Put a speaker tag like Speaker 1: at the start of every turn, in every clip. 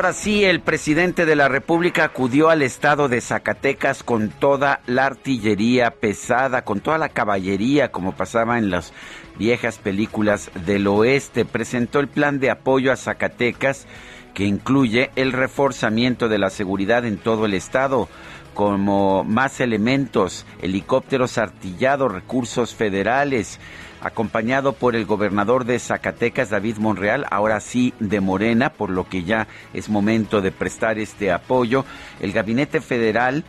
Speaker 1: Ahora sí, el presidente de la República acudió al estado de Zacatecas con toda la artillería pesada, con toda la caballería, como pasaba en las viejas películas del oeste. Presentó el plan de apoyo a Zacatecas, que incluye el reforzamiento de la seguridad en todo el estado, como más elementos, helicópteros artillados, recursos federales, acompañado por el gobernador de Zacatecas, David Monreal, ahora sí de Morena, por lo que ya es momento de prestar este apoyo. El gabinete federal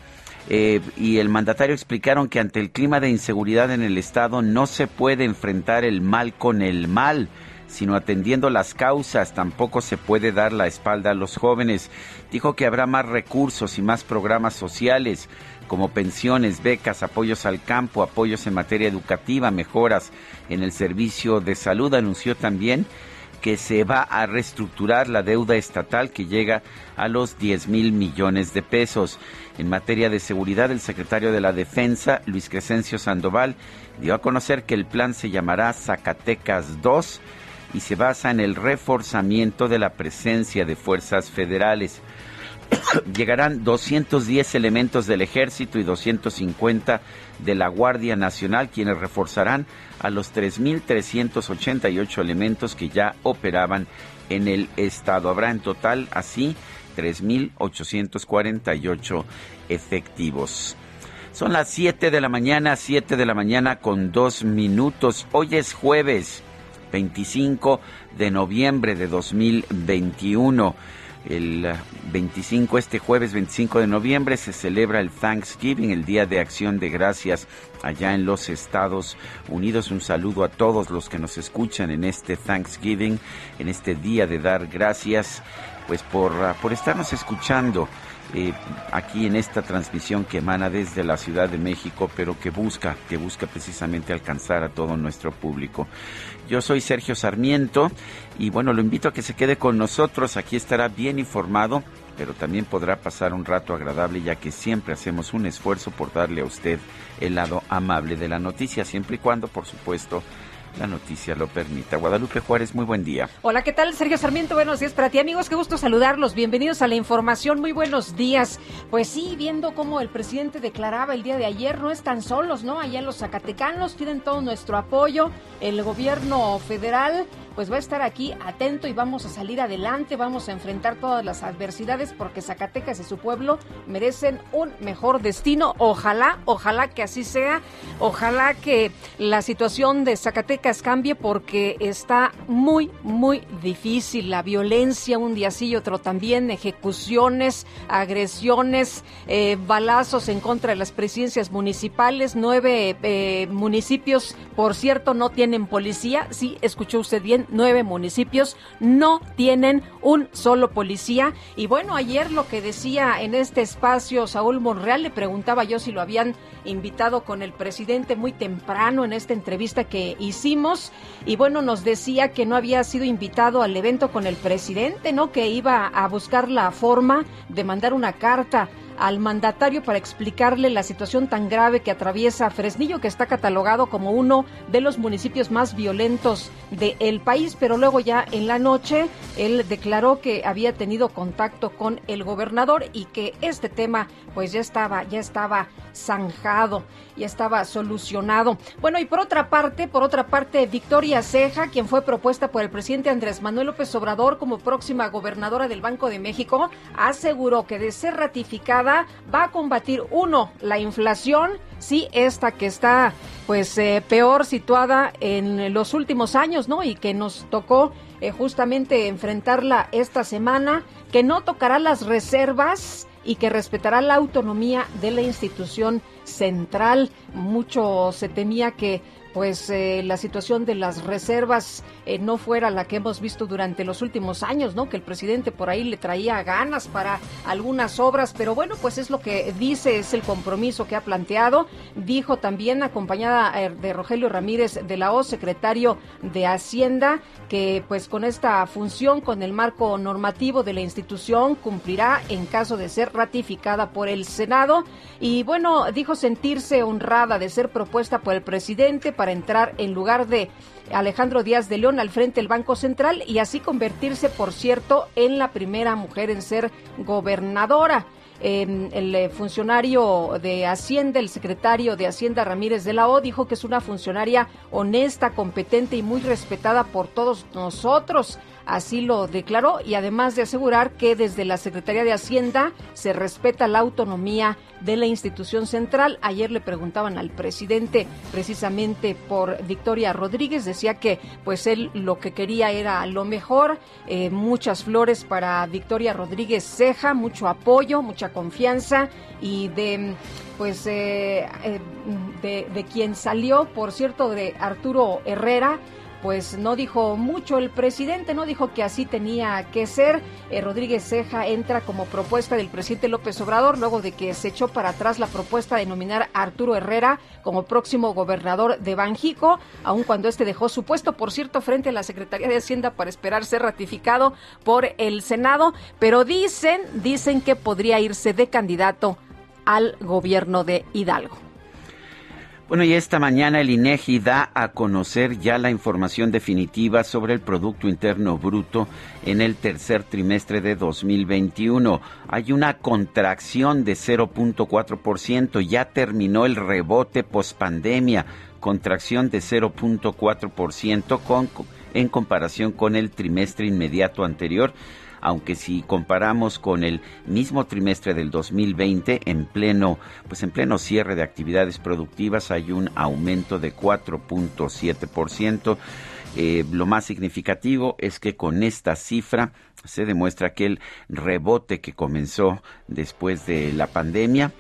Speaker 1: eh, y el mandatario explicaron que ante el clima de inseguridad en el Estado no se puede enfrentar el mal con el mal sino atendiendo las causas, tampoco se puede dar la espalda a los jóvenes. Dijo que habrá más recursos y más programas sociales como pensiones, becas, apoyos al campo, apoyos en materia educativa, mejoras en el servicio de salud. Anunció también que se va a reestructurar la deuda estatal que llega a los 10 mil millones de pesos. En materia de seguridad, el secretario de la Defensa, Luis Crescencio Sandoval, dio a conocer que el plan se llamará Zacatecas 2 y se basa en el reforzamiento de la presencia de fuerzas federales. llegarán 210 elementos del ejército y 250 de la Guardia Nacional, quienes reforzarán a los 3.388 elementos que ya operaban en el estado. Habrá en total así 3.848 efectivos. Son las 7 de la mañana, 7 de la mañana con dos minutos. Hoy es jueves 25 de noviembre de 2021. El 25, este jueves 25 de noviembre, se celebra el Thanksgiving, el Día de Acción de Gracias allá en los Estados Unidos. Un saludo a todos los que nos escuchan en este Thanksgiving, en este Día de Dar Gracias, pues por, ah, por estarnos escuchando. Eh, aquí en esta transmisión que emana desde la Ciudad de México, pero que busca, que busca precisamente alcanzar a todo nuestro público. Yo soy Sergio Sarmiento y bueno, lo invito a que se quede con nosotros. Aquí estará bien informado, pero también podrá pasar un rato agradable ya que siempre hacemos un esfuerzo por darle a usted el lado amable de la noticia, siempre y cuando, por supuesto, la noticia lo permita. Guadalupe Juárez, muy buen día.
Speaker 2: Hola, ¿qué tal? Sergio Sarmiento, buenos días para ti, amigos. Qué gusto saludarlos. Bienvenidos a la información. Muy buenos días. Pues sí, viendo cómo el presidente declaraba el día de ayer, no están solos, ¿no? Allá en los Zacatecanos tienen todo nuestro apoyo. El gobierno federal pues va a estar aquí atento y vamos a salir adelante, vamos a enfrentar todas las adversidades porque Zacatecas y su pueblo merecen un mejor destino. Ojalá, ojalá que así sea, ojalá que la situación de Zacatecas cambie porque está muy, muy difícil. La violencia un día sí y otro también, ejecuciones, agresiones, eh, balazos en contra de las presidencias municipales, nueve eh, municipios, por cierto, no tienen policía. Sí, escuchó usted bien, nueve municipios no tienen un solo policía. Y bueno, ayer lo que decía en este espacio Saúl Monreal, le preguntaba yo si lo habían invitado con el presidente muy temprano en esta entrevista que hicimos. Y bueno, nos decía que no había sido invitado al evento con el presidente, ¿no? Que iba a buscar la forma de mandar una carta al mandatario para explicarle la situación tan grave que atraviesa Fresnillo, que está catalogado como uno de los municipios más violentos del país, pero luego ya en la noche él declaró que había tenido contacto con el gobernador y que este tema pues ya estaba, ya estaba zanjado, ya estaba solucionado. Bueno, y por otra parte, por otra parte, Victoria Ceja, quien fue propuesta por el presidente Andrés Manuel López Obrador como próxima gobernadora del Banco de México, aseguró que de ser ratificada va a combatir, uno, la inflación, sí, esta que está pues eh, peor situada en los últimos años, ¿no? Y que nos tocó eh, justamente enfrentarla esta semana, que no tocará las reservas y que respetará la autonomía de la institución central. Mucho se temía que pues eh, la situación de las reservas eh, no fuera la que hemos visto durante los últimos años, ¿no? Que el presidente por ahí le traía ganas para algunas obras, pero bueno, pues es lo que dice, es el compromiso que ha planteado. Dijo también, acompañada eh, de Rogelio Ramírez de la O, secretario de Hacienda, que pues con esta función, con el marco normativo de la institución, cumplirá en caso de ser ratificada por el Senado. Y bueno, dijo sentirse honrada de ser propuesta por el presidente para entrar en lugar de Alejandro Díaz de León al frente del Banco Central y así convertirse, por cierto, en la primera mujer en ser gobernadora. el eh, funcionario de Hacienda, el secretario de Hacienda Ramírez de la O, dijo que es una funcionaria honesta, competente y muy respetada por todos nosotros. Así lo declaró y además de asegurar que desde la Secretaría de Hacienda se respeta la autonomía de la institución central. Ayer le preguntaban al presidente precisamente por Victoria Rodríguez, decía que pues él lo que quería era lo mejor, eh, muchas flores para Victoria Rodríguez Ceja, mucho apoyo, mucha confianza y de pues eh, eh, de, de quien salió, por cierto, de Arturo Herrera, pues no dijo mucho el presidente, no dijo que así tenía que ser. Eh, Rodríguez Ceja entra como propuesta del presidente López Obrador luego de que se echó para atrás la propuesta de nominar a Arturo Herrera como próximo gobernador de Banjico, aun cuando este dejó su puesto, por cierto, frente a la Secretaría de Hacienda para esperar ser ratificado por el Senado, pero dicen, dicen que podría irse de candidato al gobierno de Hidalgo.
Speaker 1: Bueno, y esta mañana el INEGI da a conocer ya la información definitiva sobre el Producto Interno Bruto en el tercer trimestre de 2021. Hay una contracción de 0.4%, ya terminó el rebote pospandemia, contracción de 0.4% con en comparación con el trimestre inmediato anterior aunque si comparamos con el mismo trimestre del 2020 en pleno pues en pleno cierre de actividades productivas hay un aumento de 4.7%. Eh, lo más significativo es que con esta cifra se demuestra que el rebote que comenzó después de la pandemia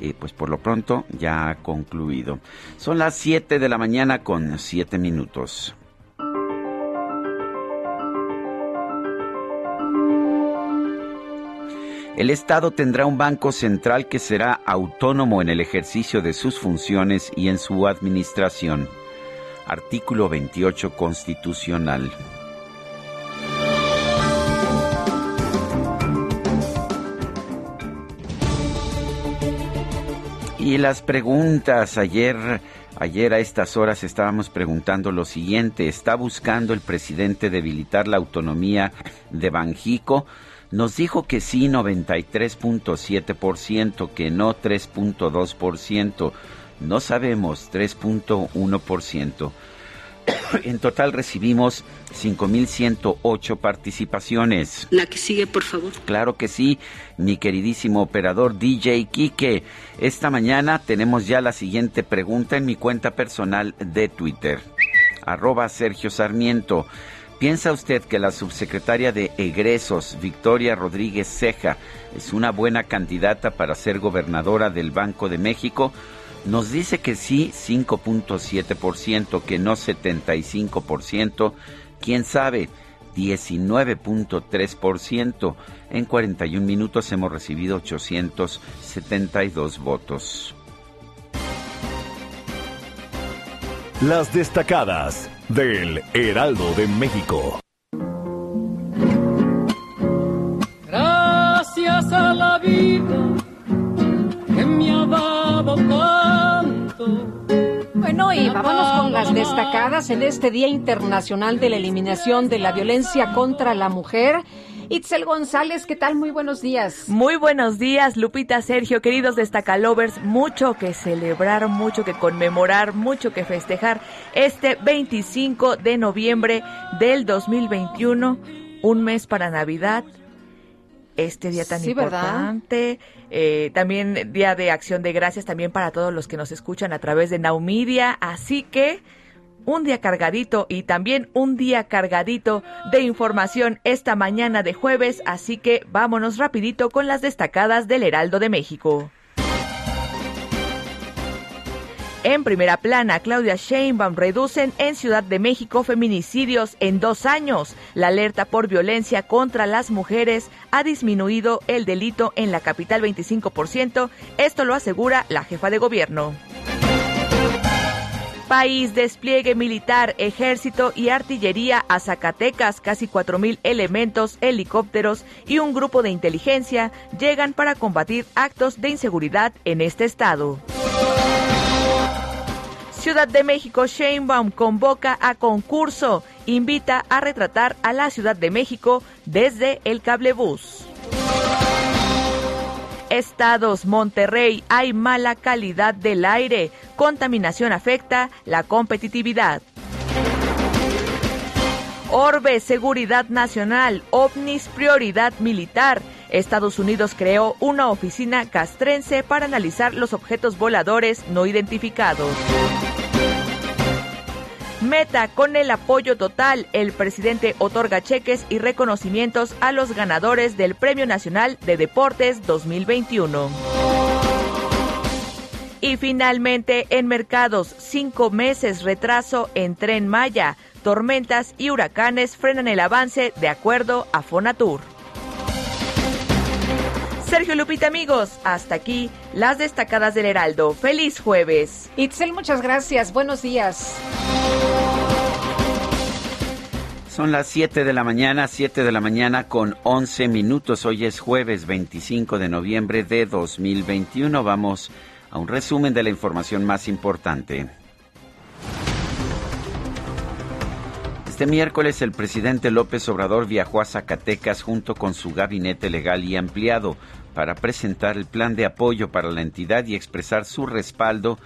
Speaker 1: eh, pues por lo pronto ya ha concluido. Son las 7 de la mañana con 7 minutos. El Estado tendrá un banco central que será autónomo en el ejercicio de sus funciones y en su administración. Artículo 28 constitucional. Y las preguntas ayer Ayer a estas horas estábamos preguntando lo siguiente, ¿está buscando el presidente debilitar la autonomía de Banjico? Nos dijo que sí 93.7%, que no 3.2%, no sabemos 3.1%. En total recibimos 5.108 participaciones.
Speaker 3: La que sigue, por favor.
Speaker 1: Claro que sí, mi queridísimo operador DJ Kike. Esta mañana tenemos ya la siguiente pregunta en mi cuenta personal de Twitter. Arroba Sergio Sarmiento. ¿Piensa usted que la subsecretaria de Egresos, Victoria Rodríguez Ceja, es una buena candidata para ser gobernadora del Banco de México? Nos dice que sí, 5.7%, que no 75%, quién sabe, 19.3%. En 41 minutos hemos recibido 872 votos.
Speaker 4: Las destacadas del Heraldo de México.
Speaker 5: Gracias a la vida que me ha dado tanto.
Speaker 2: Bueno, y vámonos con las destacadas en este Día Internacional de la Eliminación de la Violencia contra la Mujer. Itzel González, ¿qué tal? Muy buenos días.
Speaker 3: Muy buenos días, Lupita, Sergio, queridos destacalovers. Mucho que celebrar, mucho que conmemorar, mucho que festejar este 25 de noviembre del 2021, un mes para Navidad, este día tan importante. Eh, también Día de Acción de Gracias también para todos los que nos escuchan a través de Naumidia. Así que un día cargadito y también un día cargadito de información esta mañana de jueves. Así que vámonos rapidito con las destacadas del Heraldo de México. En primera plana, Claudia Sheinbaum reducen en Ciudad de México feminicidios en dos años. La alerta por violencia contra las mujeres ha disminuido el delito en la capital 25%. Esto lo asegura la jefa de gobierno. País despliegue militar, ejército y artillería a Zacatecas, casi 4.000 elementos, helicópteros y un grupo de inteligencia llegan para combatir actos de inseguridad en este estado. Ciudad de México, Sheinbaum convoca a concurso, invita a retratar a la Ciudad de México desde el cablebús. Estados, Monterrey, hay mala calidad del aire, contaminación afecta la competitividad. Orbe, Seguridad Nacional, OVNIS, Prioridad Militar. Estados Unidos creó una oficina castrense para analizar los objetos voladores no identificados. Meta, con el apoyo total, el presidente otorga cheques y reconocimientos a los ganadores del Premio Nacional de Deportes 2021. Y finalmente, en mercados, cinco meses retraso en Tren Maya. Tormentas y huracanes frenan el avance de acuerdo a Fonatur. Sergio Lupita, amigos, hasta aquí las destacadas del Heraldo. Feliz jueves.
Speaker 2: Itzel, muchas gracias. Buenos días.
Speaker 1: Son las 7 de la mañana, 7 de la mañana con 11 minutos. Hoy es jueves 25 de noviembre de 2021. Vamos a un resumen de la información más importante. Este miércoles el presidente López Obrador viajó a Zacatecas junto con su gabinete legal y ampliado para presentar el plan de apoyo para la entidad y expresar su respaldo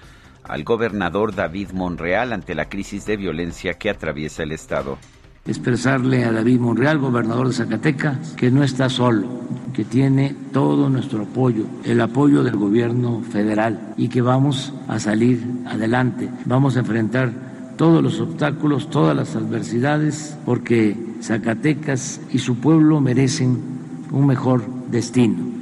Speaker 1: al gobernador David Monreal ante la crisis de violencia que atraviesa el estado.
Speaker 6: Expresarle a David Monreal, gobernador de Zacatecas, que no está solo, que tiene todo nuestro apoyo, el apoyo del gobierno federal y que vamos a salir adelante, vamos a enfrentar todos los obstáculos, todas las adversidades, porque Zacatecas y su pueblo merecen un mejor destino.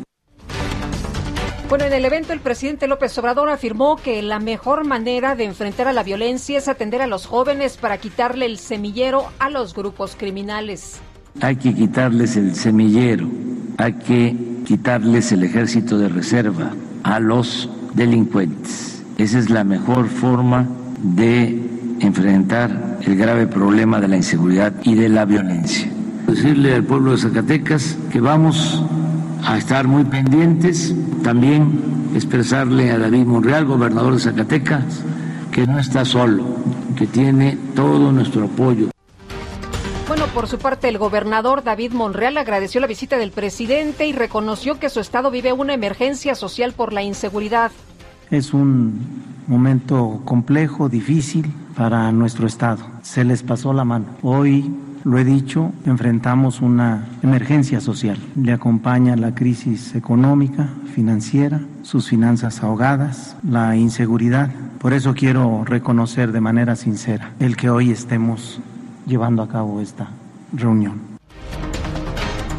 Speaker 2: Bueno, en el evento el presidente López Obrador afirmó que la mejor manera de enfrentar a la violencia es atender a los jóvenes para quitarle el semillero a los grupos criminales.
Speaker 6: Hay que quitarles el semillero, hay que quitarles el ejército de reserva a los delincuentes. Esa es la mejor forma de enfrentar el grave problema de la inseguridad y de la violencia. Decirle al pueblo de Zacatecas que vamos a estar muy pendientes, también expresarle a David Monreal, gobernador de Zacatecas, que no está solo, que tiene todo nuestro apoyo.
Speaker 2: Bueno, por su parte, el gobernador David Monreal agradeció la visita del presidente y reconoció que su estado vive una emergencia social por la inseguridad.
Speaker 7: Es un momento complejo, difícil para nuestro Estado. Se les pasó la mano. Hoy, lo he dicho, enfrentamos una emergencia social. Le acompaña la crisis económica, financiera, sus finanzas ahogadas, la inseguridad. Por eso quiero reconocer de manera sincera el que hoy estemos llevando a cabo esta reunión.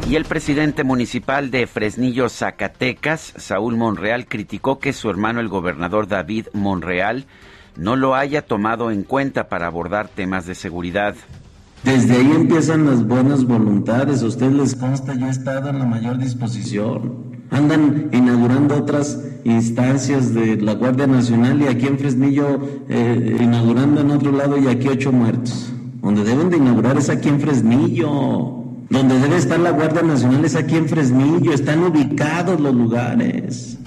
Speaker 1: Y el presidente municipal de Fresnillo, Zacatecas, Saúl Monreal, criticó que su hermano el gobernador David Monreal no lo haya tomado en cuenta para abordar temas de seguridad.
Speaker 8: Desde ahí empiezan las buenas voluntades. A ustedes les consta, yo he estado en la mayor disposición. Andan inaugurando otras instancias de la Guardia Nacional y aquí en Fresnillo eh, inaugurando en otro lado y aquí ocho muertos. Donde deben de inaugurar es aquí en Fresnillo. Donde debe estar la Guardia Nacional es aquí en Fresnillo, están ubicados los lugares.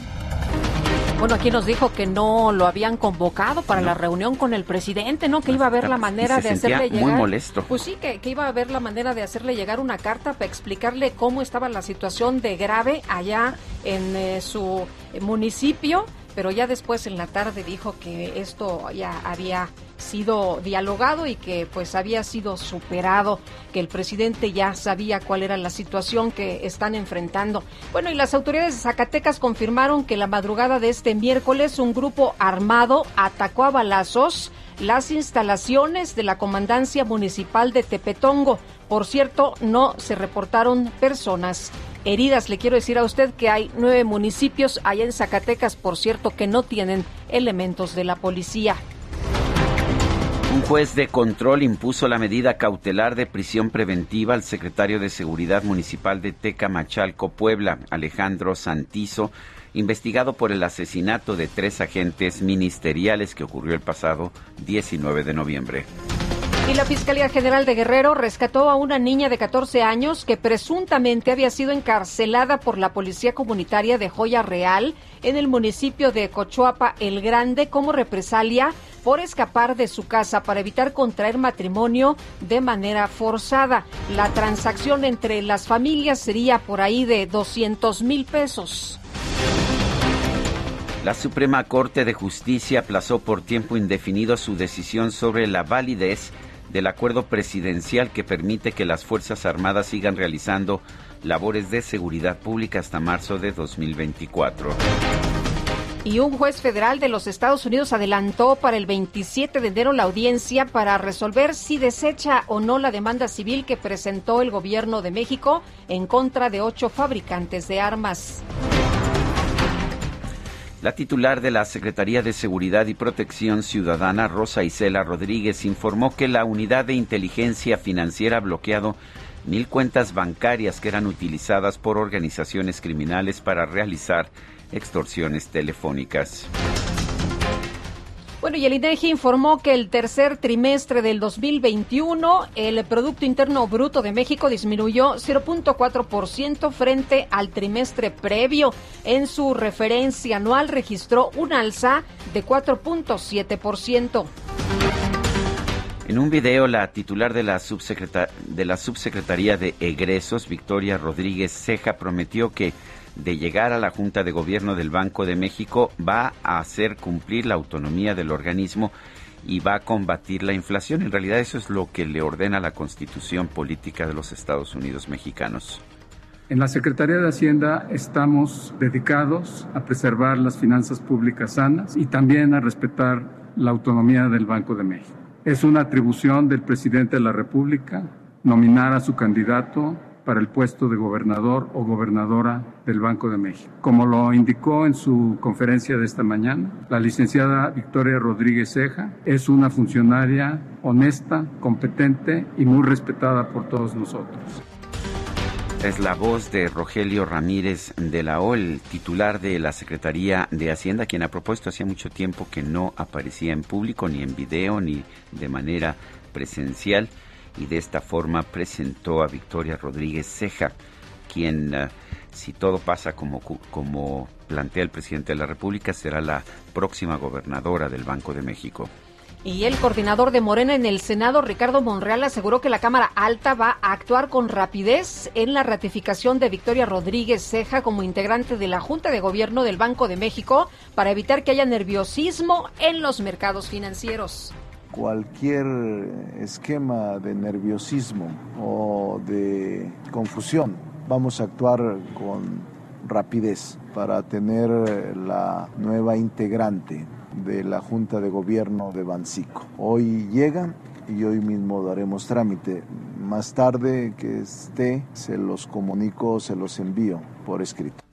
Speaker 2: Bueno, aquí nos dijo que no lo habían convocado para la reunión con el presidente, ¿no? Que iba a ver la manera de hacerle llegar.
Speaker 1: Muy molesto.
Speaker 2: Pues sí, que, que, iba a ver la manera de hacerle llegar una carta para explicarle cómo estaba la situación de grave allá en eh, su municipio pero ya después en la tarde dijo que esto ya había sido dialogado y que pues había sido superado, que el presidente ya sabía cuál era la situación que están enfrentando. Bueno, y las autoridades de Zacatecas confirmaron que la madrugada de este miércoles un grupo armado atacó a balazos las instalaciones de la Comandancia Municipal de Tepetongo. Por cierto, no se reportaron personas heridas. Le quiero decir a usted que hay nueve municipios allá en Zacatecas, por cierto, que no tienen elementos de la policía.
Speaker 1: Un juez de control impuso la medida cautelar de prisión preventiva al secretario de Seguridad Municipal de Tecamachalco, Puebla, Alejandro Santizo, investigado por el asesinato de tres agentes ministeriales que ocurrió el pasado 19 de noviembre.
Speaker 2: Y la Fiscalía General de Guerrero rescató a una niña de 14 años que presuntamente había sido encarcelada por la Policía Comunitaria de Joya Real en el municipio de Cochuapa el Grande como represalia por escapar de su casa para evitar contraer matrimonio de manera forzada. La transacción entre las familias sería por ahí de 200 mil pesos.
Speaker 1: La Suprema Corte de Justicia aplazó por tiempo indefinido su decisión sobre la validez del acuerdo presidencial que permite que las Fuerzas Armadas sigan realizando labores de seguridad pública hasta marzo de 2024.
Speaker 2: Y un juez federal de los Estados Unidos adelantó para el 27 de enero la audiencia para resolver si desecha o no la demanda civil que presentó el gobierno de México en contra de ocho fabricantes de armas.
Speaker 1: La titular de la Secretaría de Seguridad y Protección Ciudadana, Rosa Isela Rodríguez, informó que la Unidad de Inteligencia Financiera ha bloqueado mil cuentas bancarias que eran utilizadas por organizaciones criminales para realizar extorsiones telefónicas.
Speaker 2: Bueno, y el INEGI informó que el tercer trimestre del 2021 el Producto Interno Bruto de México disminuyó 0.4% frente al trimestre previo. En su referencia anual registró un alza de 4.7%.
Speaker 1: En un video, la titular de la, de la Subsecretaría de Egresos, Victoria Rodríguez Ceja, prometió que de llegar a la Junta de Gobierno del Banco de México va a hacer cumplir la autonomía del organismo y va a combatir la inflación. En realidad eso es lo que le ordena la Constitución Política de los Estados Unidos Mexicanos.
Speaker 9: En la Secretaría de Hacienda estamos dedicados a preservar las finanzas públicas sanas y también a respetar la autonomía del Banco de México. Es una atribución del presidente de la República nominar a su candidato para el puesto de gobernador o gobernadora del Banco de México. Como lo indicó en su conferencia de esta mañana, la licenciada Victoria Rodríguez Ceja es una funcionaria honesta, competente y muy respetada por todos nosotros.
Speaker 1: Es la voz de Rogelio Ramírez de la O, el titular de la Secretaría de Hacienda, quien ha propuesto hacía mucho tiempo que no aparecía en público, ni en video, ni de manera presencial y de esta forma presentó a Victoria Rodríguez Ceja, quien, eh, si todo pasa como, como plantea el presidente de la República, será la próxima gobernadora del Banco de México.
Speaker 2: Y el coordinador de Morena en el Senado, Ricardo Monreal, aseguró que la Cámara Alta va a actuar con rapidez en la ratificación de Victoria Rodríguez Ceja como integrante de la Junta de Gobierno del Banco de México para evitar que haya nerviosismo en los mercados financieros
Speaker 10: cualquier esquema de nerviosismo o de confusión. Vamos a actuar con rapidez para tener la nueva integrante de la Junta de Gobierno de Bancico. Hoy llega y hoy mismo daremos trámite. Más tarde que esté, se los comunico, se los envío por escrito.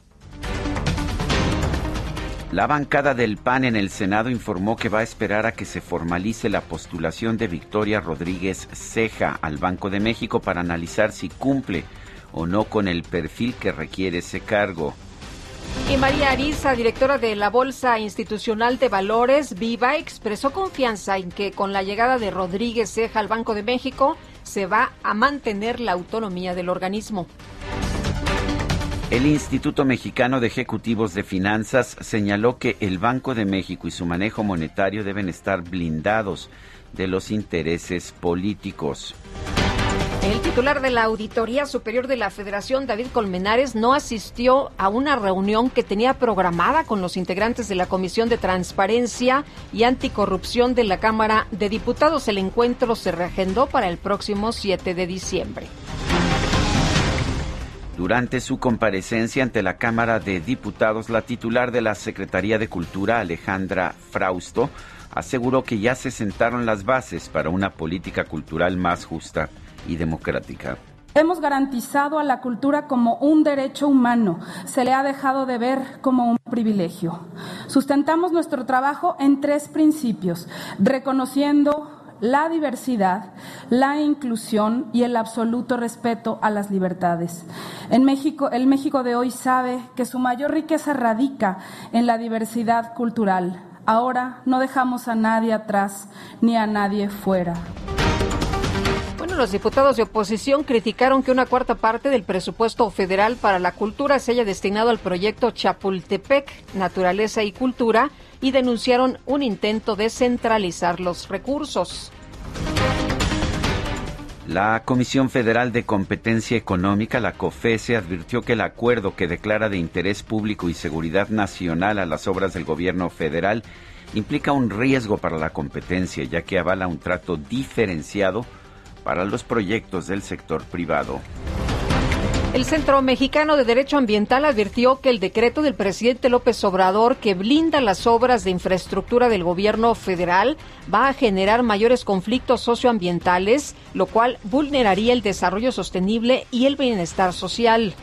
Speaker 1: La bancada del PAN en el Senado informó que va a esperar a que se formalice la postulación de Victoria Rodríguez Ceja al Banco de México para analizar si cumple o no con el perfil que requiere ese cargo.
Speaker 2: Y María Arisa, directora de la Bolsa Institucional de Valores, Viva, expresó confianza en que con la llegada de Rodríguez Ceja al Banco de México se va a mantener la autonomía del organismo.
Speaker 1: El Instituto Mexicano de Ejecutivos de Finanzas señaló que el Banco de México y su manejo monetario deben estar blindados de los intereses políticos.
Speaker 2: El titular de la Auditoría Superior de la Federación, David Colmenares, no asistió a una reunión que tenía programada con los integrantes de la Comisión de Transparencia y Anticorrupción de la Cámara de Diputados. El encuentro se reagendó para el próximo 7 de diciembre.
Speaker 1: Durante su comparecencia ante la Cámara de Diputados, la titular de la Secretaría de Cultura, Alejandra Frausto, aseguró que ya se sentaron las bases para una política cultural más justa y democrática.
Speaker 11: Hemos garantizado a la cultura como un derecho humano, se le ha dejado de ver como un privilegio. Sustentamos nuestro trabajo en tres principios, reconociendo la diversidad, la inclusión y el absoluto respeto a las libertades. En México, el México de hoy sabe que su mayor riqueza radica en la diversidad cultural. Ahora no dejamos a nadie atrás ni a nadie fuera.
Speaker 2: Bueno, los diputados de oposición criticaron que una cuarta parte del presupuesto federal para la cultura se haya destinado al proyecto Chapultepec, Naturaleza y Cultura, y denunciaron un intento de centralizar los recursos.
Speaker 1: La Comisión Federal de Competencia Económica, la COFESE, advirtió que el acuerdo que declara de interés público y seguridad nacional a las obras del gobierno federal implica un riesgo para la competencia, ya que avala un trato diferenciado para los proyectos del sector privado.
Speaker 2: El Centro Mexicano de Derecho Ambiental advirtió que el decreto del presidente López Obrador que blinda las obras de infraestructura del gobierno federal va a generar mayores conflictos socioambientales, lo cual vulneraría el desarrollo sostenible y el bienestar social.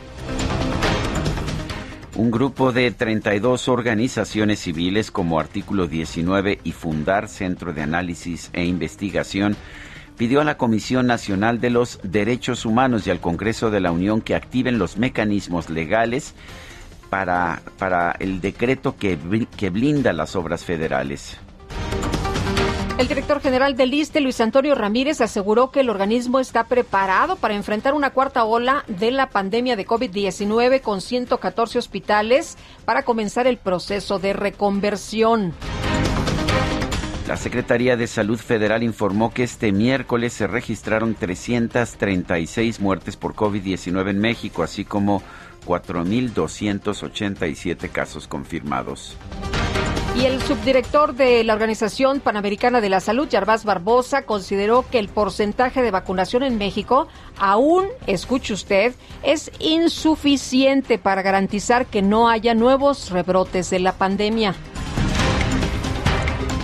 Speaker 1: Un grupo de 32 organizaciones civiles como Artículo 19 y Fundar Centro de Análisis e Investigación pidió a la Comisión Nacional de los Derechos Humanos y al Congreso de la Unión que activen los mecanismos legales para, para el decreto que, que blinda las obras federales.
Speaker 2: El director general del ISTE, Luis Antonio Ramírez, aseguró que el organismo está preparado para enfrentar una cuarta ola de la pandemia de COVID-19 con 114 hospitales para comenzar el proceso de reconversión.
Speaker 1: La Secretaría de Salud Federal informó que este miércoles se registraron 336 muertes por COVID-19 en México, así como 4.287 casos confirmados.
Speaker 2: Y el subdirector de la Organización Panamericana de la Salud, Yarvás Barbosa, consideró que el porcentaje de vacunación en México aún, escuche usted, es insuficiente para garantizar que no haya nuevos rebrotes de la pandemia.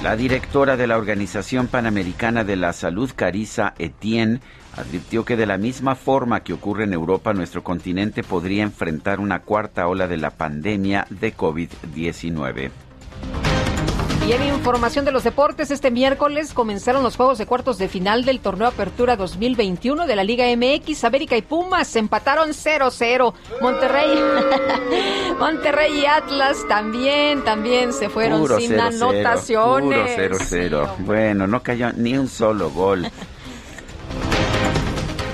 Speaker 1: La directora de la Organización Panamericana de la Salud, Carissa Etienne, advirtió que de la misma forma que ocurre en Europa, nuestro continente podría enfrentar una cuarta ola de la pandemia de COVID-19.
Speaker 2: Y en información de los deportes, este miércoles comenzaron los juegos de cuartos de final del torneo Apertura 2021 de la Liga MX. América y Pumas empataron 0-0. Monterrey, Monterrey y Atlas también, también se fueron sin anotaciones.
Speaker 1: 0-0. Bueno, no cayó ni un solo gol.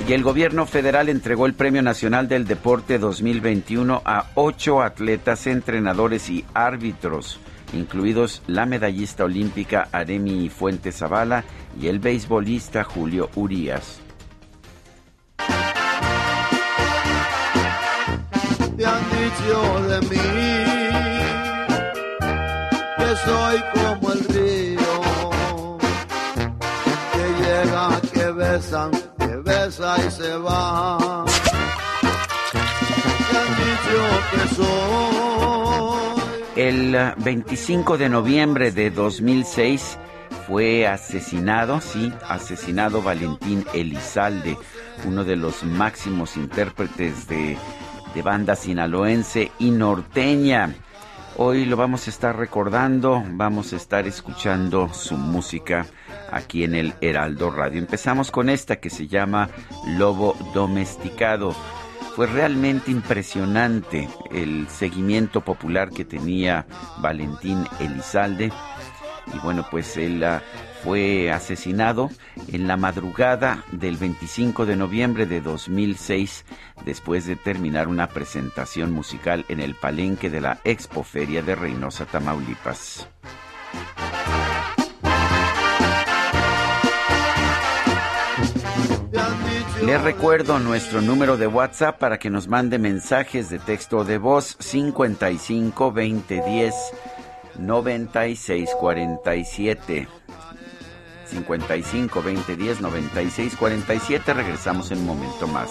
Speaker 1: Y el gobierno federal entregó el Premio Nacional del Deporte 2021 a ocho atletas, entrenadores y árbitros incluidos la medallista olímpica Aremi Fuentes Zavala y el beisbolista Julio Urías.
Speaker 12: Te han dicho de mí que soy como el río que llega, que besan, que besa y se va. Te han dicho que soy
Speaker 1: el 25 de noviembre de 2006 fue asesinado, sí, asesinado Valentín Elizalde, uno de los máximos intérpretes de, de banda sinaloense y norteña. Hoy lo vamos a estar recordando, vamos a estar escuchando su música aquí en el Heraldo Radio. Empezamos con esta que se llama Lobo Domesticado. Fue realmente impresionante el seguimiento popular que tenía Valentín Elizalde. y bueno, pues él ah, fue asesinado en la madrugada del 25 de noviembre de 2006 después de terminar una presentación musical en el palenque de la Expoferia de Reynosa, Tamaulipas. Les recuerdo nuestro número de WhatsApp para que nos mande mensajes de texto de voz 55 20 10 96 47. 55 20 10 96 47. Regresamos en un momento más.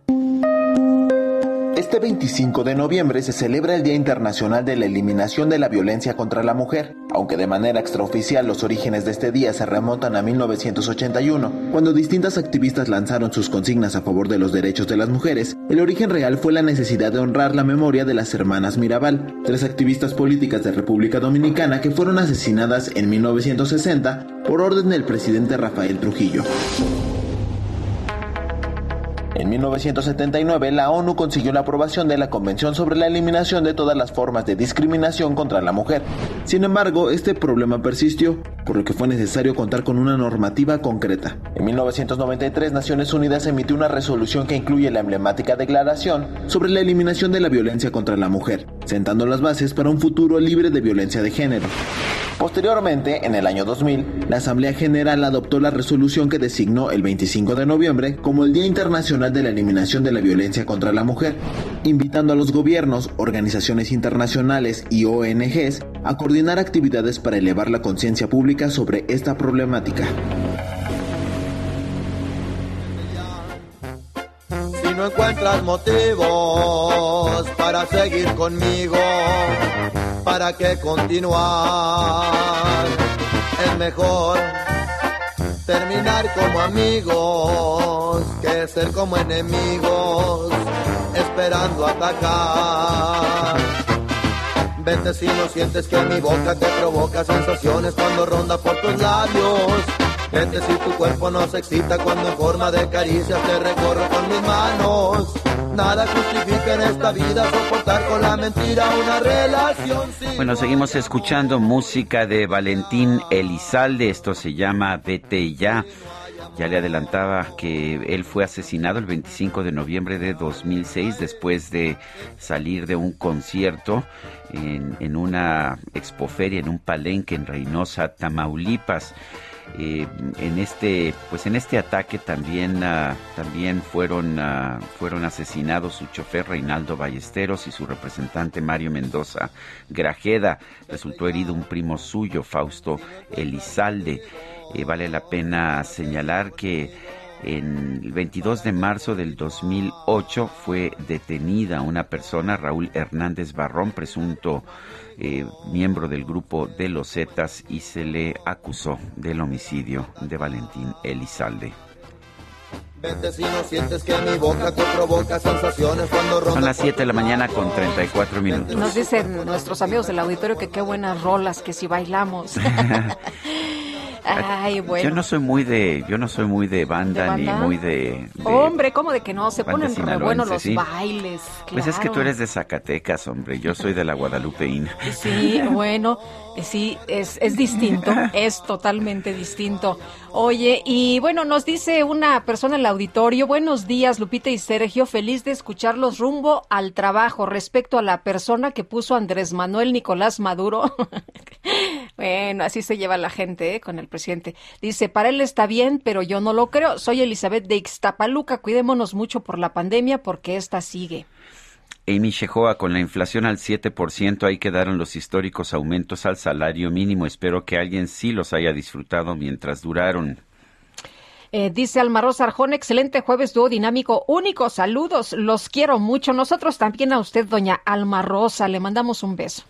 Speaker 13: Este 25 de noviembre se celebra el Día Internacional de la Eliminación de la Violencia contra la Mujer, aunque de manera extraoficial los orígenes de este día se remontan a 1981, cuando distintas activistas lanzaron sus consignas a favor de los derechos de las mujeres, el origen real fue la necesidad de honrar la memoria de las hermanas Mirabal, tres activistas políticas de República Dominicana que fueron asesinadas en 1960 por orden del presidente Rafael Trujillo. En 1979, la ONU consiguió la aprobación de la Convención sobre la Eliminación de todas las formas de discriminación contra la mujer. Sin embargo, este problema persistió, por lo que fue necesario contar con una normativa concreta. En 1993, Naciones Unidas emitió una resolución que incluye la emblemática Declaración sobre la eliminación de la violencia contra la mujer, sentando las bases para un futuro libre de violencia de género. Posteriormente, en el año 2000, la Asamblea General adoptó la resolución que designó el 25 de noviembre como el Día Internacional de la Eliminación de la Violencia contra la Mujer, invitando a los gobiernos, organizaciones internacionales y ONGs a coordinar actividades para elevar la conciencia pública sobre esta problemática.
Speaker 12: Si no encuentras motivos para seguir conmigo, ¿para qué continuar? Es mejor terminar como amigos que ser como enemigos, esperando atacar. Vete si no sientes que mi boca te provoca sensaciones cuando ronda por tus labios. Vete si tu cuerpo no se excita cuando en forma de caricias te recorro con mis manos. Nada justifica en esta vida soportar con la mentira una relación sin
Speaker 1: Bueno, seguimos escuchando música de Valentín Elizalde. Esto se llama Vete ya. Ya le adelantaba que él fue asesinado el 25 de noviembre de 2006 después de salir de un concierto en, en una expoferia, en un palenque en Reynosa, Tamaulipas. Eh, en este pues en este ataque también ah, también fueron ah, fueron asesinados su chofer Reinaldo Ballesteros y su representante Mario Mendoza Grajeda. Resultó herido un primo suyo Fausto Elizalde. Eh, vale la pena señalar que En el 22 de marzo del 2008 fue detenida una persona, Raúl Hernández Barrón, presunto eh, miembro del grupo de los Zetas, y se le acusó del homicidio de Valentín Elizalde. Son las 7 de la mañana con 34 minutos.
Speaker 2: Nos dicen nuestros amigos del auditorio que qué buenas rolas, que si bailamos. Ay, bueno.
Speaker 1: Yo no soy muy de, yo no soy muy de banda, ni muy de,
Speaker 2: Hombre, ¿cómo de que no? Se ponen re buenos los bailes.
Speaker 1: Pues es que tú eres de Zacatecas, hombre. Yo soy de la Guadalupeína.
Speaker 2: Sí, bueno, sí, es, es distinto, es totalmente distinto. Oye, y bueno, nos dice una persona en el auditorio, buenos días Lupita y Sergio, feliz de escucharlos rumbo al trabajo respecto a la persona que puso Andrés Manuel Nicolás Maduro. bueno, así se lleva la gente ¿eh? con el presidente. Dice, para él está bien, pero yo no lo creo. Soy Elizabeth de Ixtapaluca, cuidémonos mucho por la pandemia porque esta sigue.
Speaker 1: Amy Shehoa, con la inflación al 7%, ahí quedaron los históricos aumentos al salario mínimo. Espero que alguien sí los haya disfrutado mientras duraron.
Speaker 2: Eh, dice Almarosa Arjón, excelente jueves dúo dinámico, único, saludos, los quiero mucho. Nosotros también a usted, doña Alma Rosa, le mandamos un beso.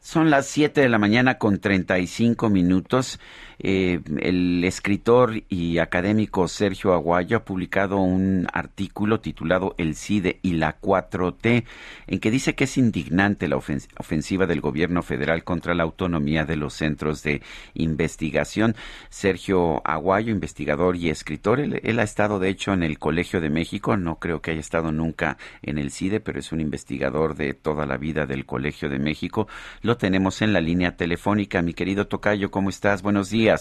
Speaker 1: Son las 7 de la mañana con 35 minutos. Eh, el escritor y académico Sergio Aguayo ha publicado un artículo titulado El CIDE y la 4T, en que dice que es indignante la ofensiva del gobierno federal contra la autonomía de los centros de investigación. Sergio Aguayo, investigador y escritor, él, ha estado de hecho en el Colegio de México, no creo que haya estado nunca en el CIDE, pero es un investigador de toda la vida del Colegio de México. Lo tenemos en la línea telefónica. Mi querido Tocayo, ¿cómo estás? Buenos días.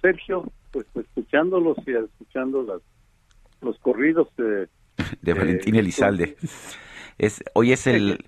Speaker 14: Sergio, pues escuchándolos y escuchando los corridos
Speaker 1: de, de Valentín Elizalde. Es, hoy es el...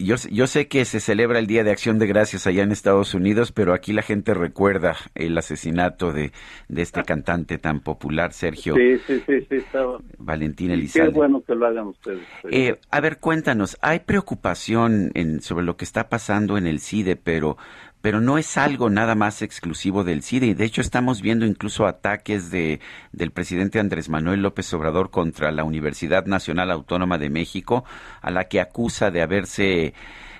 Speaker 1: Yo, yo sé que se celebra el Día de Acción de Gracias allá en Estados Unidos, pero aquí la gente recuerda el asesinato de, de este cantante tan popular, Sergio
Speaker 14: sí, sí, sí, estaba...
Speaker 1: Valentín Elizalde.
Speaker 14: Qué bueno que lo hagan ustedes.
Speaker 1: Eh, a ver, cuéntanos, hay preocupación en, sobre lo que está pasando en el CIDE, pero pero no es algo nada más exclusivo del CIDE. Y de hecho estamos viendo incluso ataques de, del presidente Andrés Manuel López Obrador contra la Universidad Nacional Autónoma de México, a la que acusa de haberse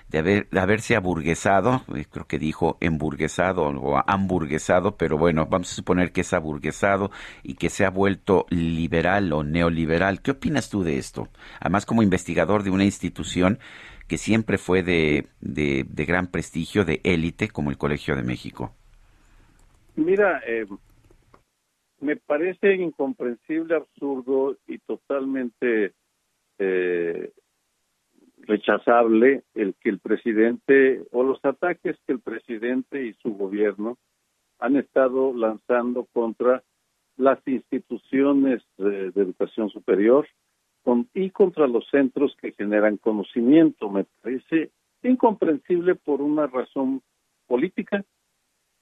Speaker 1: de, haber, de haberse aburguesado, eh, creo que dijo emburguesado o hamburguesado, pero bueno, vamos a suponer que es aburguesado y que se ha vuelto liberal o neoliberal. ¿Qué opinas tú de esto? Además, como investigador de una institución que siempre fue de, de, gran prestigio, de élite, como el Colegio de México?
Speaker 14: Mira, eh, me parece incomprensible, absurdo y totalmente eh, rechazable el que el presidente o los ataques que el presidente y su gobierno han estado lanzando contra las instituciones de educación superior, y contra los centros que generan conocimiento. Me parece incomprensible por una razón política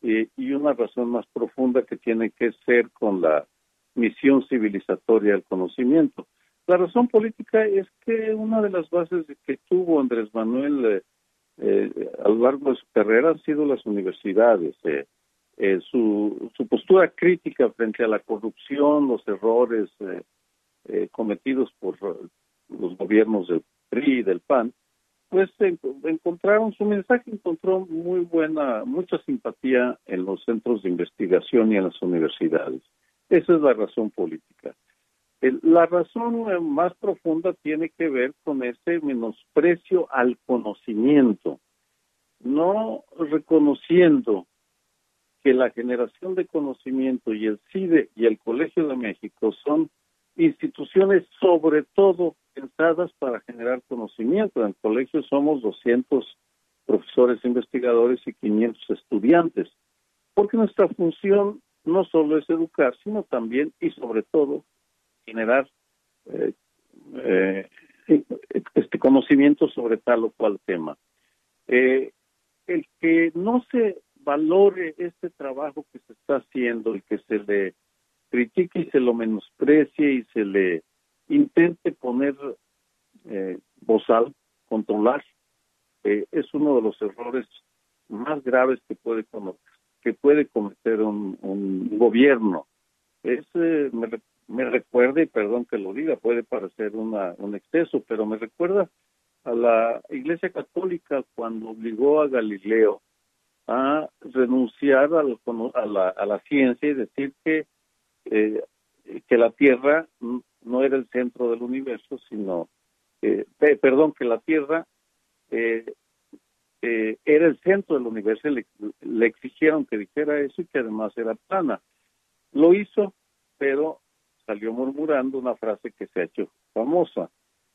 Speaker 14: eh, y una razón más profunda que tiene que ser con la misión civilizatoria del conocimiento. La razón política es que una de las bases que tuvo Andrés Manuel eh, eh, a lo largo de su carrera han sido las universidades. su, su postura crítica frente a la corrupción, los errores eh, cometidos por los gobiernos del PRI y del PAN, pues encontraron su mensaje, encontró muy buena, mucha simpatía en los centros de investigación y en las universidades. Esa es la razón política. La razón eh, más profunda tiene que ver con ese menosprecio al conocimiento, no reconociendo que la generación de conocimiento y el CIDE y el Colegio de México son instituciones sobre todo pensadas para generar conocimiento. En el colegio somos 200 profesores investigadores y 500 estudiantes, porque nuestra función no solo es educar, sino también y sobre todo generar eh, eh, este conocimiento sobre tal o cual tema. Eh, el que no se valore este trabajo que se está haciendo y que se le critique y se lo menosprecie y se le intente poner eh, bozal, controlar, eh, es uno de los errores más graves que puede que puede cometer un, gobierno. es, eh, me, recuerda, y perdón que lo diga, puede parecer una, un exceso, pero me recuerda a la Iglesia Católica cuando obligó a Galileo a renunciar a, la, a la, ciencia y decir que, eh, que la Tierra no era el centro del universo, sino, eh, perdón, que la Tierra eh, eh, era el centro del universo, le, le, exigieron que dijera eso y que además era plana. Lo hizo, pero salió murmurando una frase que se ha hecho famosa.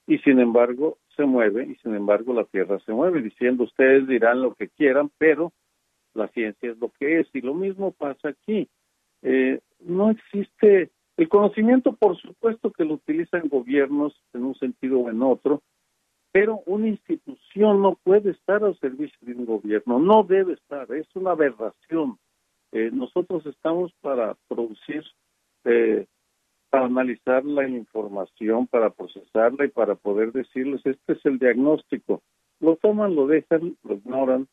Speaker 14: Y sin embargo se mueve, y sin embargo la Tierra se mueve, diciendo ustedes dirán lo que quieran, pero la ciencia es lo que es. Y lo mismo pasa aquí. Eh, no existe el conocimiento, por supuesto que lo utilizan gobiernos en un sentido o en otro, pero una institución no puede estar al servicio de un gobierno, no debe estar, es una aberración. Eh, nosotros estamos para producir, eh, para analizar la información, para procesarla y para poder decirles, este es el diagnóstico. Lo toman, lo dejan, lo ignoran,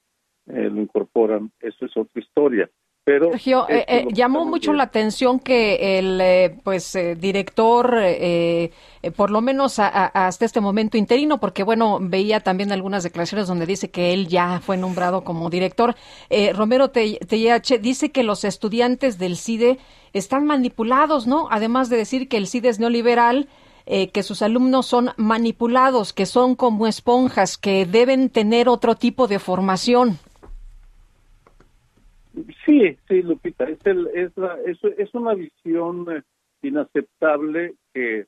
Speaker 14: eh, lo incorporan, eso es otra historia. Pero
Speaker 2: Sergio, eh, eh, llamó mucho la atención que el eh, pues director, por lo menos hasta este momento interino, porque bueno, veía también algunas declaraciones donde dice que él ya fue nombrado como director. Romero TIH dice que los estudiantes del CIDE están manipulados, ¿no? Además de decir que el CIDE es neoliberal, que sus alumnos son manipulados, que son como esponjas, que deben tener otro tipo de formación.
Speaker 14: Sí, sí, Lupita, es, el, es, la, es, es una visión eh, inaceptable que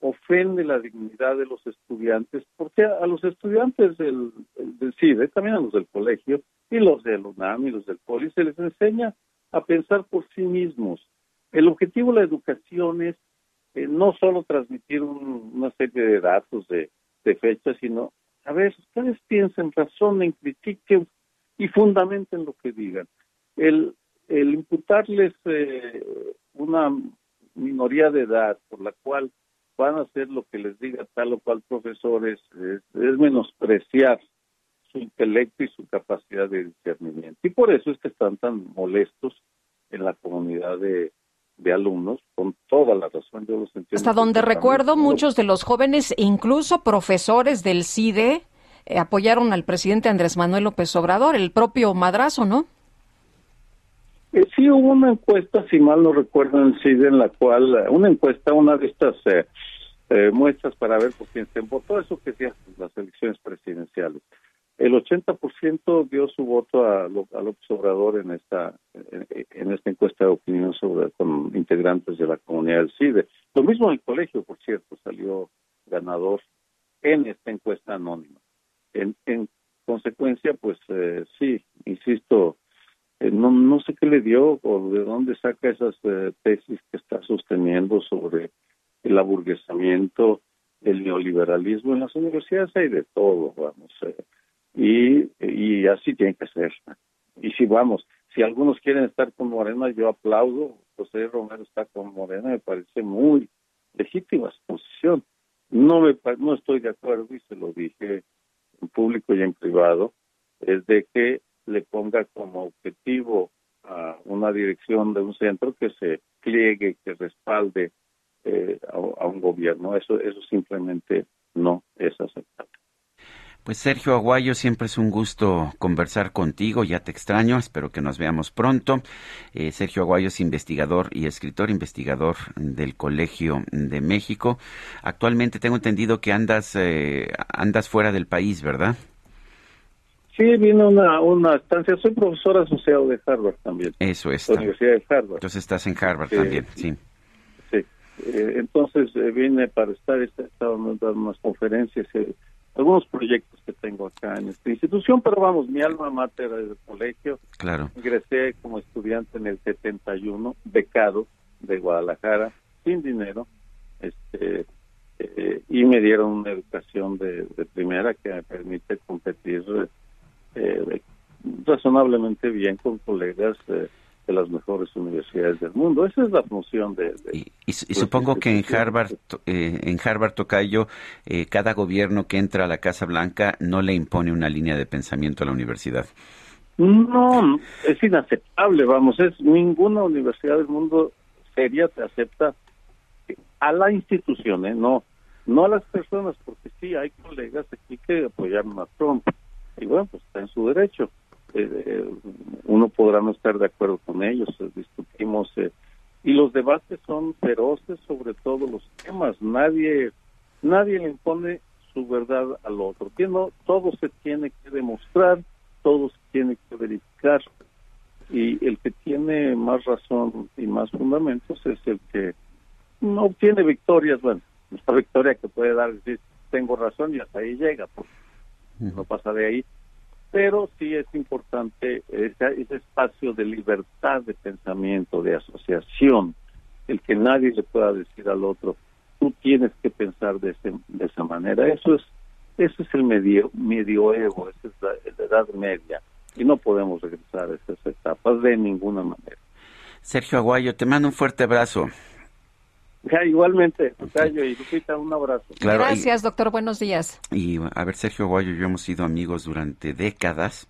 Speaker 14: ofende la dignidad de los estudiantes, porque a, los estudiantes del, del CIDE, también a los del colegio, y los del UNAM y los del POLI, se les enseña a pensar por sí mismos. El objetivo de la educación es eh, no solo transmitir una serie de datos, de, de fechas, sino, a ver, ustedes piensen, razonen, critiquen y fundamenten lo que digan el, el imputarles eh, una minoría de edad por la cual van a hacer lo que les diga tal o cual profesor es, es, menospreciar su intelecto y su capacidad de discernimiento. Y por eso es que están tan molestos en la comunidad de, de alumnos, con toda la razón, yo los entiendo.
Speaker 2: Hasta donde recuerdo, muchos de los jóvenes, incluso profesores del CIDE, eh, apoyaron al presidente Andrés Manuel López Obrador, el propio madrazo, ¿no?
Speaker 14: Eh, sí hubo una encuesta, si mal no recuerdo, en CID, en la cual, eh, una encuesta, una de estas eh, muestras para ver por quién se votó, eso que decía las elecciones presidenciales. El 80% dio su voto a, a López Obrador en esta, en, esta encuesta de opinión sobre, con integrantes de la comunidad del CIDE. Lo mismo en el colegio, por cierto, salió ganador en esta encuesta anónima. En, en consecuencia, pues sí, insisto, eh, no, no sé qué le dio o de dónde saca esas eh, tesis que está sosteniendo sobre el aburguesamiento, el neoliberalismo. En las universidades hay de todo, vamos. Eh, y, y así tiene que ser. Y si vamos, si algunos quieren estar con Morena, yo aplaudo. José Romero está con Morena, me parece muy legítima su posición. No, me, no estoy de acuerdo, y se lo dije en público y en privado, es de que le ponga como objetivo a una dirección de un centro que se pliegue, que respalde eh, a, un gobierno. Eso, eso simplemente no es aceptable.
Speaker 1: Pues Sergio Aguayo, siempre es un gusto conversar contigo, ya te extraño, espero que nos veamos pronto. Eh, Sergio Aguayo es investigador y escritor, investigador del Colegio de México. Actualmente tengo entendido que andas, eh, andas fuera del país, ¿verdad?
Speaker 14: Sí, vino una, una estancia. Soy profesor asociado de Harvard también.
Speaker 1: Eso es.
Speaker 14: La Universidad de Harvard.
Speaker 1: Entonces estás en Harvard también, sí.
Speaker 14: Sí. Eh, entonces eh, vine para estar, he estado dando unas conferencias, eh, algunos proyectos que tengo acá en esta institución, pero vamos, mi alma mater es el colegio.
Speaker 1: Claro.
Speaker 14: Ingresé como estudiante en el 71, becado de Guadalajara, sin dinero, este y me dieron una educación de, de primera que me permite competir eh, razonablemente bien con colegas de las mejores universidades del mundo. Esa es la función de...
Speaker 1: y, supongo que en Harvard, eh, en Harvard Tocayo, eh, cada gobierno que entra a la Casa Blanca no le impone una línea de pensamiento a la universidad.
Speaker 14: No, es inaceptable, vamos, es ninguna universidad del mundo seria te acepta a la institución, ¿eh? no, no a las personas, porque sí hay colegas aquí que apoyaron a Trump y bueno, pues está en su derecho. Eh, eh, uno podrá no estar de acuerdo con ellos, eh, discutimos y los debates son feroces sobre todos los temas. Nadie, nadie le impone su verdad al otro. todo se tiene que demostrar, todo se tiene que verificar y el que tiene más razón y más fundamentos es el que no obtiene victorias, bueno, esta victoria que puede dar decir tengo razón y hasta ahí llega, pues no pasa de ahí, pero sí es importante ese, ese espacio de libertad de pensamiento, de asociación, el que nadie le pueda decir al otro, tú tienes que pensar de, de esa manera. Eso es, eso es el medio, medioevo, esa es la, edad media, y no podemos regresar a esas etapas de ninguna manera.
Speaker 1: Sergio Aguayo, te mando un fuerte abrazo.
Speaker 14: Ya, igualmente, Tocayo y Lupita, un abrazo.
Speaker 2: Gracias, doctor. Buenos días.
Speaker 1: Y a ver, Sergio Aguayo y yo hemos sido amigos durante décadas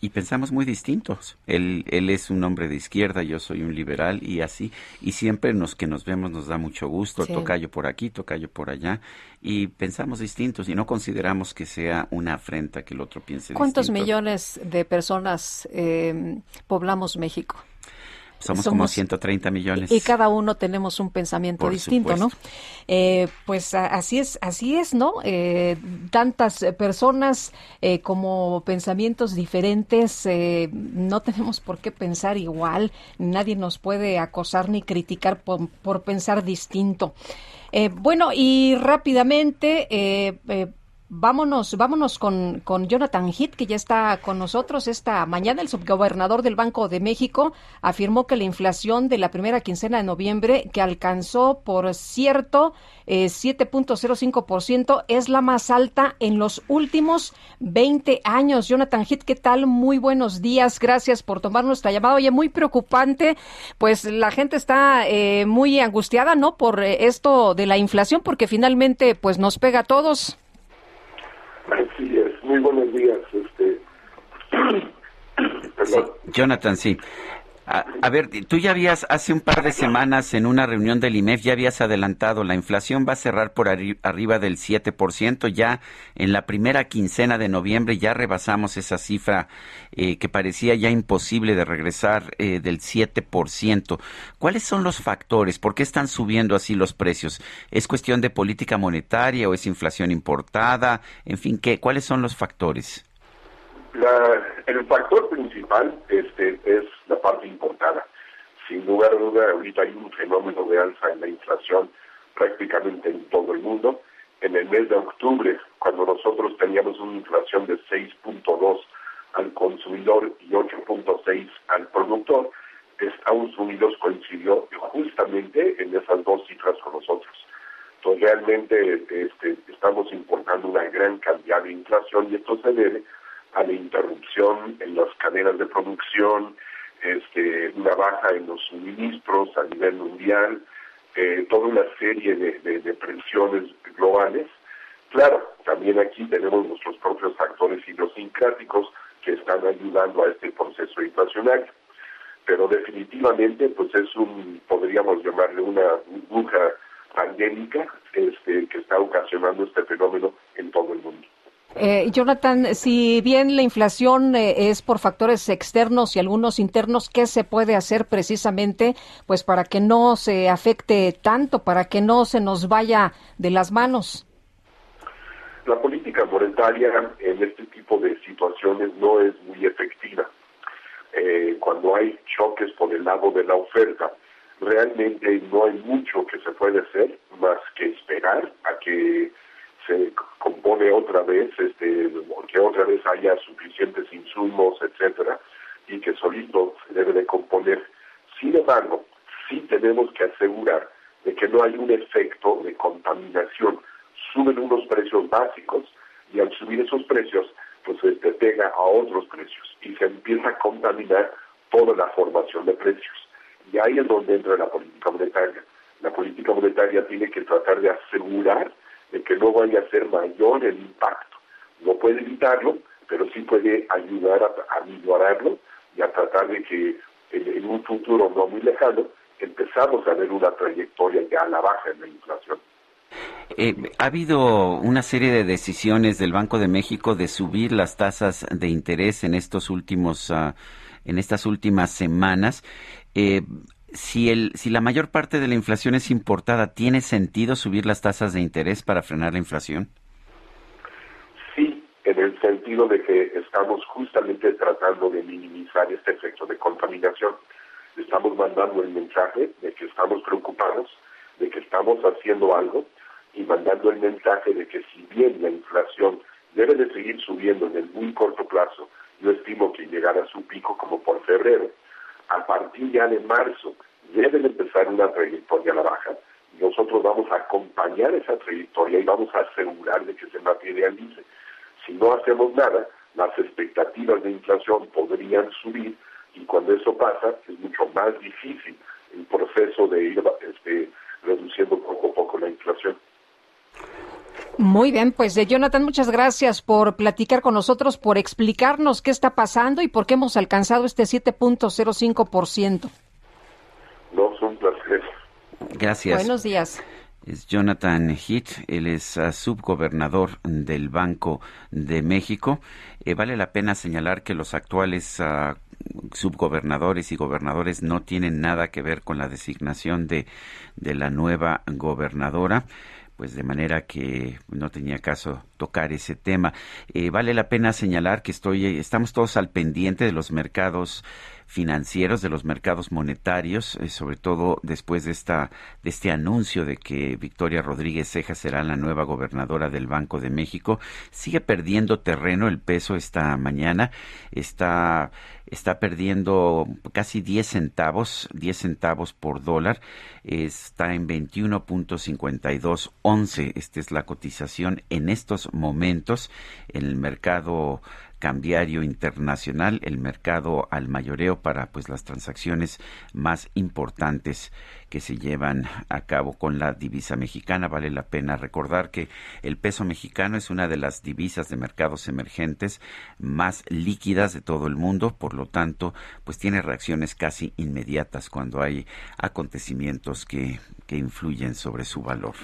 Speaker 1: y pensamos muy distintos. Él, él es un hombre de izquierda, yo soy un liberal y así. Y siempre nos que nos vemos nos da mucho gusto. Tocayo por aquí, tocayo por allá. Y pensamos distintos y no consideramos que sea una afrenta que el otro piense
Speaker 2: ¿Cuántos millones de personas eh, poblamos México?
Speaker 1: Somos, como 130 millones.
Speaker 2: Y cada uno tenemos un pensamiento distinto, ¿no? Eh, pues así es, así es, ¿no? Eh, tantas personas eh, como pensamientos diferentes, no tenemos por qué pensar igual, nadie nos puede acosar ni criticar por, por pensar distinto. bueno, y rápidamente, Vámonos, vámonos con, con Jonathan Heath, que ya está con nosotros esta mañana. El subgobernador del Banco de México afirmó que la inflación de la primera quincena de noviembre, que alcanzó, por cierto, eh, 7.05%, es la más alta en los últimos 20 años. Jonathan Heath, ¿qué tal? Muy buenos días. Gracias por tomar nuestra llamada. Oye, muy preocupante. Pues la gente está eh, muy angustiada, ¿no? Por eh, esto de la inflación, porque finalmente, pues nos pega a todos.
Speaker 15: Así es, muy buenos días. Este...
Speaker 1: Jonathan, sí. A, ver, tú ya habías, hace un par de semanas en una reunión del IMEF, ya habías adelantado, la inflación va a cerrar por arriba del 7%, ya en la primera quincena de noviembre ya rebasamos esa cifra eh, que parecía ya imposible de regresar eh, del 7%. ¿Cuáles son los factores? ¿Por qué están subiendo así los precios? ¿Es cuestión de política monetaria o es inflación importada? En fin, ¿qué, ¿cuáles son los factores?
Speaker 15: El factor principal este, es la parte importada. Sin lugar a duda, ahorita hay un fenómeno de alza en la inflación prácticamente en todo el mundo. En el mes de octubre, cuando nosotros teníamos una inflación de 6.2 al consumidor y 8.6 al productor, Estados Unidos coincidió justamente en esas dos cifras con nosotros. Entonces realmente este, estamos importando una gran cantidad de inflación y esto se debe a la interrupción en las cadenas de producción, este, una baja en los suministros a nivel mundial, eh, toda una serie de, de, presiones globales. Claro, también aquí tenemos nuestros propios factores idiosincráticos que están ayudando a este proceso inflacionario. Pero definitivamente, pues es un, podríamos llamarle una burbuja pandémica este, que está ocasionando este fenómeno en todo el mundo.
Speaker 2: Eh, Jonathan, si bien la inflación eh, es por factores externos y algunos internos, ¿qué se puede hacer precisamente pues para que no se afecte tanto, para que no se nos vaya de las manos?
Speaker 15: La política monetaria en este tipo de situaciones no es muy efectiva. Eh, cuando hay choques por el lado de la oferta, realmente no hay mucho que se puede hacer más que esperar a que se compone otra vez, este, que otra vez haya suficientes insumos, etcétera, y que solito se debe de componer. Sin embargo, sí tenemos que asegurar de que no hay un efecto de contaminación. Suben unos precios básicos y al subir esos precios, pues este, pega a otros precios y se empieza a contaminar toda la formación de precios. Y ahí es donde entra la política monetaria. La política monetaria tiene que tratar de asegurar de que no vaya a ser mayor el impacto. No puede evitarlo, pero sí puede ayudar a, a y a tratar de que en, un futuro no muy lejano empezamos a ver una trayectoria ya a la baja en la inflación.
Speaker 1: Eh, ha habido una serie de decisiones del Banco de México de subir las tasas de interés en estos últimos, ah, en estas últimas semanas. Eh, si, el, si la mayor parte de la inflación es importada, ¿tiene sentido subir las tasas de interés para frenar la inflación?
Speaker 15: Sí, en el sentido de que estamos justamente tratando de minimizar este efecto de contaminación. Estamos mandando el mensaje de que estamos preocupados, de que estamos haciendo algo y mandando el mensaje de que si bien la inflación debe de seguir subiendo en el muy corto plazo, yo estimo que llegará a su pico como por febrero, a partir ya de marzo debe de empezar una trayectoria a la baja. Nosotros vamos a acompañar esa trayectoria y vamos a asegurar de que se materialice. Si no hacemos nada, las expectativas de inflación podrían subir y cuando eso pasa es mucho más difícil el proceso de ir este, reduciendo poco a poco la inflación.
Speaker 2: Muy bien, pues de Jonathan, muchas gracias por platicar con nosotros, por explicarnos qué está pasando y por qué hemos alcanzado este 7.05%.
Speaker 15: No, son placer.
Speaker 1: Gracias.
Speaker 2: Buenos días.
Speaker 1: Es Jonathan Heath, él es uh, subgobernador del Banco de México. Eh, vale la pena señalar que los actuales uh, subgobernadores y gobernadores no tienen nada que ver con la designación de, de la nueva gobernadora pues de manera que no tenía caso tocar ese tema. Eh, vale la pena señalar que estoy, estamos todos al pendiente de los mercados financieros, de los mercados monetarios, eh, sobre todo después de esta de este anuncio de que Victoria Rodríguez Ceja será la nueva gobernadora del Banco de México. Sigue perdiendo terreno el peso esta mañana, está está perdiendo casi 10 centavos, 10 centavos por dólar, está en 21.5211. Esta es la cotización en estos momentos en el mercado cambiario internacional, el mercado al mayoreo para pues las transacciones más importantes que se llevan a cabo con la divisa mexicana. Vale la pena recordar que el peso mexicano es una de las divisas de mercados emergentes más líquidas de todo el mundo, por lo tanto, pues tiene reacciones casi inmediatas cuando hay acontecimientos que, que influyen sobre su valor.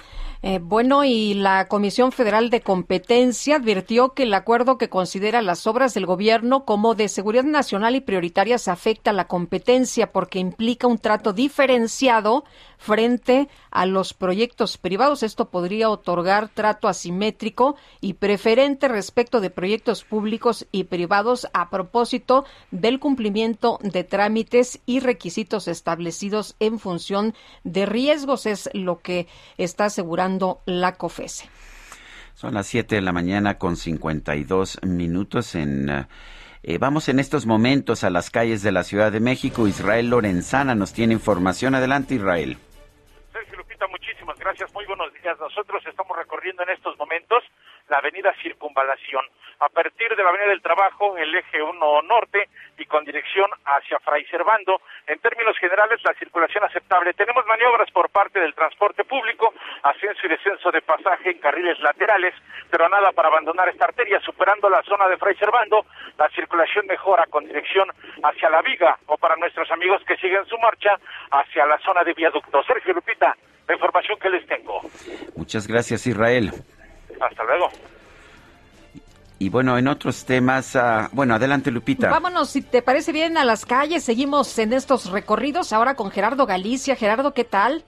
Speaker 2: Eh, bueno, y la Comisión Federal de Competencia advirtió que el acuerdo que considera las obras del gobierno como de seguridad nacional y prioritarias afecta a la competencia porque implica un trato diferenciado frente a los proyectos privados. Esto podría otorgar trato asimétrico y preferente respecto de proyectos públicos y privados a propósito del cumplimiento de trámites y requisitos establecidos en función de riesgos, es lo que está asegurando la COFESE.
Speaker 1: Son las 7 de la mañana con 52 minutos en... Uh, eh, vamos en estos momentos a las calles de la Ciudad de México. Israel Lorenzana nos tiene información. Adelante, Israel.
Speaker 16: Sergio Lupita, muchísimas gracias. Muy buenos días. Nosotros estamos recorriendo en estos momentos la avenida Circunvalación. A partir de la avenida del Trabajo, el eje 1 norte y con dirección hacia Fray Servando, en términos generales, la circulación aceptable. Tenemos maniobras por parte del transporte público, ascenso y descenso de pasaje en carriles laterales, pero nada para abandonar esta arteria. Superando la zona de Fray Servando, la circulación mejora con dirección hacia la Viga o para nuestros amigos que siguen su marcha hacia la zona de viaducto. Sergio Lupita, la información que les tengo.
Speaker 1: Muchas gracias, Israel.
Speaker 16: Hasta luego.
Speaker 1: Y bueno, en otros temas, uh, bueno, adelante Lupita.
Speaker 2: Vámonos, si te parece bien, a las calles. Seguimos en estos recorridos ahora con Gerardo Galicia. Gerardo, ¿qué tal?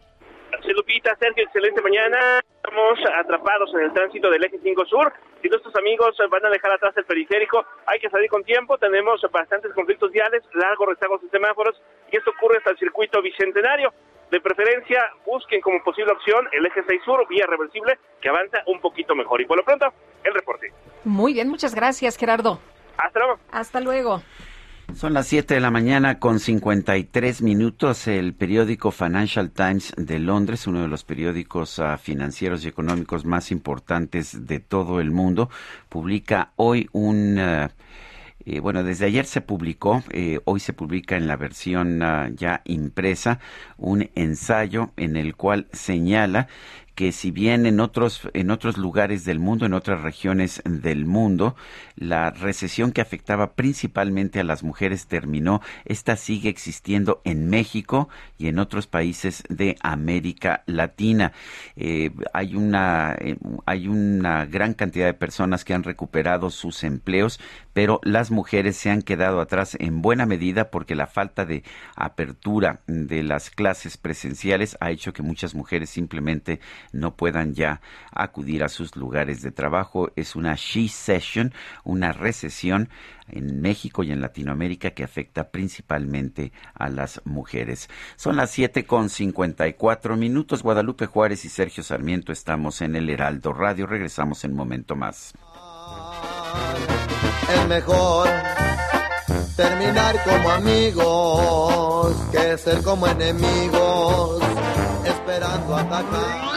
Speaker 17: Sí, Lupita, Sergio, excelente mañana. Estamos atrapados en el tránsito del eje 5 Sur. Si nuestros amigos van a dejar atrás el periférico, hay que salir con tiempo. Tenemos bastantes conflictos viales, largos rezagos de semáforos, y esto ocurre hasta el circuito bicentenario. De preferencia, busquen como posible opción el eje 6 Sur, vía reversible, que avanza un poquito mejor. Y por lo pronto, el reporte.
Speaker 2: Muy bien, muchas gracias, Gerardo.
Speaker 17: Hasta luego.
Speaker 2: Hasta luego.
Speaker 1: Son las 7 de la mañana con 53 minutos. El periódico Financial Times de Londres, uno de los periódicos uh, financieros y económicos más importantes de todo el mundo, publica hoy un... Uh, eh, bueno, desde ayer se publicó, eh, hoy se publica en la versión uh, ya impresa, un ensayo en el cual señala que si bien en otros, en otros lugares del mundo, en otras regiones del mundo, la recesión que afectaba principalmente a las mujeres terminó, esta sigue existiendo en México y en otros países de América Latina. Eh, hay, una, eh, hay una gran cantidad de personas que han recuperado sus empleos, pero las mujeres se han quedado atrás en buena medida porque la falta de apertura de las clases presenciales ha hecho que muchas mujeres simplemente no puedan ya acudir a sus lugares de trabajo. Es una she session, una recesión en México y en Latinoamérica que afecta principalmente a las mujeres. Son las siete con cincuenta y cuatro minutos. Guadalupe Juárez y Sergio Sarmiento estamos en el Heraldo Radio. Regresamos en un momento más
Speaker 12: es mejor terminar como amigos que ser como enemigos esperando atacar.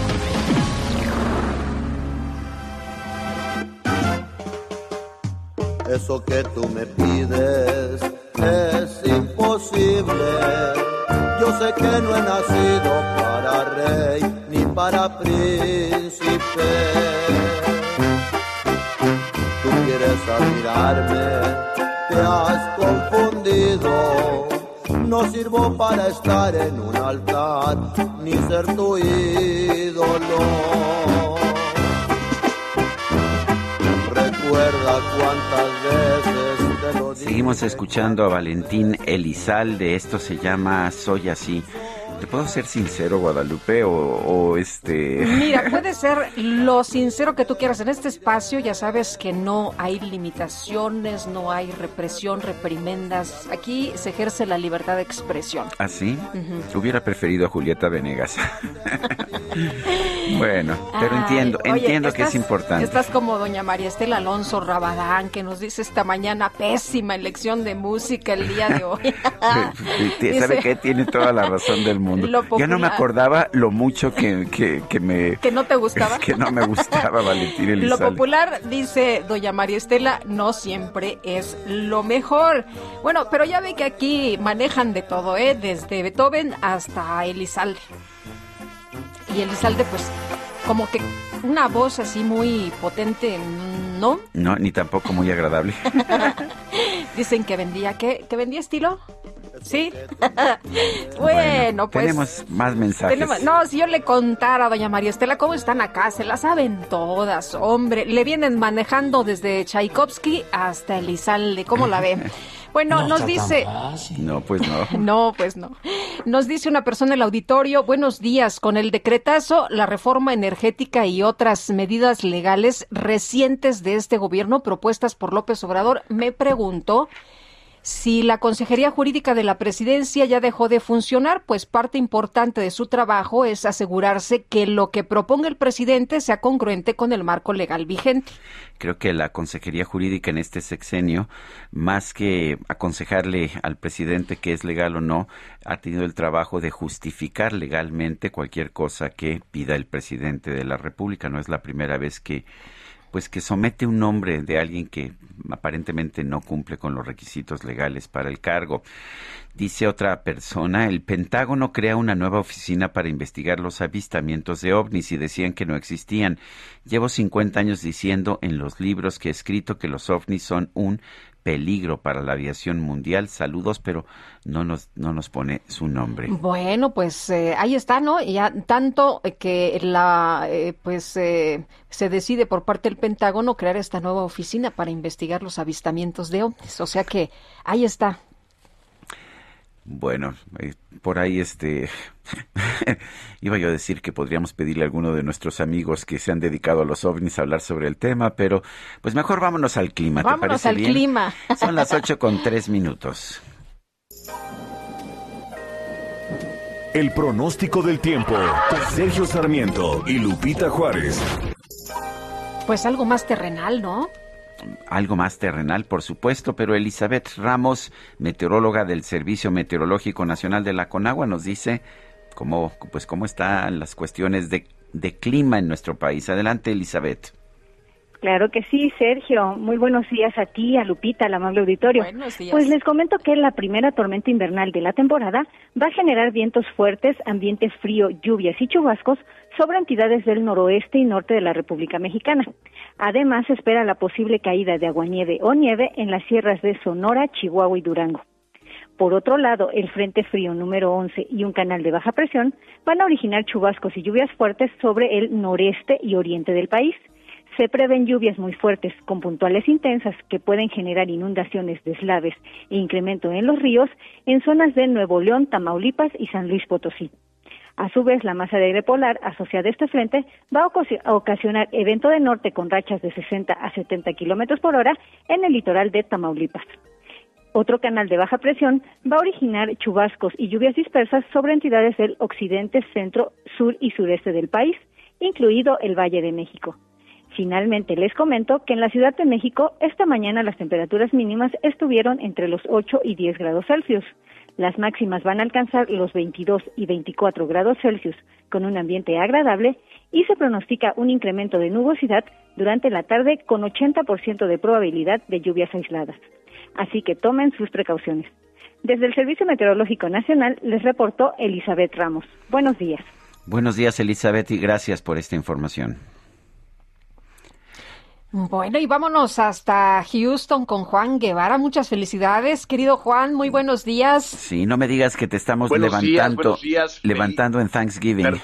Speaker 12: Eso que tú me pides es imposible. Yo sé que no he nacido para rey ni para príncipe. Tú quieres admirarme, te has confundido no sirvo para estar en un altar ni ser tu ídolo. Recuerda
Speaker 1: Seguimos escuchando a Valentín Elizalde. Esto se llama Soy así. ¿Te puedo ser sincero, Guadalupe? O, este.
Speaker 2: Mira, puede ser lo sincero que tú quieras. En este espacio ya sabes que no hay limitaciones, no hay represión, reprimendas. Aquí se ejerce la libertad de expresión.
Speaker 1: ¿Ah, sí? Hubiera preferido a Julieta Venegas. bueno, pero entiendo, entiendo que es importante.
Speaker 2: Estás como doña María Estela Alonso Rabadán, que nos dice esta mañana pésima elección de música el día de hoy.
Speaker 1: ¿Sabe qué? Tiene toda la razón del mundo. Ya no me acordaba lo mucho que, que, me...
Speaker 2: ¿Que no te gustaba?
Speaker 1: Que no me gustaba Valentín Elizalde.
Speaker 2: Lo popular, dice doña María Estela, no siempre es lo mejor. Bueno, pero ya ve que aquí manejan de todo, ¿eh? Desde Beethoven hasta Elizalde. Y Elizalde, pues, como que una voz así muy potente, ¿no?
Speaker 1: No, ni tampoco muy agradable.
Speaker 2: Dicen que vendía, ¿qué? ¿Que vendía estilo? ¿Sí? bueno, pues.
Speaker 1: Tenemos más mensajes.
Speaker 2: no, si yo le contara a doña María Estela cómo están acá, se la saben todas, hombre. Le vienen manejando desde Tchaikovsky hasta Elizalde, ¿cómo la ven? Bueno, nos dice.
Speaker 1: No, pues no.
Speaker 2: No, pues no. Nos dice una persona en el auditorio: Buenos días. Con el decretazo, la reforma energética y otras medidas legales recientes de este gobierno propuestas por López Obrador, me pregunto si la Consejería Jurídica de la Presidencia ya dejó de funcionar, pues parte importante de su trabajo es asegurarse que lo que proponga el presidente sea congruente con el marco legal vigente.
Speaker 1: Creo que la Consejería Jurídica en este sexenio, más que aconsejarle al presidente que es legal o no, ha tenido el trabajo de justificar legalmente cualquier cosa que pida el presidente de la República. No es la primera vez que pues que somete un nombre de alguien que aparentemente no cumple con los requisitos legales para el cargo. Dice otra persona, el Pentágono crea una nueva oficina para investigar los avistamientos de ovnis y decían que no existían. Llevo 50 años diciendo en los libros que he escrito que los ovnis son un peligro para la aviación mundial. Saludos, pero no nos, no nos pone su nombre.
Speaker 2: Bueno, pues eh, ahí está, ¿no? Ya tanto que la, eh, pues eh, se decide por parte del Pentágono crear esta nueva oficina para investigar los avistamientos de ovnis. O sea que ahí está.
Speaker 1: Bueno, por ahí este iba yo a decir que podríamos pedirle a alguno de nuestros amigos que se han dedicado a los ovnis a hablar sobre el tema, pero pues mejor vámonos al clima.
Speaker 2: ¿Te
Speaker 1: parece
Speaker 2: al clima.
Speaker 1: Son las ocho con tres minutos.
Speaker 4: El pronóstico del tiempo. Sergio Sarmiento y Lupita Juárez.
Speaker 2: Pues algo más terrenal, ¿no?
Speaker 1: Algo más terrenal, por supuesto, pero Elizabeth Ramos, meteoróloga del Servicio Meteorológico Nacional de la Conagua, nos dice cómo, pues, cómo están las cuestiones de, de clima en nuestro país. Adelante, Elizabeth.
Speaker 18: Claro que sí, Sergio. Muy buenos días a ti, a Lupita, al amable auditorio. Pues les comento que la primera tormenta invernal de la temporada va a generar vientos fuertes, ambiente frío, lluvias y chubascos sobre entidades del noroeste y norte de la República Mexicana. Además, se espera la posible caída de aguanieve o nieve en las sierras de Sonora, Chihuahua y Durango. Por otro lado, el Frente Frío número 11 y un canal de baja presión van a originar chubascos y lluvias fuertes sobre el noreste y oriente del país. Se prevén lluvias muy fuertes con puntuales intensas que pueden generar inundaciones, deslaves e incremento en los ríos en zonas de Nuevo León, Tamaulipas y San Luis Potosí. A su vez, la masa de aire polar asociada a este frente va a ocasionar evento de norte con rachas de 60 a 70 kilómetros por hora en el litoral de Tamaulipas. Otro canal de baja presión va a originar chubascos y lluvias dispersas sobre entidades del occidente, centro, sur y sureste del país, incluido el Valle de México. Finalmente, les comento que en la Ciudad de México esta mañana las temperaturas mínimas estuvieron entre los 8 y 10 grados Celsius. Las máximas van a alcanzar los 22 y 24 grados Celsius con un ambiente agradable y se pronostica un incremento de nubosidad durante la tarde con 80% de probabilidad de lluvias aisladas. Así que tomen sus precauciones. Desde el Servicio Meteorológico Nacional les reportó Elizabeth Ramos. Buenos días.
Speaker 1: Buenos días, Elizabeth, y gracias por esta información.
Speaker 2: Bueno, y vámonos hasta Houston con Juan Guevara. Muchas felicidades, querido Juan. Muy buenos días.
Speaker 1: Sí, no me digas que te estamos levantando, levantando en Thanksgiving.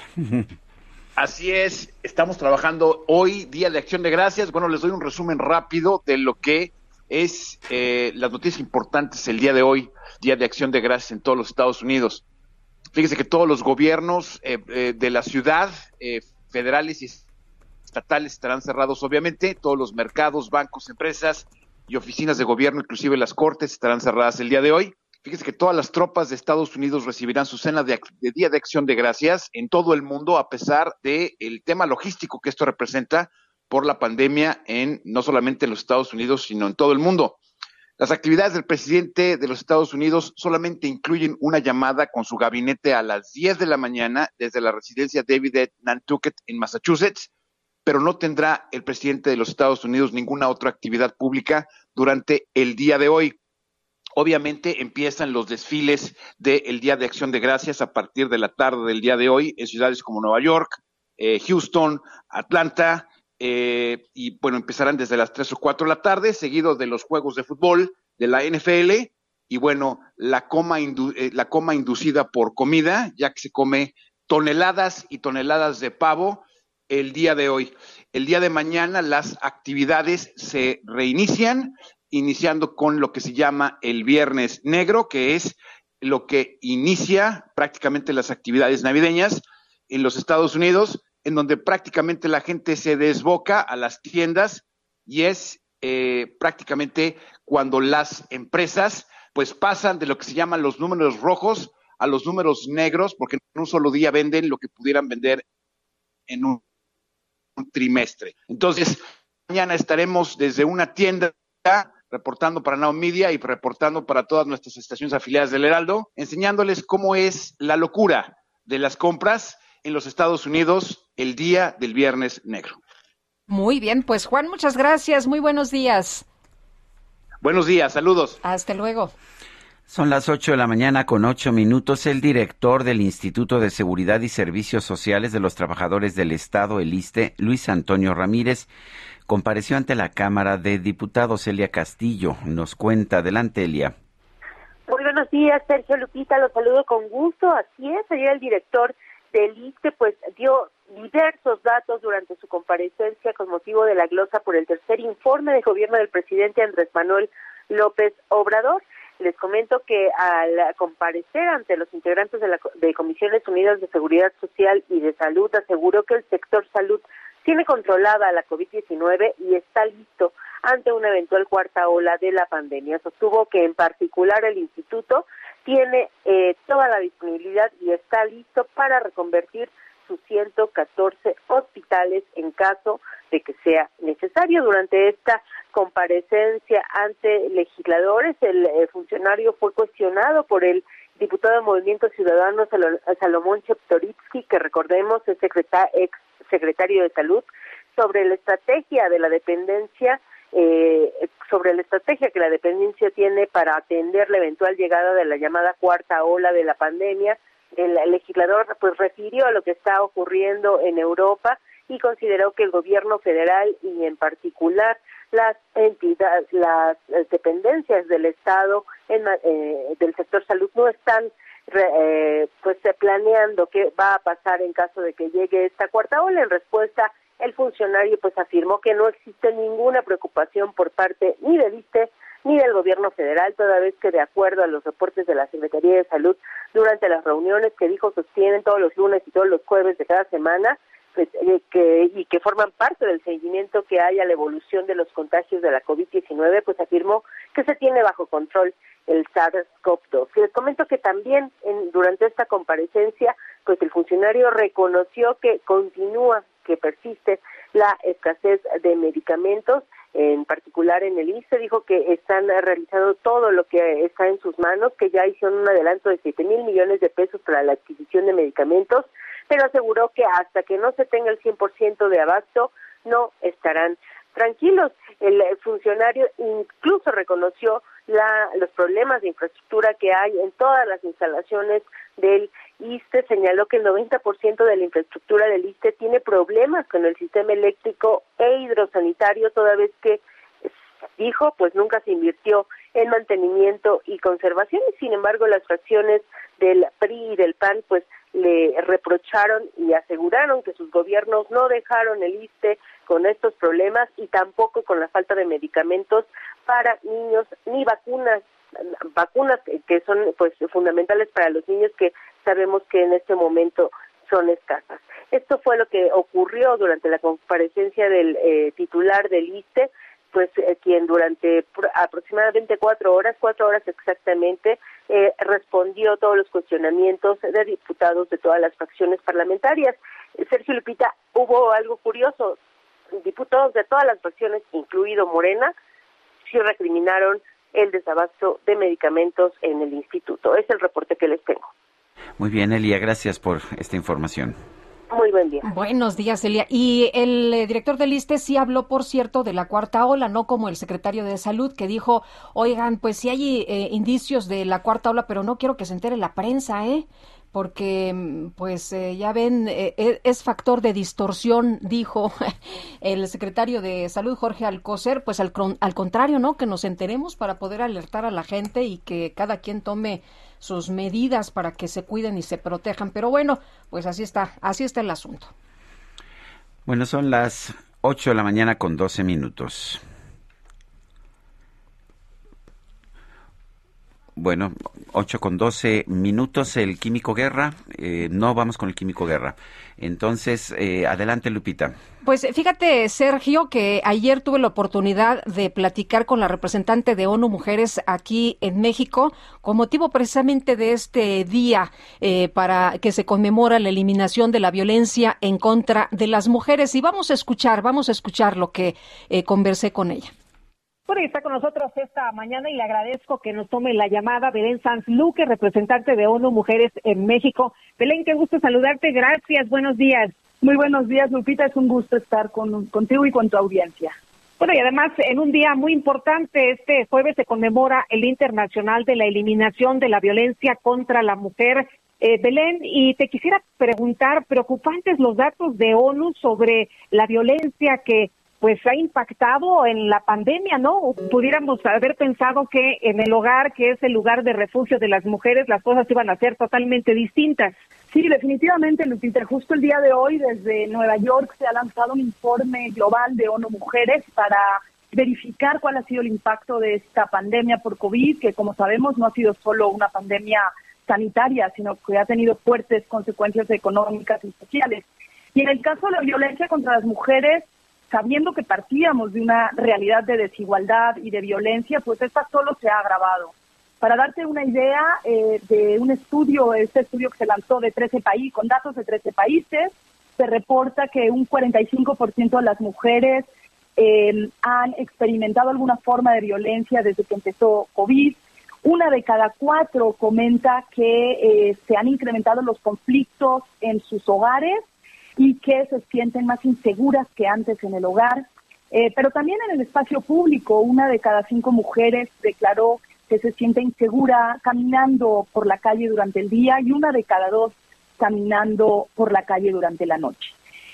Speaker 19: Así es, estamos trabajando hoy, Día de Acción de Gracias. Bueno, les doy un resumen rápido de lo que es eh, las noticias importantes el día de hoy, Día de Acción de Gracias en todos los Estados Unidos. Fíjese que todos los gobiernos eh, eh, de la ciudad, federales y estatales estarán cerrados, obviamente. Todos los mercados, bancos, empresas y oficinas de gobierno, inclusive las cortes, estarán cerradas el día de hoy. Fíjese que todas las tropas de Estados Unidos recibirán su cena de, Día de Acción de Gracias en todo el mundo, a pesar del el tema logístico que esto representa por la pandemia en no solamente en los Estados Unidos, sino en todo el mundo. Las actividades del presidente de los Estados Unidos solamente incluyen una llamada con su gabinete a las 10 de la mañana desde la residencia David Nantucket en Massachusetts pero no tendrá el presidente de los Estados Unidos ninguna otra actividad pública durante el día de hoy. Obviamente empiezan los desfiles del Día de Acción de Gracias a partir de la tarde del día de hoy en ciudades como Nueva York, eh, Houston, Atlanta, eh, y bueno, empezarán desde las 3 o 4 de la tarde, seguido de los juegos de fútbol de la NFL, y bueno, la coma, eh, la coma inducida por comida, ya que se come toneladas y toneladas de pavo, el día de hoy. El día de mañana las actividades se reinician, iniciando con lo que se llama el Viernes Negro, que es lo que inicia prácticamente las actividades navideñas en los Estados Unidos, en donde prácticamente la gente se desboca a las tiendas y es eh, prácticamente cuando las empresas pues pasan de lo que se llaman los números rojos a los números negros, porque en un solo día venden lo que pudieran vender en un trimestre. Entonces, mañana estaremos desde una tienda reportando para Now Media y reportando para todas nuestras estaciones afiliadas del Heraldo, enseñándoles cómo es la locura de las compras en los Estados Unidos el día del Viernes Negro.
Speaker 2: Muy bien, pues Juan, muchas gracias. Muy buenos días.
Speaker 19: Buenos días, saludos.
Speaker 2: Hasta luego.
Speaker 1: Son las 8 de la mañana con 8 minutos. El director del Instituto de Seguridad y Servicios Sociales de los Trabajadores del Estado, el ISTE, Luis Antonio Ramírez, compareció ante la Cámara de Diputados. Elia Castillo nos cuenta. Adelante, Elia.
Speaker 20: Muy buenos días, Sergio Lupita. Los saludo con gusto. Así es, ayer el director del ISTE pues dio diversos datos durante su comparecencia con motivo de la glosa por el tercer informe de gobierno del presidente Andrés Manuel López Obrador. Les comento que al comparecer ante los integrantes de la de Comisiones Unidas de Seguridad Social y de Salud, aseguró que el sector salud tiene controlada la COVID-19 y está listo ante una eventual cuarta ola de la pandemia. Sostuvo que en particular el instituto tiene eh, toda la disponibilidad y está listo para reconvertir sus 114 hospitales en caso de que sea necesario. Durante esta comparecencia ante legisladores, el eh, funcionario fue cuestionado por el diputado de Movimiento Ciudadano Salomón Cheptoritsky, que recordemos es ex secretario de Salud, sobre la estrategia de la dependencia eh, sobre la estrategia que la dependencia tiene para atender la eventual llegada de la llamada cuarta ola de la pandemia. El legislador pues refirió a lo que está ocurriendo en Europa y consideró que el gobierno federal y en particular las entidades, las dependencias del Estado en, eh, del sector salud no están eh, pues planeando qué va a pasar en caso de que llegue esta cuarta ola. En respuesta el funcionario pues afirmó que no existe ninguna preocupación por parte ni del ISTE ni del gobierno federal, toda vez que de acuerdo a los reportes de la Secretaría de Salud durante las reuniones que dijo sostienen todos los lunes y todos los jueves de cada semana, pues, eh, que, y que forman parte del seguimiento que hay a la evolución de los contagios de la COVID-19, pues afirmó que se tiene bajo control el SARS-CoV-2. Les comento que también en, durante esta comparecencia, pues el funcionario reconoció que continúa que persiste la escasez de medicamentos, en particular en el ICE, dijo que están realizando todo lo que está en sus manos, que ya hicieron un adelanto de siete mil millones de pesos para la adquisición de medicamentos, pero aseguró que hasta que no se tenga el 100% de abasto, no estarán tranquilos. El funcionario incluso reconoció la, los problemas de infraestructura que hay en todas las instalaciones del ISTE señaló que el 90% de la infraestructura del ISTE tiene problemas con el sistema eléctrico e hidrosanitario, toda vez que dijo, pues nunca se invirtió en mantenimiento y conservación. Y sin embargo las fracciones del PRI y del PAN pues le reprocharon y aseguraron que sus gobiernos no dejaron el ISTE con estos problemas y tampoco con la falta de medicamentos para niños ni vacunas vacunas que son pues fundamentales para los niños que sabemos que en este momento son escasas. Esto fue lo que ocurrió durante la comparecencia del eh, titular del ISTE, pues eh, quien durante aproximadamente cuatro horas, cuatro horas exactamente, eh, respondió todos los cuestionamientos de diputados de todas las fracciones parlamentarias. Sergio Lupita, hubo algo curioso, diputados de todas las fracciones, incluido Morena, sí recriminaron el desabasto de medicamentos en el instituto. Es el reporte que les tengo.
Speaker 1: Muy bien, Elia, gracias por esta información.
Speaker 20: Muy buen día.
Speaker 2: Buenos días, Elia. Y el eh, director del ISTE sí habló, por cierto, de la cuarta ola, no como el secretario de Salud, que dijo, oigan, pues sí hay eh, indicios de la cuarta ola, pero no quiero que se entere la prensa, ¿eh? Porque pues eh, ya ven, eh, e, es factor de distorsión, dijo el secretario de Salud Jorge Alcocer, pues al, al, contrario, ¿no? Que nos enteremos para poder alertar a la gente y que cada quien tome sus medidas para que se cuiden y se protejan. Pero bueno, pues así está, así está el asunto.
Speaker 1: Bueno, son las 8 de la mañana con 12 minutos. Bueno, 8 con 12 minutos el Químico Guerra. Eh, no vamos con el Químico Guerra. Entonces, eh, adelante, Lupita.
Speaker 2: Pues fíjate, Sergio, que ayer tuve la oportunidad de platicar con la representante de ONU Mujeres aquí en México con motivo precisamente de este día eh, para que se conmemora la eliminación de la violencia en contra de las mujeres. Y vamos a escuchar, vamos a escuchar lo que conversé con ella.
Speaker 21: Bueno, y está con nosotros esta mañana y le agradezco que nos tome la llamada Belén Sanz Luque, representante de ONU Mujeres en México. Belén, qué gusto saludarte. Gracias. Buenos días.
Speaker 22: Muy buenos días, Lupita. Es un gusto estar con, contigo y con tu audiencia.
Speaker 21: Bueno, y además, en un día muy importante, este jueves se conmemora el Internacional de la Eliminación de la Violencia contra la Mujer. Eh, Belén, y te quisiera preguntar, preocupantes los datos de ONU sobre la violencia que pues ha impactado en la pandemia, ¿no? Pudiéramos haber pensado que en el hogar, que es el lugar de refugio de las mujeres, las cosas iban a ser totalmente distintas.
Speaker 22: Sí, definitivamente, Lupita. Justo el día de hoy, desde Nueva York, se ha lanzado un informe global de ONU Mujeres para verificar cuál ha sido el impacto de esta pandemia por COVID, que como sabemos no ha sido solo una pandemia sanitaria, sino que ha tenido fuertes consecuencias económicas y sociales. Y en el caso de la violencia contra las mujeres, sabiendo que partíamos de una realidad de desigualdad y de violencia, pues esta solo se ha agravado. Para darte una idea eh, de un estudio, este estudio que se lanzó de 13 países, con datos de 13 países, se reporta que un 45% de las mujeres eh, han experimentado alguna forma de violencia desde que empezó COVID. Una de cada cuatro comenta que eh, se han incrementado los conflictos en sus hogares y que se sienten más inseguras que antes en el hogar. Eh, pero también en el espacio público, una de cada cinco mujeres declaró que se siente insegura caminando por la calle durante el día y una de cada dos caminando por la calle durante la noche.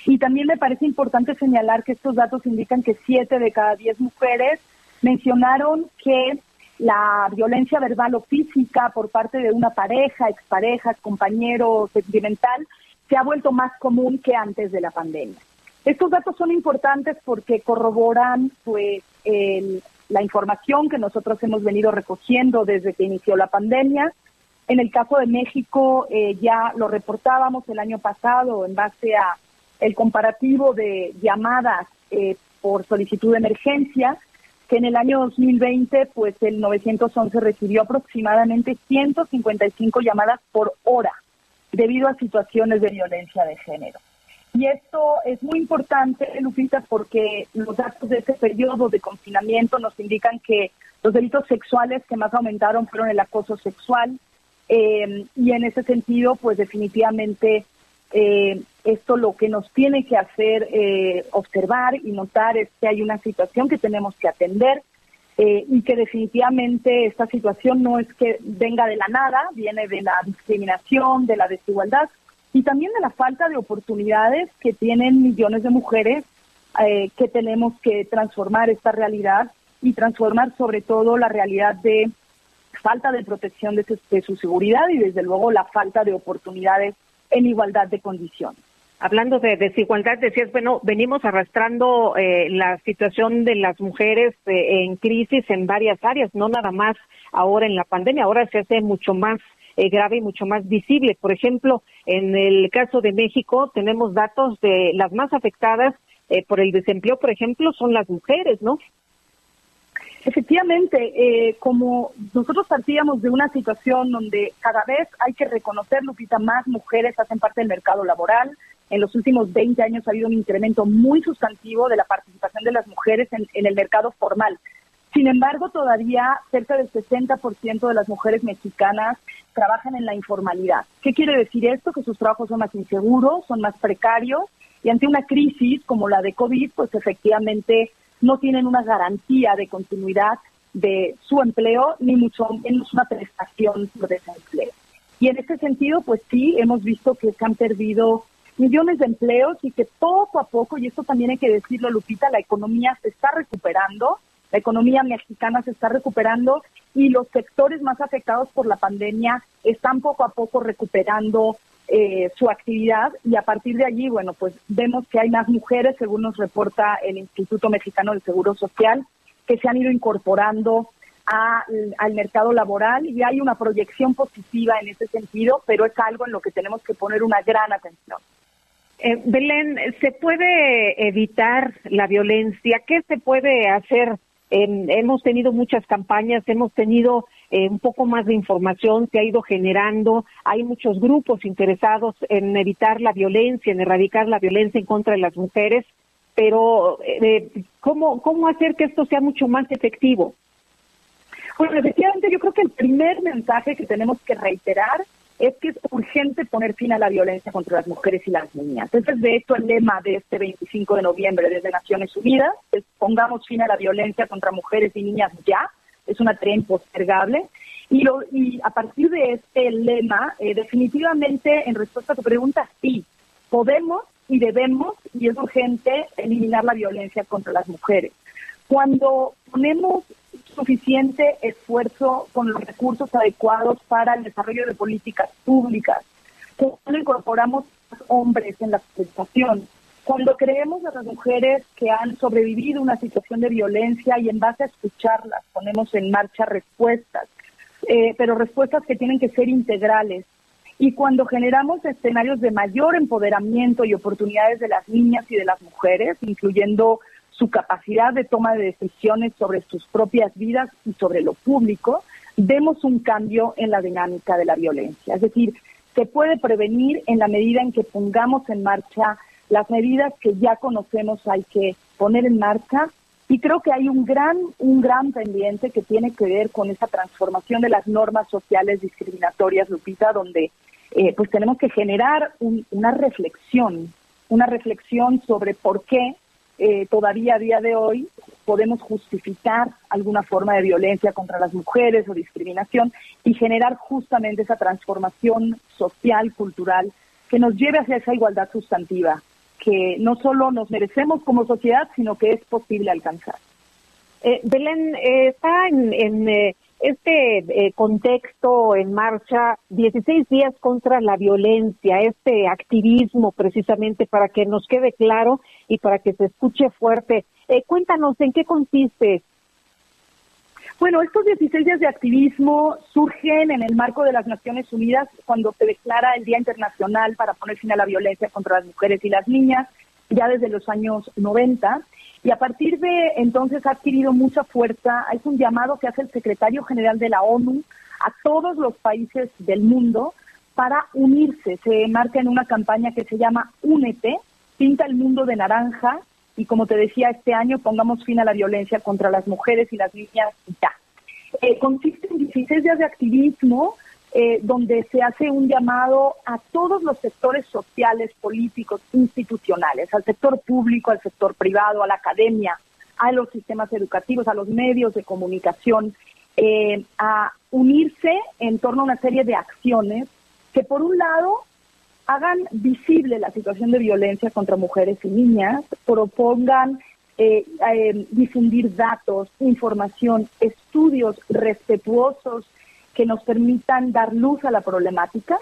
Speaker 22: Y también me parece importante señalar que estos datos indican que siete de cada diez mujeres mencionaron que la violencia verbal o física por parte de una pareja, expareja, compañero sentimental, se ha vuelto más común que antes de la pandemia. Estos datos son importantes porque corroboran pues la información que nosotros hemos venido recogiendo desde que inició la pandemia. En el caso de México eh, ya lo reportábamos el año pasado en base a el comparativo de llamadas eh, por solicitud de emergencia, que en el año 2020, pues el 911 recibió aproximadamente 155 llamadas por hora debido a situaciones de violencia de género. Y esto es muy importante, Lupita, porque los datos de este periodo de confinamiento nos indican que los delitos sexuales que más aumentaron fueron el acoso sexual. Eh, y en ese sentido, pues definitivamente eh, esto lo que nos tiene que hacer eh, observar y notar es que hay una situación que tenemos que atender eh, y que definitivamente esta situación no es que venga de la nada, viene de la discriminación, de la desigualdad y también de la falta de oportunidades que tienen millones de mujeres que tenemos que transformar esta realidad y transformar sobre todo la realidad de falta de protección de su seguridad y desde luego la falta de oportunidades en igualdad de condiciones.
Speaker 21: Hablando de desigualdad, decías, bueno, venimos arrastrando eh, la situación de las mujeres eh, en crisis en varias áreas, no nada más ahora en la pandemia, ahora se hace mucho más eh, grave y mucho más visible. Por ejemplo, en el caso de México tenemos datos de las más afectadas por el desempleo, por ejemplo, son las mujeres, ¿no?
Speaker 22: Efectivamente, eh, como nosotros partíamos de una situación donde cada vez hay que reconocer, Lupita, más mujeres hacen parte del mercado laboral. En los últimos 20 años ha habido un incremento muy sustantivo de la participación de las mujeres en, el mercado formal. Sin embargo, todavía cerca del 60% de las mujeres mexicanas trabajan en la informalidad. ¿Qué quiere decir esto? Que sus trabajos son más inseguros, son más precarios y ante una crisis como la de COVID, pues efectivamente no tienen una garantía de continuidad de su empleo, ni mucho menos una prestación por desempleo. Y en este sentido, pues sí, hemos visto que se han perdido millones de empleos y que poco a poco, y esto también hay que decirlo, Lupita, la economía se está recuperando, la economía mexicana se está recuperando y los sectores más afectados por la pandemia están poco a poco recuperando eh, su actividad y a partir de allí, bueno, pues vemos que hay más mujeres, según nos reporta el Instituto Mexicano del Seguro Social, que se han ido incorporando al mercado laboral y hay una proyección positiva en ese sentido, pero es algo en lo que tenemos que poner una gran atención.
Speaker 21: Eh, Belén, ¿se puede evitar la violencia? ¿Qué se puede hacer? hemos tenido muchas campañas, hemos tenido eh, un poco más de información se ha ido generando, hay muchos grupos interesados en evitar la violencia, en erradicar la violencia en contra de las mujeres, pero eh, ¿cómo, ¿cómo hacer que esto sea mucho más efectivo?
Speaker 22: Bueno, efectivamente yo creo que el primer mensaje que tenemos que reiterar es que es urgente poner fin a la violencia contra las mujeres y las niñas. Ese es de hecho el lema de este 25 de noviembre desde Naciones Unidas, es pongamos fin a la violencia contra mujeres y niñas ya, es una tarea impostergable. Y, lo, y a partir de este lema, eh, definitivamente, en respuesta a tu pregunta, sí, podemos y debemos, y es urgente, eliminar la violencia contra las mujeres. Cuando ponemos suficiente esfuerzo con los recursos adecuados para el desarrollo de políticas públicas, cuando incorporamos hombres en la prestación, cuando creemos a las mujeres que han sobrevivido una situación de violencia y en base a escucharlas ponemos en marcha respuestas, eh, pero respuestas que tienen que ser integrales. Y cuando generamos escenarios de mayor empoderamiento y oportunidades de las niñas y de las mujeres, incluyendo su capacidad de toma de decisiones sobre sus propias vidas y sobre lo público, vemos un cambio en la dinámica de la violencia. Es decir, se puede prevenir en la medida en que pongamos en marcha las medidas que ya conocemos hay que poner en marcha y creo que hay un gran un gran pendiente que tiene que ver con esa transformación de las normas sociales discriminatorias Lupita donde eh, pues tenemos que generar una reflexión una reflexión sobre por qué eh, todavía a día de hoy podemos justificar alguna forma de violencia contra las mujeres o discriminación y generar justamente esa transformación social, cultural, que nos lleve hacia esa igualdad sustantiva, que no solo nos merecemos como sociedad, sino que es posible alcanzar.
Speaker 21: Eh, Belén, eh, está en, en eh, este eh, contexto en marcha, 16 días contra la violencia, este activismo precisamente para que nos quede claro y para que se escuche fuerte. Eh, cuéntanos en qué consiste.
Speaker 22: Bueno, estos 16 días de activismo surgen en el marco de las Naciones Unidas cuando se declara el Día Internacional para poner fin a la violencia contra las mujeres y las niñas, ya desde los años 90. Y a partir de entonces ha adquirido mucha fuerza. Es un llamado que hace el secretario general de la ONU a todos los países del mundo para unirse. Se marca en una campaña que se llama Únete, pinta el mundo de naranja y como te decía, este año pongamos fin a la violencia contra las mujeres y las niñas ya. Eh, consiste en 16 días de activismo eh, donde se hace un llamado a todos los sectores sociales, políticos, institucionales, al sector público, al sector privado, a la academia, a los sistemas educativos, a los medios de comunicación, eh, a unirse en torno a una serie de acciones que, por un lado, hagan visible la situación de violencia contra mujeres y niñas, propongan eh, difundir datos, información, estudios respetuosos que nos permitan dar luz a la problemática.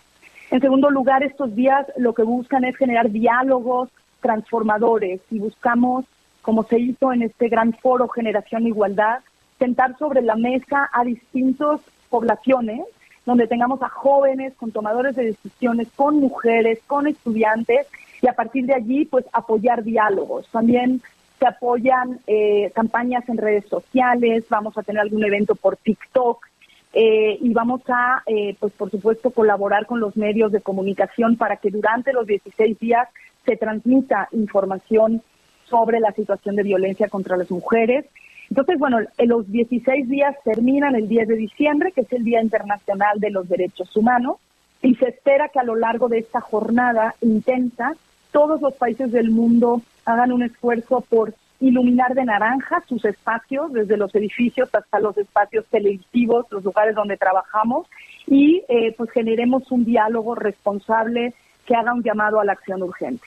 Speaker 22: En segundo lugar, estos días lo que buscan es generar diálogos transformadores y buscamos, como se hizo en este gran foro Generación Igualdad, sentar sobre la mesa a distintas poblaciones, donde tengamos a jóvenes con tomadores de decisiones, con mujeres, con estudiantes, y a partir de allí, pues apoyar diálogos. También se apoyan eh, campañas en redes sociales, vamos a tener algún evento por TikTok, eh, y vamos a, eh, pues por supuesto, colaborar con los medios de comunicación para que durante los 16 días se transmita información sobre la situación de violencia contra las mujeres. Entonces, bueno, los 16 días terminan el 10 de diciembre, que es el Día Internacional de los Derechos Humanos, y se espera que a lo largo de esta jornada intensa todos los países del mundo hagan un esfuerzo por iluminar de naranja sus espacios, desde los edificios hasta los espacios televisivos, los lugares donde trabajamos, y eh, pues generemos un diálogo responsable que haga un llamado a la acción urgente.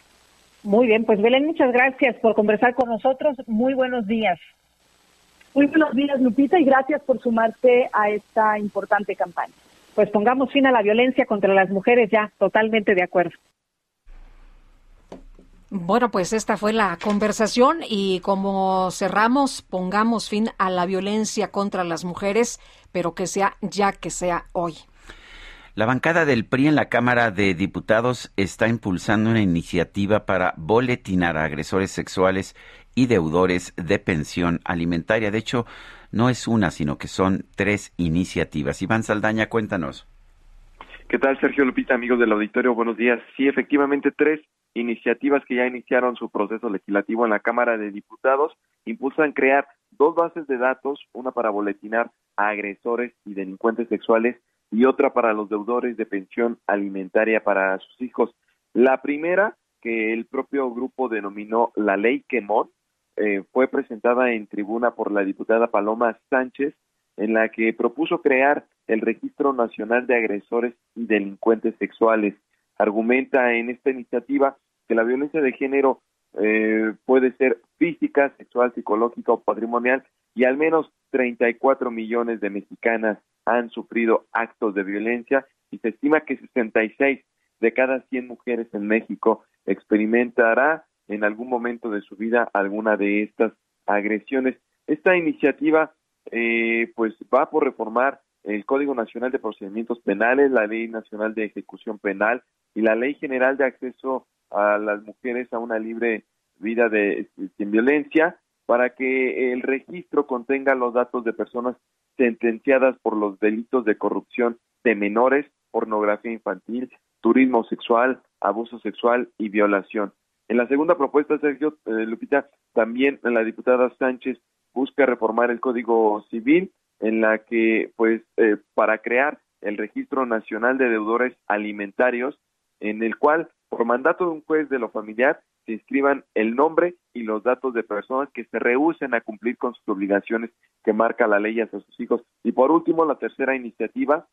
Speaker 21: Muy bien, pues Belén, muchas gracias por conversar con nosotros. Muy buenos días.
Speaker 22: Muy buenos días, Lupita, y gracias por sumarte a esta importante campaña.
Speaker 21: Pues pongamos fin a la violencia contra las mujeres ya, totalmente de acuerdo. Bueno, pues esta fue la conversación y como cerramos, pongamos fin a la violencia contra las mujeres, pero que sea ya que sea hoy.
Speaker 1: La bancada del PRI en la Cámara de Diputados está impulsando una iniciativa para boletinar a agresores sexuales y deudores de pensión alimentaria. De hecho, no es una, sino que son tres iniciativas. Iván Saldaña, cuéntanos.
Speaker 23: ¿Qué tal, Sergio Lupita, amigos del auditorio? Buenos días. Sí, efectivamente, tres iniciativas que ya iniciaron su proceso legislativo en la Cámara de Diputados impulsan crear dos bases de datos, una para boletinar a agresores y delincuentes sexuales y otra para los deudores de pensión alimentaria para sus hijos. La primera, que el propio grupo denominó la ley Quemón, eh, fue presentada en tribuna por la diputada Paloma Sánchez, en la que propuso crear el Registro Nacional de Agresores y Delincuentes Sexuales. Argumenta en esta iniciativa que la violencia de género eh, puede ser física, sexual, psicológica o patrimonial y al menos 34 millones de mexicanas han sufrido actos de violencia y se estima que 66 de cada 100 mujeres en México experimentará en algún momento de su vida alguna de estas agresiones. Esta iniciativa eh, pues va por reformar el Código Nacional de Procedimientos Penales, la Ley Nacional de Ejecución Penal y la Ley General de Acceso a las mujeres a una libre vida de, sin violencia para que el registro contenga los datos de personas sentenciadas por los delitos de corrupción de menores, pornografía infantil, turismo sexual, abuso sexual y violación. En la segunda propuesta, Sergio eh, Lupita, también la diputada Sánchez busca reformar el Código Civil en la que, pues, eh, para crear el Registro Nacional de Deudores Alimentarios, en el cual, por mandato de un juez de lo familiar, se inscriban el nombre y los datos de personas que se rehúsen a cumplir con sus obligaciones que marca la ley hacia sus hijos. Y por último, la tercera iniciativa,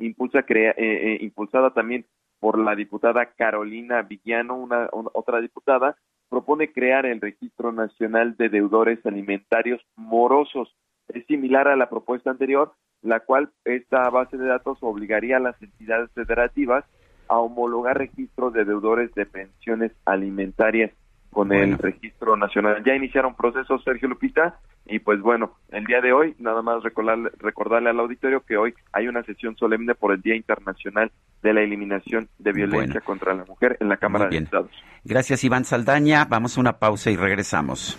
Speaker 23: impulsa crea, eh, eh, impulsada también por la diputada Carolina Villano, una, otra diputada, propone crear el Registro Nacional de Deudores Alimentarios Morosos. Es similar a la propuesta anterior, la cual esta base de datos obligaría a las entidades federativas a homologar registros de deudores de pensiones alimentarias con el registro nacional. Ya iniciaron procesos, Sergio Lupita, y pues bueno, el día de hoy, nada más recordarle, recordarle al auditorio que hoy hay una sesión solemne por el Día Internacional de la Eliminación de Violencia contra la Mujer en la Cámara de Diputados.
Speaker 1: Gracias, Iván Saldaña. Vamos a una pausa y regresamos.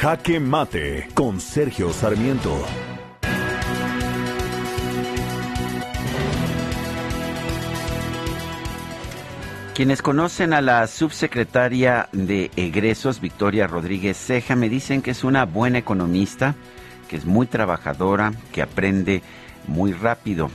Speaker 4: Jaque Mate con Sergio Sarmiento.
Speaker 1: Quienes conocen a la subsecretaria de egresos, Victoria Rodríguez Ceja, me dicen que es una buena economista, que es muy trabajadora, que aprende muy rápido.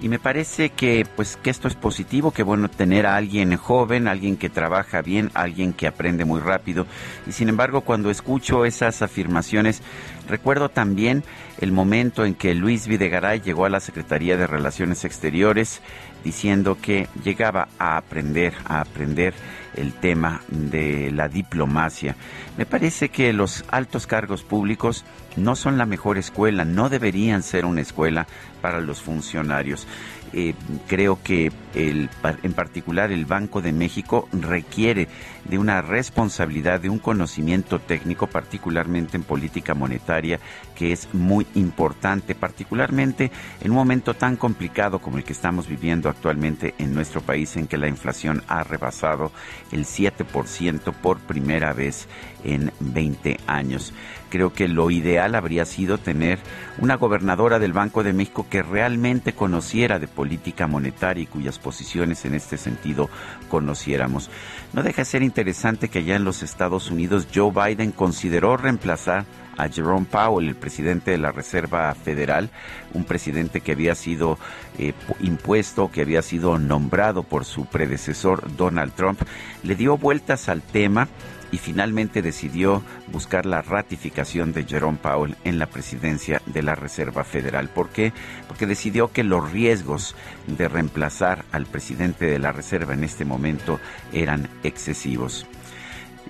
Speaker 1: Y me parece que pues que esto es positivo, que bueno tener a alguien joven, alguien que trabaja bien, alguien que aprende muy rápido. Y sin embargo, cuando escucho esas afirmaciones, recuerdo también el momento en que Luis Videgaray llegó a la Secretaría de Relaciones Exteriores diciendo que llegaba a aprender, a aprender el tema de la diplomacia. Me parece que los altos cargos públicos no son la mejor escuela, no deberían ser una escuela para los funcionarios. Eh, creo que en particular el Banco de México requiere de una responsabilidad, de un conocimiento técnico, particularmente en política monetaria, que es muy importante, particularmente en un momento tan complicado como el que estamos viviendo actualmente en nuestro país, en que la inflación ha rebasado el 7% por primera vez en 20 años. Creo que lo ideal habría sido tener una gobernadora del Banco de México que realmente conociera de política monetaria y cuyas posiciones en este sentido conociéramos. No deja de ser interesante que allá en los Estados Unidos Joe Biden consideró reemplazar a Jerome Powell, el presidente de la Reserva Federal, un presidente que había sido eh, impuesto, que había sido nombrado por su predecesor Donald Trump, le dio vueltas al tema y finalmente decidió buscar la ratificación de Jerome Powell en la presidencia de la Reserva Federal. ¿Por qué? Porque decidió que los riesgos de reemplazar al presidente de la Reserva en este momento eran excesivos.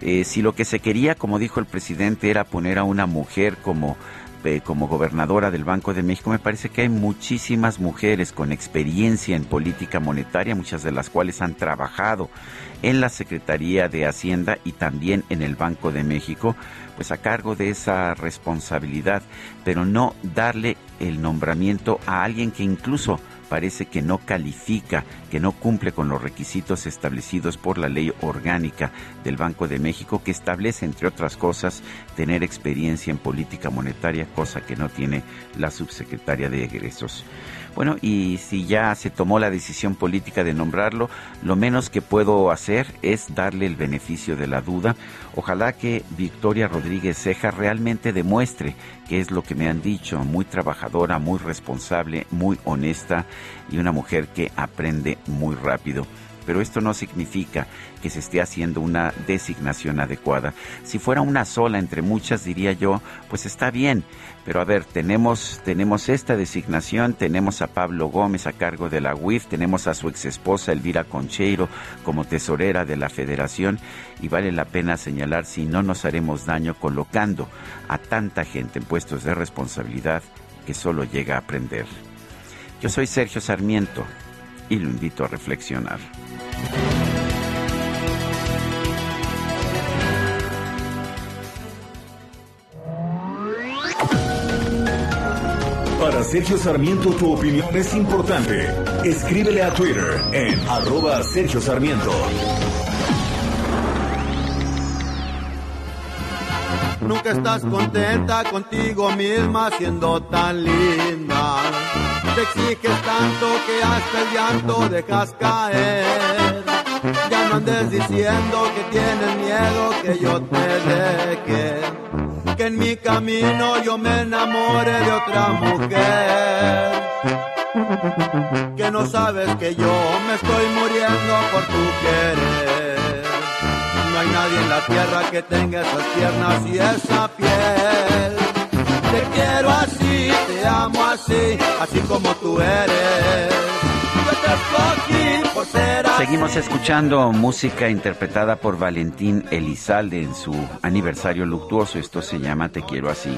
Speaker 1: Eh, si lo que se quería, como dijo el presidente, era poner a una mujer como eh, como gobernadora del Banco de México, me parece que hay muchísimas mujeres con experiencia en política monetaria, muchas de las cuales han trabajado en la Secretaría de Hacienda y también en el Banco de México, pues a cargo de esa responsabilidad, pero no darle el nombramiento a alguien que incluso parece que no califica, que no cumple con los requisitos establecidos por la ley orgánica del Banco de México que establece, entre otras cosas, tener experiencia en política monetaria, cosa que no tiene la subsecretaria de egresos. Bueno, y si ya se tomó la decisión política de nombrarlo, lo menos que puedo hacer es darle el beneficio de la duda. Ojalá que Victoria Rodríguez Ceja realmente demuestre que es lo que me han dicho, muy trabajadora, muy responsable, muy honesta y una mujer que aprende muy rápido pero esto no significa que se esté haciendo una designación adecuada. Si fuera una sola entre muchas, diría yo, pues está bien, pero a ver, tenemos, tenemos esta designación, tenemos a Pablo Gómez a cargo de la UIF, tenemos a su exesposa Elvira Concheiro como tesorera de la federación y vale la pena señalar si no nos haremos daño colocando a tanta gente en puestos de responsabilidad que solo llega a aprender. Yo soy Sergio Sarmiento y lo invito a reflexionar.
Speaker 4: Para Sergio Sarmiento tu opinión es importante. Escríbele a Twitter en arroba Sergio Sarmiento.
Speaker 12: Nunca estás contenta contigo misma siendo tan linda. Te exiges tanto que hasta el llanto dejas caer. Ya no andes diciendo que tienes miedo que yo te deje. Que en mi camino yo me enamore de otra mujer. Que no sabes que yo me estoy muriendo por tu querer. No hay nadie en la tierra que tenga esas piernas y esa piel. Te quiero así, te amo así, así como tú eres.
Speaker 1: Seguimos escuchando música interpretada por Valentín Elizalde en su aniversario luctuoso. Esto se llama Te quiero así.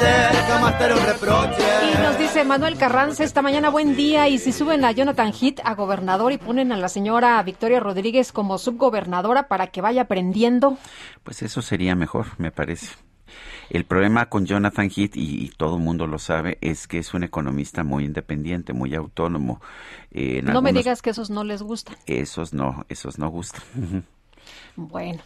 Speaker 12: Ser, jamás te un reproche.
Speaker 2: Y nos dice Manuel Carranza esta mañana, buen día. Y si suben a Jonathan Heath a gobernador y ponen a la señora Victoria Rodríguez como subgobernadora para que vaya aprendiendo.
Speaker 1: Pues eso sería mejor, me parece. El problema con Jonathan Heath, y, todo el mundo lo sabe, es que es un economista muy independiente, muy autónomo.
Speaker 2: Eh, no me digas que esos no les gustan.
Speaker 1: Esos no, esos no gustan.
Speaker 2: bueno.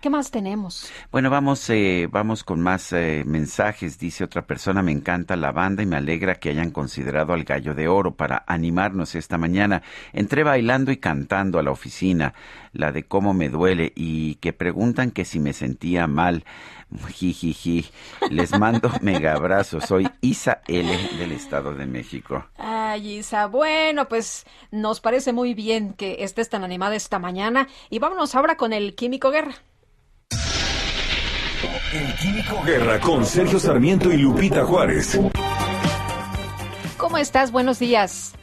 Speaker 2: ¿Qué más tenemos?
Speaker 1: Bueno, vamos, eh, vamos con más eh, mensajes. Dice otra persona, me encanta la banda y me alegra que hayan considerado al gallo de oro para animarnos esta mañana. Entré bailando y cantando a la oficina, la de cómo me duele y que preguntan que si me sentía mal. Jijiji. Les mando mega abrazos. Soy Isa L del Estado de México.
Speaker 2: Ay, Isa. Bueno, pues nos parece muy bien que estés tan animada esta mañana. Y vámonos ahora con el Químico Guerra.
Speaker 4: El Químico Guerra con Sergio Sarmiento y Lupita Juárez.
Speaker 2: ¿Cómo estás? Buenos días.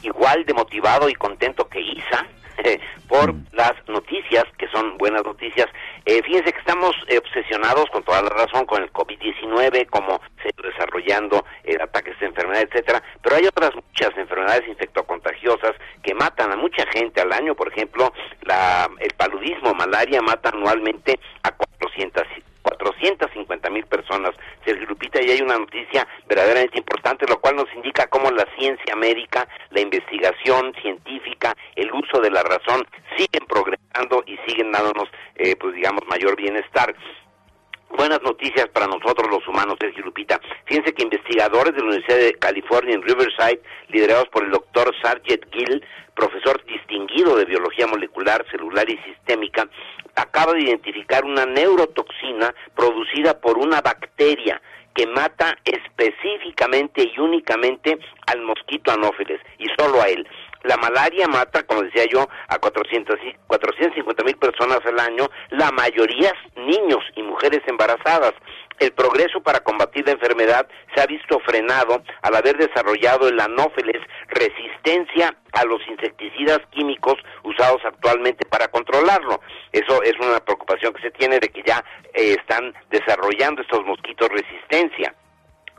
Speaker 24: Igual de motivado y contento que Isa por mm. las noticias, que son buenas noticias. Eh, fíjense que estamos eh, obsesionados con toda la razón con el COVID-19, cómo se está desarrollando el ataques de enfermedad, etcétera, pero hay otras muchas enfermedades infectocontagiosas que matan a mucha gente al año, por ejemplo, la, el paludismo, malaria mata anualmente a 400 450 mil personas. Sergio Lupita, y hay una noticia verdaderamente importante, lo cual nos indica cómo la ciencia médica, la investigación científica, el uso de la razón siguen progresando y siguen dándonos, eh, pues digamos, mayor bienestar. Buenas noticias para nosotros los humanos, Sergio Lupita. Fíjense que investigadores de la Universidad de California en Riverside, liderados por el doctor Sargent Gill, profesor distinguido de biología molecular, celular y sistémica, acaba de identificar una neurotoxina producida por una bacteria que mata específicamente y únicamente al mosquito anófeles y solo a él. La malaria mata, como decía yo, a 400, 450 mil personas al año, la mayoría niños y mujeres embarazadas el progreso para combatir la enfermedad se ha visto frenado al haber desarrollado el anófeles resistencia a los insecticidas químicos usados actualmente para controlarlo. Eso es una preocupación que se tiene de que ya eh, están desarrollando estos mosquitos resistencia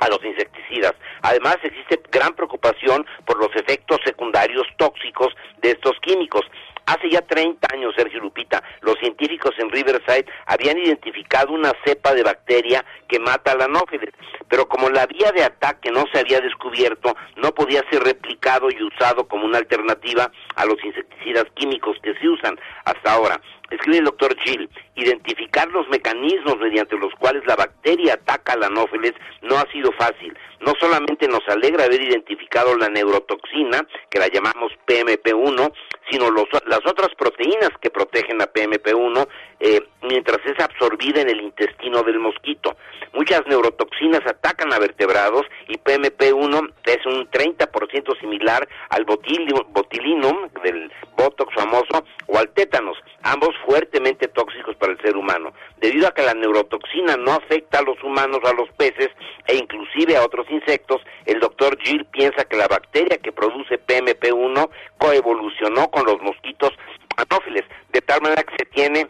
Speaker 24: a los insecticidas. Además, existe gran preocupación por los efectos secundarios tóxicos de estos químicos. Hace ya 30 años, Sergio Lupita, los científicos en Riverside habían identificado una cepa de bacteria que mata la anófilis, pero como la vía de ataque no se había descubierto, no podía ser replicado y usado como una alternativa a los insecticidas químicos que se usan hasta ahora. Escribe el doctor Gill, identificar los mecanismos mediante los cuales la bacteria ataca la anófeles no ha sido fácil. No solamente nos alegra haber identificado la neurotoxina, que la llamamos PMP1, sino las otras proteínas que protegen a PMP1 eh, mientras es absorbida en el intestino del mosquito. Muchas neurotoxinas atacan a vertebrados y PMP1 es un 30% similar al botulinum del botox famoso o al tétanos, ambos fuertemente tóxicos para el ser humano. Debido a que la neurotoxina no afecta a los humanos, a los peces e inclusive a otros insectos, el doctor Gill piensa que la bacteria que produce PMP1 coevolucionó con los mosquitos anófiles, de tal manera que se tiene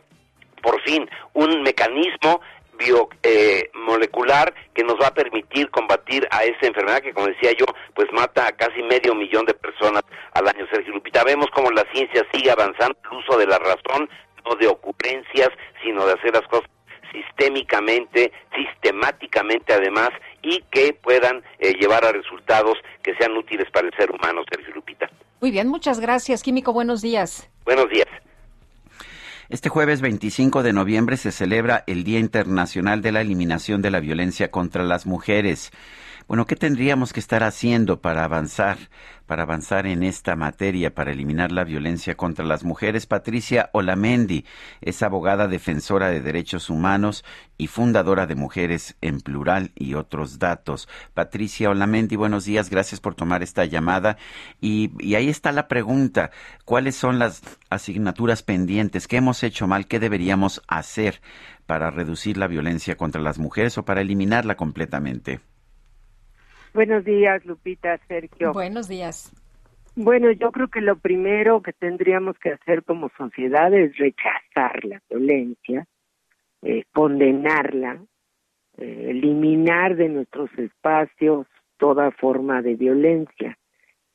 Speaker 24: por fin un mecanismo biomolecular eh, que nos va a permitir combatir a esa enfermedad que, como decía yo, pues mata a casi medio millón de personas al año. Sergio Lupita, vemos como la ciencia sigue avanzando el uso de la razón, no de ocurrencias, sino de hacer las cosas sistémicamente, sistemáticamente además, y que puedan eh, llevar a resultados que sean útiles para el ser humano, Sergio Lupita.
Speaker 2: Muy bien, muchas gracias, Químico. Buenos días.
Speaker 24: Buenos días.
Speaker 1: Este jueves 25 de noviembre se celebra el Día Internacional de la Eliminación de la Violencia contra las Mujeres. Bueno, ¿qué tendríamos que estar haciendo para avanzar, para avanzar en esta materia, para eliminar la violencia contra las mujeres? Patricia Olamendi es abogada defensora de derechos humanos y fundadora de Mujeres en Plural y otros datos. Patricia Olamendi, buenos días, gracias por tomar esta llamada. Y, y ahí está la pregunta, ¿cuáles son las asignaturas pendientes? ¿Qué hemos hecho mal? ¿Qué deberíamos hacer para reducir la violencia contra las mujeres o para eliminarla completamente?
Speaker 25: Buenos días, Lupita, Sergio.
Speaker 2: Buenos días.
Speaker 25: Bueno, yo creo que lo primero que tendríamos que hacer como sociedad es rechazar la violencia, eh, condenarla, eh, eliminar de nuestros espacios toda forma de violencia.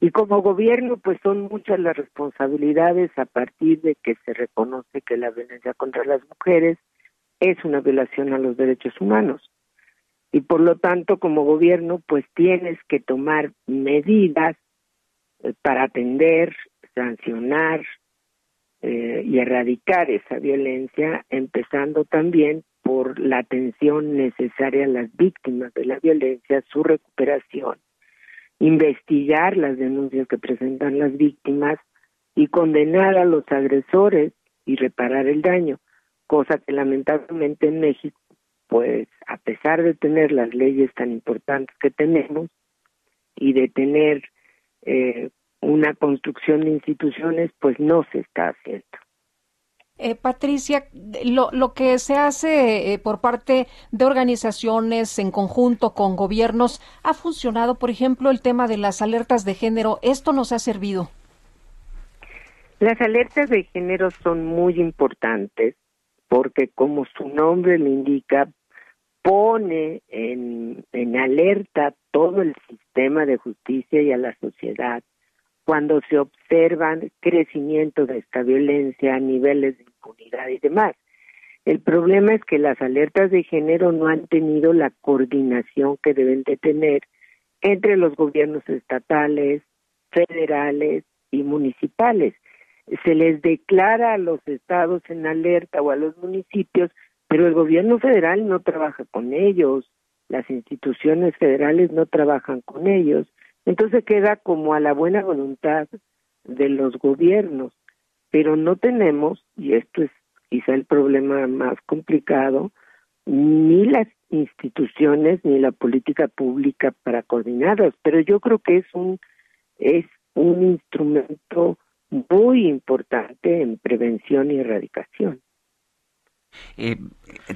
Speaker 25: Y como gobierno, pues son muchas las responsabilidades a partir de que se reconoce que la violencia contra las mujeres es una violación a los derechos humanos y por lo tanto como gobierno pues tienes que tomar medidas eh, para atender, sancionar eh, y erradicar esa violencia, empezando también por la atención necesaria a las víctimas de la violencia, su recuperación, investigar las denuncias que presentan las víctimas y condenar a los agresores y reparar el daño, cosa que lamentablemente en México pues a pesar de tener las leyes tan importantes que tenemos y de tener eh, una construcción de instituciones, pues no se está haciendo.
Speaker 2: Eh, Patricia, lo, lo, que se hace eh, por parte de organizaciones en conjunto con gobiernos ha funcionado, por ejemplo, el tema de las alertas de género. ¿Esto nos ha servido?
Speaker 25: Las alertas de género son muy importantes porque, como su nombre le indica, pone en, en alerta todo el sistema de justicia y a la sociedad cuando se observan crecimiento de esta violencia, niveles de impunidad y demás. El problema es que las alertas de género no han tenido la coordinación que deben de tener entre los gobiernos estatales, federales y municipales. Se les declara a los estados en alerta o a los municipios pero el gobierno federal no trabaja con ellos, las instituciones federales no trabajan con ellos, entonces queda como a la buena voluntad de los gobiernos, pero no tenemos, y esto es quizá el problema más complicado, ni las instituciones ni la política pública para coordinarlas, pero yo creo que es un es un instrumento muy importante en prevención y erradicación.
Speaker 1: Eh,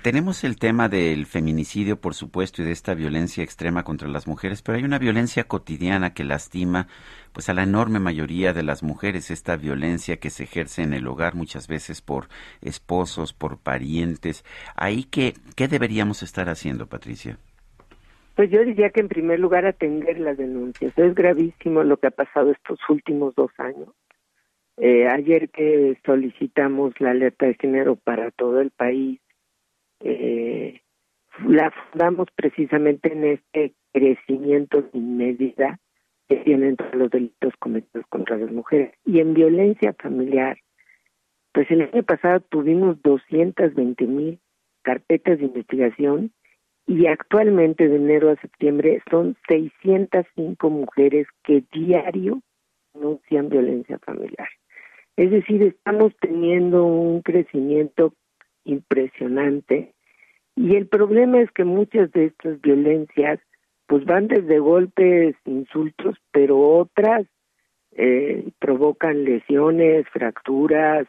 Speaker 1: tenemos el tema del feminicidio, por supuesto, y de esta violencia extrema contra las mujeres, pero hay una violencia cotidiana que lastima pues a la enorme mayoría de las mujeres, esta violencia que se ejerce en el hogar muchas veces por esposos, por parientes. Ahí qué, qué deberíamos estar haciendo, Patricia?
Speaker 25: Pues yo diría que en primer lugar atender las denuncias. Es gravísimo lo que ha pasado estos últimos dos años Eh, ayer que solicitamos la alerta de género para todo el país, eh, la fundamos precisamente en este crecimiento sin medida que tienen todos los delitos cometidos contra las mujeres. Y en violencia familiar, pues el año pasado tuvimos 220 mil carpetas de investigación y actualmente de enero a septiembre son 605 mujeres que diario denuncian violencia familiar. Es decir, estamos teniendo un crecimiento impresionante y el problema es que muchas de estas violencias pues van desde golpes, insultos, pero otras eh, provocan lesiones, fracturas,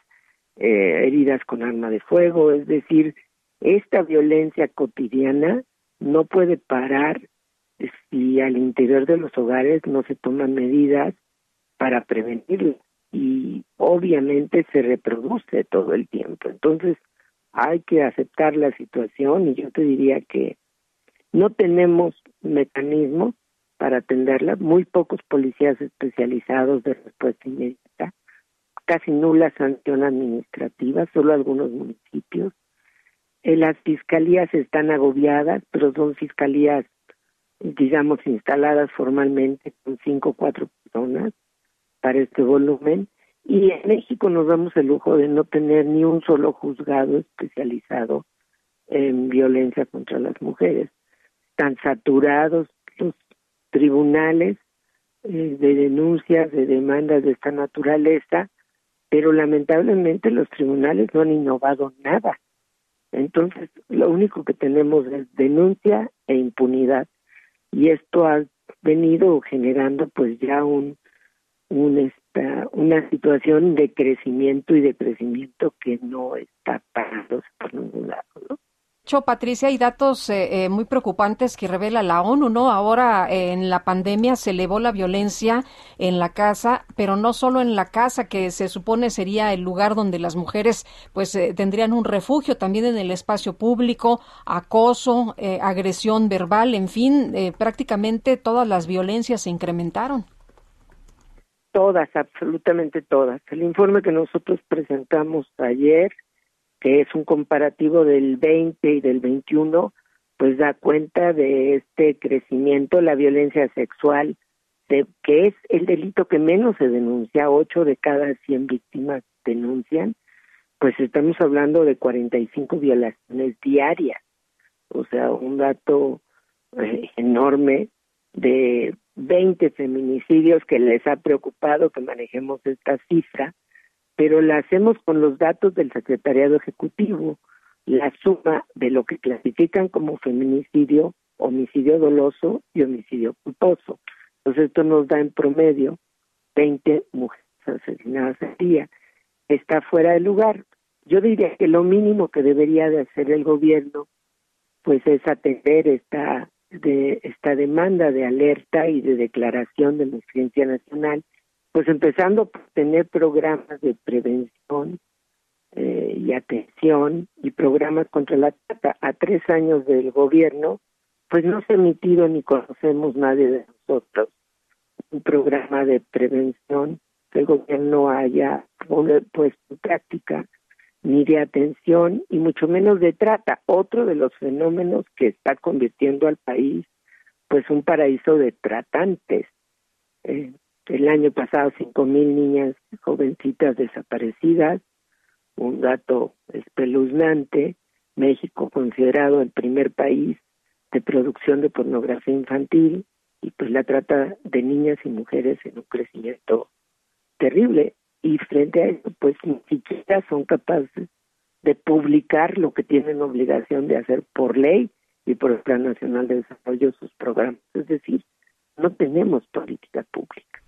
Speaker 25: eh, heridas con arma de fuego, es decir, esta violencia cotidiana no puede parar si al interior de los hogares no se toman medidas para prevenirla y obviamente se reproduce todo el tiempo. Entonces hay que aceptar la situación y yo te diría que no tenemos mecanismos para atenderla, muy pocos policías especializados de respuesta inmediata, casi nula sanción administrativa, solo algunos municipios. Eh, las fiscalías están agobiadas, pero son fiscalías, digamos, instaladas formalmente con cinco o cuatro personas para este volumen. Y en México nos damos el lujo de no tener ni un solo juzgado especializado en violencia contra las mujeres. Están saturados los tribunales eh, de denuncias, de demandas de esta naturaleza, pero lamentablemente los tribunales no han innovado nada. Entonces, lo único que tenemos es denuncia e impunidad. Y esto ha venido generando pues ya un, un una situación de crecimiento y de crecimiento que no está parándose por ningún lado, ¿no?
Speaker 2: Patricia, hay datos eh, eh, muy preocupantes que revela la ONU, ¿no? Ahora eh, en la pandemia se elevó la violencia en la casa, pero no solo en la casa, que se supone sería el lugar donde las mujeres pues tendrían un refugio, también en el espacio público, acoso, agresión verbal, en fin, prácticamente todas las violencias se incrementaron.
Speaker 25: Todas, absolutamente todas. El informe que nosotros presentamos ayer que es un comparativo del 20 y del 21, pues da cuenta de este crecimiento, la violencia sexual, de, que es el delito que menos se denuncia, 8 de cada 100 víctimas denuncian, pues estamos hablando de 45 violaciones diarias, o sea, un dato eh, enorme de 20 feminicidios que les ha preocupado que manejemos esta cifra, pero la hacemos con los datos del Secretariado Ejecutivo, la suma de lo que clasifican como feminicidio, homicidio doloso y homicidio culposo. Entonces esto nos da en promedio 20 mujeres asesinadas al día. Está fuera de lugar. Yo diría que lo mínimo que debería de hacer el gobierno pues es atender esta de esta demanda de alerta y de declaración de emergencia nacional pues empezando por tener programas de prevención eh, y atención y programas contra la trata. A tres años del gobierno, pues no se ha emitido ni conocemos nadie de nosotros un programa de prevención que el gobierno haya puesto en práctica ni de atención y mucho menos de trata, otro de los fenómenos que está convirtiendo al país pues un paraíso de tratantes. Eh, el año pasado, cinco mil niñas jovencitas desaparecidas, un dato espeluznante. México considerado el primer país de producción de pornografía infantil y pues la trata de niñas y mujeres en un crecimiento terrible y frente a eso pues ni siquiera son capaces de publicar lo que tienen obligación de hacer por ley y por el Plan Nacional de Desarrollo sus programas, es decir, no tenemos política pública.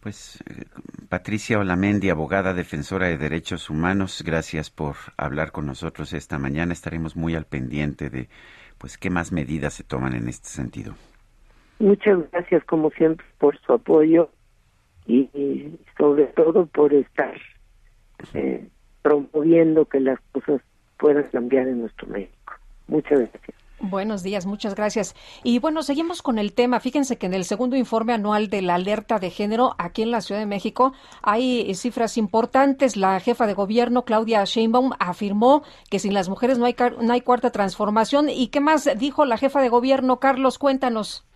Speaker 1: Pues eh, Patricia Olamendi, abogada defensora de derechos humanos, gracias por hablar con nosotros esta mañana. Estaremos muy al pendiente de pues qué más medidas se toman en este sentido.
Speaker 25: Muchas gracias como siempre por su apoyo y, sobre todo por estar eh, promoviendo que las cosas puedan cambiar en nuestro México. Muchas gracias.
Speaker 2: Buenos días, muchas gracias. Y bueno, seguimos con el tema. Fíjense que en el segundo informe anual de la alerta de género aquí en la Ciudad de México hay cifras importantes. La jefa de gobierno, Claudia Sheinbaum, afirmó que sin las mujeres no hay, no hay cuarta transformación. ¿Y qué más dijo la jefa de gobierno? Carlos, cuéntanos.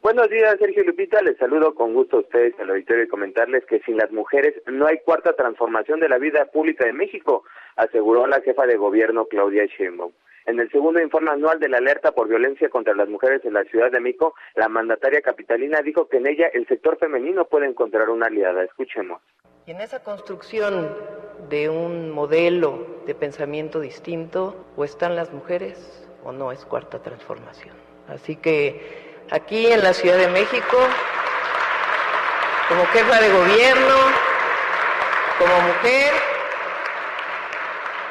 Speaker 26: Buenos días, Sergio Lupita. Les saludo con gusto a ustedes al auditorio y comentarles que sin las mujeres no hay cuarta transformación de la vida pública de México, aseguró la jefa de gobierno Claudia Sheinbaum. En el segundo informe anual de la alerta por violencia contra las mujeres en la Ciudad de México, la mandataria capitalina dijo que en ella el sector femenino puede encontrar una aliada. Escuchemos.
Speaker 27: Y en esa construcción de un modelo de pensamiento distinto, o están las mujeres o no es cuarta transformación. Así que aquí en la Ciudad de México, como jefa de gobierno, como mujer,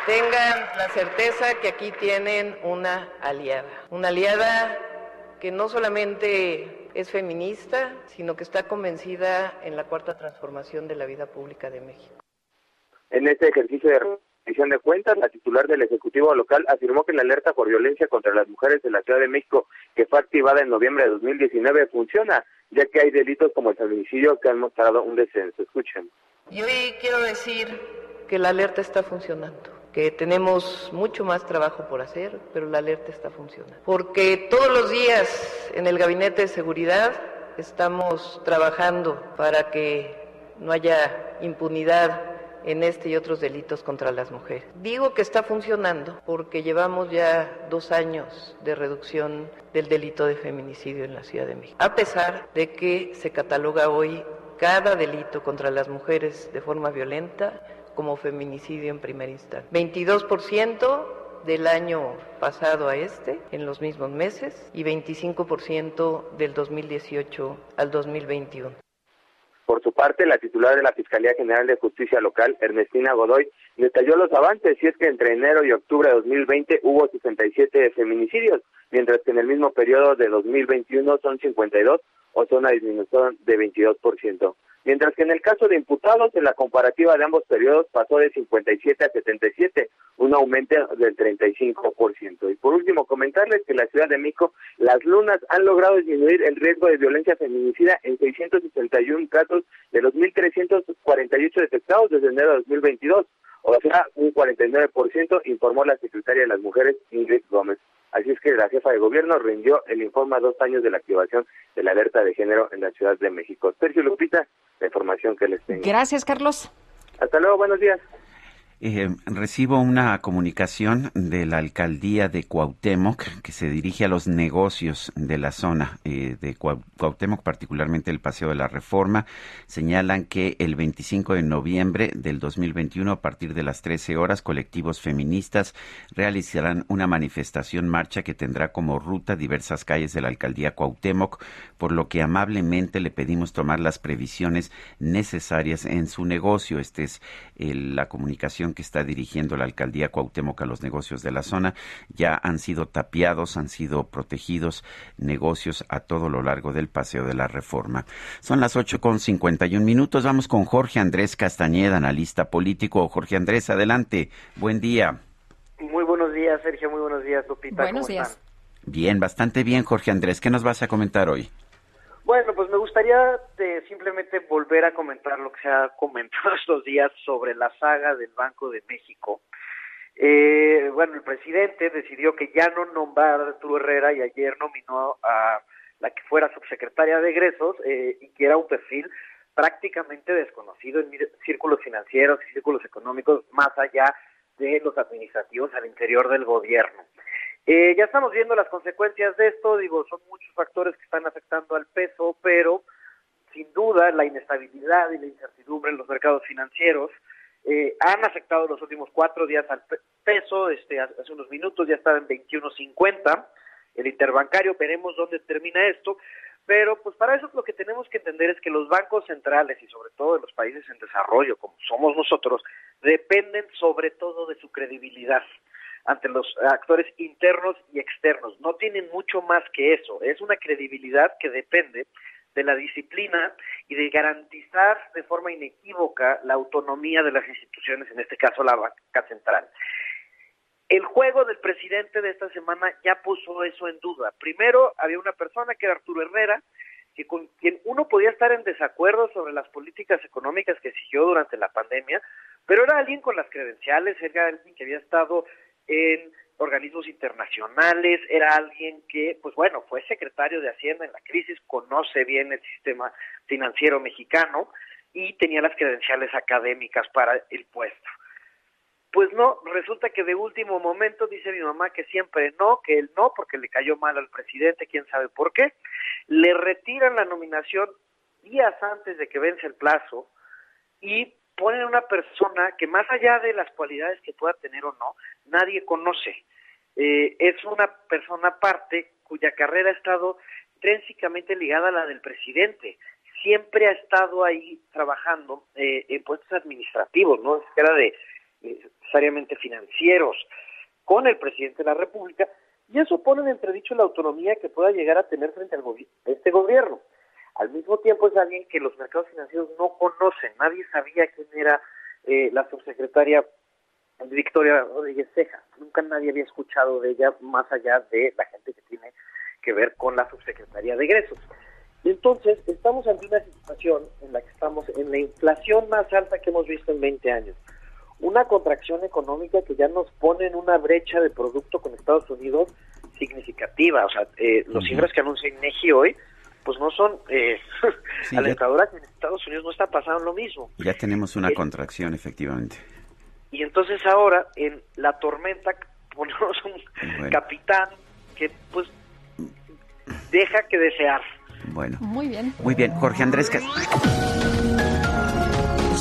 Speaker 27: tengan la certeza que aquí tienen una aliada, una aliada que no solamente es feminista, sino que está convencida en la cuarta transformación de la vida pública de México.
Speaker 26: En este ejercicio de rendición de cuentas, la titular del Ejecutivo local afirmó que la alerta por violencia contra las mujeres en la Ciudad de México, que fue activada en noviembre de 2019, funciona, ya que hay delitos como el feminicidio que han mostrado un descenso. Escuchen.
Speaker 27: Y hoy quiero decir que la alerta está funcionando que tenemos mucho más trabajo por hacer, pero la alerta está funcionando. Porque todos los días en el Gabinete de Seguridad estamos trabajando para que no haya impunidad en este y otros delitos contra las mujeres. Digo que está funcionando porque llevamos ya dos años de reducción del delito de feminicidio en la Ciudad de México, a pesar de que se cataloga hoy cada delito contra las mujeres de forma violenta como feminicidio en primera instancia. 22% del año pasado a este, en los mismos meses, y 25% del 2018 al 2021.
Speaker 26: Por su parte, la titular de la Fiscalía General de Justicia Local, Ernestina Godoy, detalló los avances y es que entre enero y octubre de 2020 hubo 67 feminicidios, mientras que en el mismo periodo de 2021 son 52 o son una disminución de 22% mientras que en el caso de imputados, en la comparativa de ambos periodos pasó de 57 a 77, un aumento del 35%. Y por último, comentarles que en la Ciudad de México las lunas han logrado disminuir el riesgo de violencia feminicida en 661 casos de los 1.348 detectados desde enero de 2022, o sea, un 49%, informó la secretaria de las Mujeres, Ingrid Gómez. Así es que la jefa de gobierno rindió el informe a dos años de la activación de la alerta de género en la Ciudad de México. Sergio Lupita, la información que les tengo.
Speaker 2: Gracias, Carlos.
Speaker 26: Hasta luego, buenos días.
Speaker 1: Eh, recibo una comunicación de la alcaldía de Cuauhtémoc que se dirige a los negocios de la zona eh, de Cuauhtémoc, particularmente el Paseo de la Reforma. Señalan que el 25 de noviembre del 2021, a partir de las 13 horas, colectivos feministas realizarán una manifestación marcha que tendrá como ruta diversas calles de la alcaldía Cuauhtémoc, por lo que amablemente le pedimos tomar las previsiones necesarias en su negocio. Esta es la comunicación que está dirigiendo la alcaldía Cuauhtémoc a los negocios de la zona. Ya han sido tapiados, han sido protegidos negocios a todo lo largo del Paseo de la Reforma. Son las ocho con un minutos. Vamos con Jorge Andrés Castañeda, analista político. Jorge Andrés, adelante. Buen día.
Speaker 28: Muy buenos días, Sergio. Muy buenos días, Lupita.
Speaker 2: Buenos días.
Speaker 1: Bien, bastante bien, Jorge Andrés. ¿Qué nos vas a comentar hoy?
Speaker 28: Bueno, pues me gustaría de simplemente volver a comentar lo que se ha comentado estos días sobre la saga del Banco de México. Eh, bueno, el presidente decidió que ya no nombrar a Arturo Herrera y ayer nominó a la que fuera subsecretaria de egresos eh, y que era un perfil prácticamente desconocido en círculos financieros y círculos económicos más allá de los administrativos al interior del gobierno. Eh, ya estamos viendo las consecuencias de esto, digo, son muchos factores que están afectando al peso, pero sin duda la inestabilidad y la incertidumbre en los mercados financieros eh, han afectado los últimos cuatro días al peso, este, hace unos minutos ya estaba en 21.50, el interbancario, veremos dónde termina esto, pero pues para eso lo que tenemos que entender es que los bancos centrales y sobre todo de los países en desarrollo, como somos nosotros, dependen sobre todo de su credibilidad ante los actores internos y externos. No tienen mucho más que eso. Es una credibilidad que depende de la disciplina y de garantizar de forma inequívoca la autonomía de las instituciones, en este caso la banca central. El juego del presidente de esta semana ya puso eso en duda. Primero, había una persona que era Arturo Herrera, que con quien uno podía estar en desacuerdo sobre las políticas económicas que siguió durante la pandemia, pero era alguien con las credenciales, era alguien que había estado en organismos internacionales, era alguien que, pues bueno, fue secretario de Hacienda en la crisis, conoce bien el sistema financiero mexicano y tenía las credenciales académicas para el puesto. Pues no, resulta que de último momento dice mi mamá que siempre no, que él no, porque le cayó mal al presidente, quién sabe por qué. Le retiran la nominación días antes de que vence el plazo y ponen una persona que más allá de las cualidades que pueda tener o no, nadie conoce. Eh, es una persona aparte cuya carrera ha estado intrínsecamente ligada a la del presidente. Siempre ha estado ahí trabajando eh, en puestos administrativos, no era de necesariamente financieros con el presidente de la República, y eso pone en entredicho la autonomía que pueda llegar a tener frente al este gobierno. Al mismo tiempo es alguien que los mercados financieros no conocen, nadie sabía quién era eh, la subsecretaria Victoria Rodríguez Ceja, nunca nadie había escuchado de ella más allá de la gente que tiene que ver con la subsecretaría de egresos. Entonces, estamos ante una situación en la que estamos en la inflación más alta que hemos visto en 20 años una contracción económica que ya nos pone en una brecha de producto con Estados Unidos significativa. O sea, eh, los cifras que anuncia INEGI hoy, pues no son eh, alentadoras. En Estados Unidos no está pasando lo mismo.
Speaker 1: Ya tenemos una
Speaker 28: Eh,
Speaker 1: contracción, efectivamente.
Speaker 28: Y entonces ahora, en la tormenta, ponemos un capitán que, pues, deja que desear.
Speaker 1: Bueno.
Speaker 2: Muy bien.
Speaker 1: Muy bien, Jorge Andrés Cas-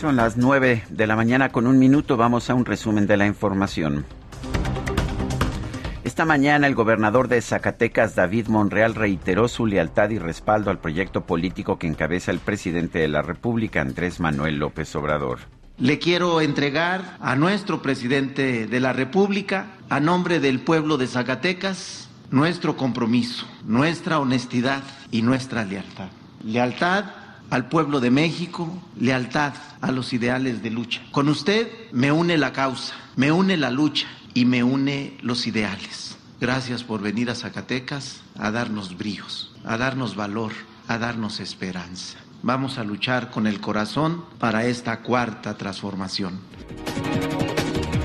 Speaker 1: Son las 9 de la mañana con un minuto. Vamos a un resumen de la información. Esta mañana el gobernador de Zacatecas, David Monreal, reiteró su lealtad y respaldo al proyecto político que encabeza el presidente de la República, Andrés Manuel López Obrador.
Speaker 29: Le quiero entregar a nuestro presidente de la República, a nombre del pueblo de Zacatecas, nuestro compromiso, nuestra honestidad y nuestra lealtad. Lealtad al pueblo de México, lealtad a los ideales de lucha. Con usted me une la causa, me une la lucha y me une los ideales. Gracias por venir a Zacatecas a darnos bríos, a darnos valor, a darnos esperanza. Vamos a luchar con el corazón para esta cuarta transformación.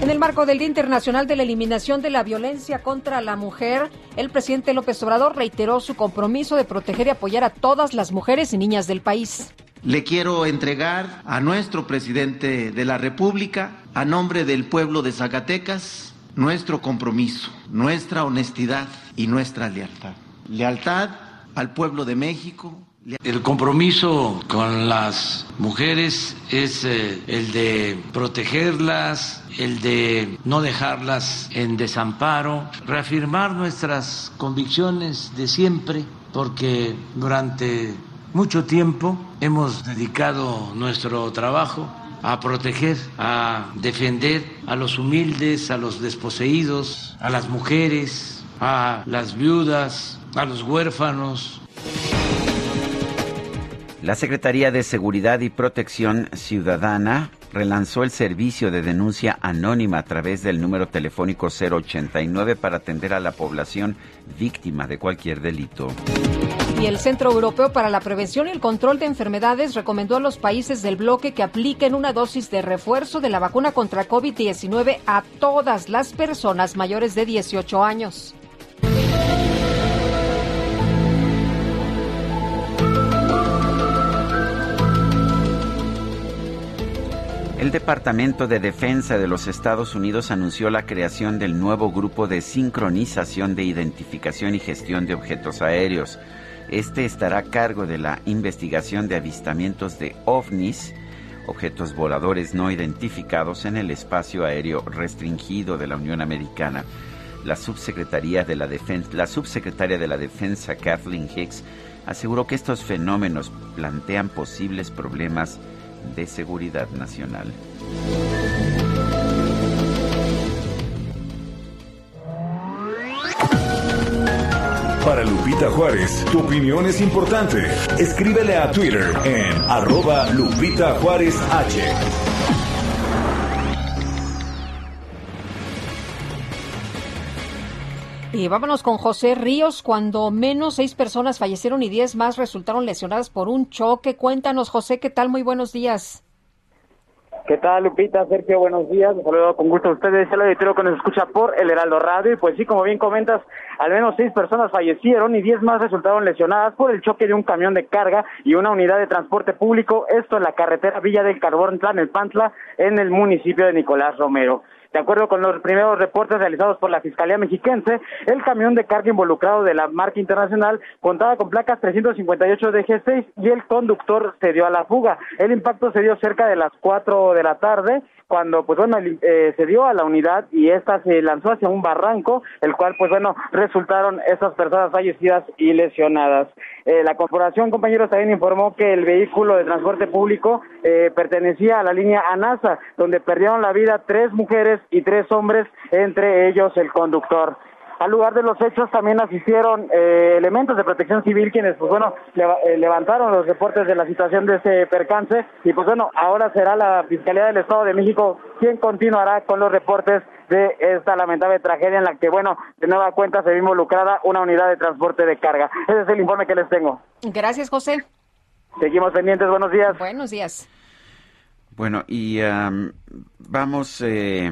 Speaker 2: En el marco del Día Internacional de la Eliminación de la Violencia contra la Mujer, el presidente López Obrador reiteró su compromiso de proteger y apoyar a todas las mujeres y niñas del país.
Speaker 29: Le quiero entregar a nuestro presidente de la República, a nombre del pueblo de Zacatecas, nuestro compromiso, nuestra honestidad y nuestra lealtad. Lealtad al pueblo de México,
Speaker 6: El compromiso con las mujeres es eh, el de protegerlas, el de no dejarlas en desamparo, reafirmar nuestras convicciones de siempre, porque durante mucho tiempo hemos dedicado nuestro trabajo a proteger, a defender a los humildes, a los desposeídos, a las mujeres, a las viudas, a los huérfanos.
Speaker 1: La Secretaría de Seguridad y Protección Ciudadana relanzó el servicio de denuncia anónima a través del número telefónico 089 para atender a la población víctima de cualquier delito.
Speaker 2: Y el Centro Europeo para la Prevención y el Control de Enfermedades recomendó a los países del bloque que apliquen una dosis de refuerzo de la vacuna contra COVID-19 a todas las personas mayores de 18 años.
Speaker 1: El Departamento de Defensa de los Estados Unidos anunció la creación del nuevo Grupo de Sincronización de Identificación y Gestión de Objetos Aéreos. Este estará a cargo de la investigación de avistamientos de ovnis, objetos voladores no identificados en el espacio aéreo restringido de la Unión Americana. La subsecretaria de la Defensa, la subsecretaria de la Defensa Kathleen Hicks aseguró que estos fenómenos plantean posibles problemas de Seguridad Nacional.
Speaker 4: Para Lupita Juárez, tu opinión es importante. Escríbele a Twitter en arroba Lupita Juárez H.
Speaker 2: Y vámonos con José Ríos, cuando menos seis personas fallecieron y diez más resultaron lesionadas por un choque. Cuéntanos, José, ¿qué tal? Muy buenos días.
Speaker 30: ¿Qué tal, Lupita? Sergio, buenos días. Un saludo con gusto a ustedes. El auditorio que nos escucha por el Heraldo Radio. Y pues sí, como bien comentas, al menos seis personas fallecieron y diez más resultaron lesionadas por el choque de un camión de carga y una unidad de transporte público. Esto en la carretera Villa del Carbón, en Pantla, en el municipio de Nicolás Romero. De acuerdo con los primeros reportes realizados por la Fiscalía Mexiquense, el camión de carga involucrado de la marca internacional contaba con placas 358 de G6 y el conductor se dio a la fuga. El impacto se dio cerca de las 4 de la tarde cuando pues bueno eh, se dio a la unidad y esta se lanzó hacia un barranco el cual pues bueno resultaron estas personas fallecidas y lesionadas eh, la corporación compañeros también informó que el vehículo de transporte público eh, pertenecía a la línea ANASA donde perdieron la vida tres mujeres y tres hombres entre ellos el conductor al lugar de los hechos también asistieron eh, elementos de protección civil quienes, pues bueno, eh, levantaron los reportes de la situación de este percance y pues bueno, ahora será la Fiscalía del Estado de México quien continuará con los reportes de esta lamentable tragedia en la que, bueno, de nueva cuenta se vio involucrada una unidad de transporte de carga. Ese es el informe que les tengo.
Speaker 2: Gracias, José.
Speaker 30: Seguimos pendientes. Buenos días.
Speaker 2: Buenos días.
Speaker 1: Bueno, y vamos... Eh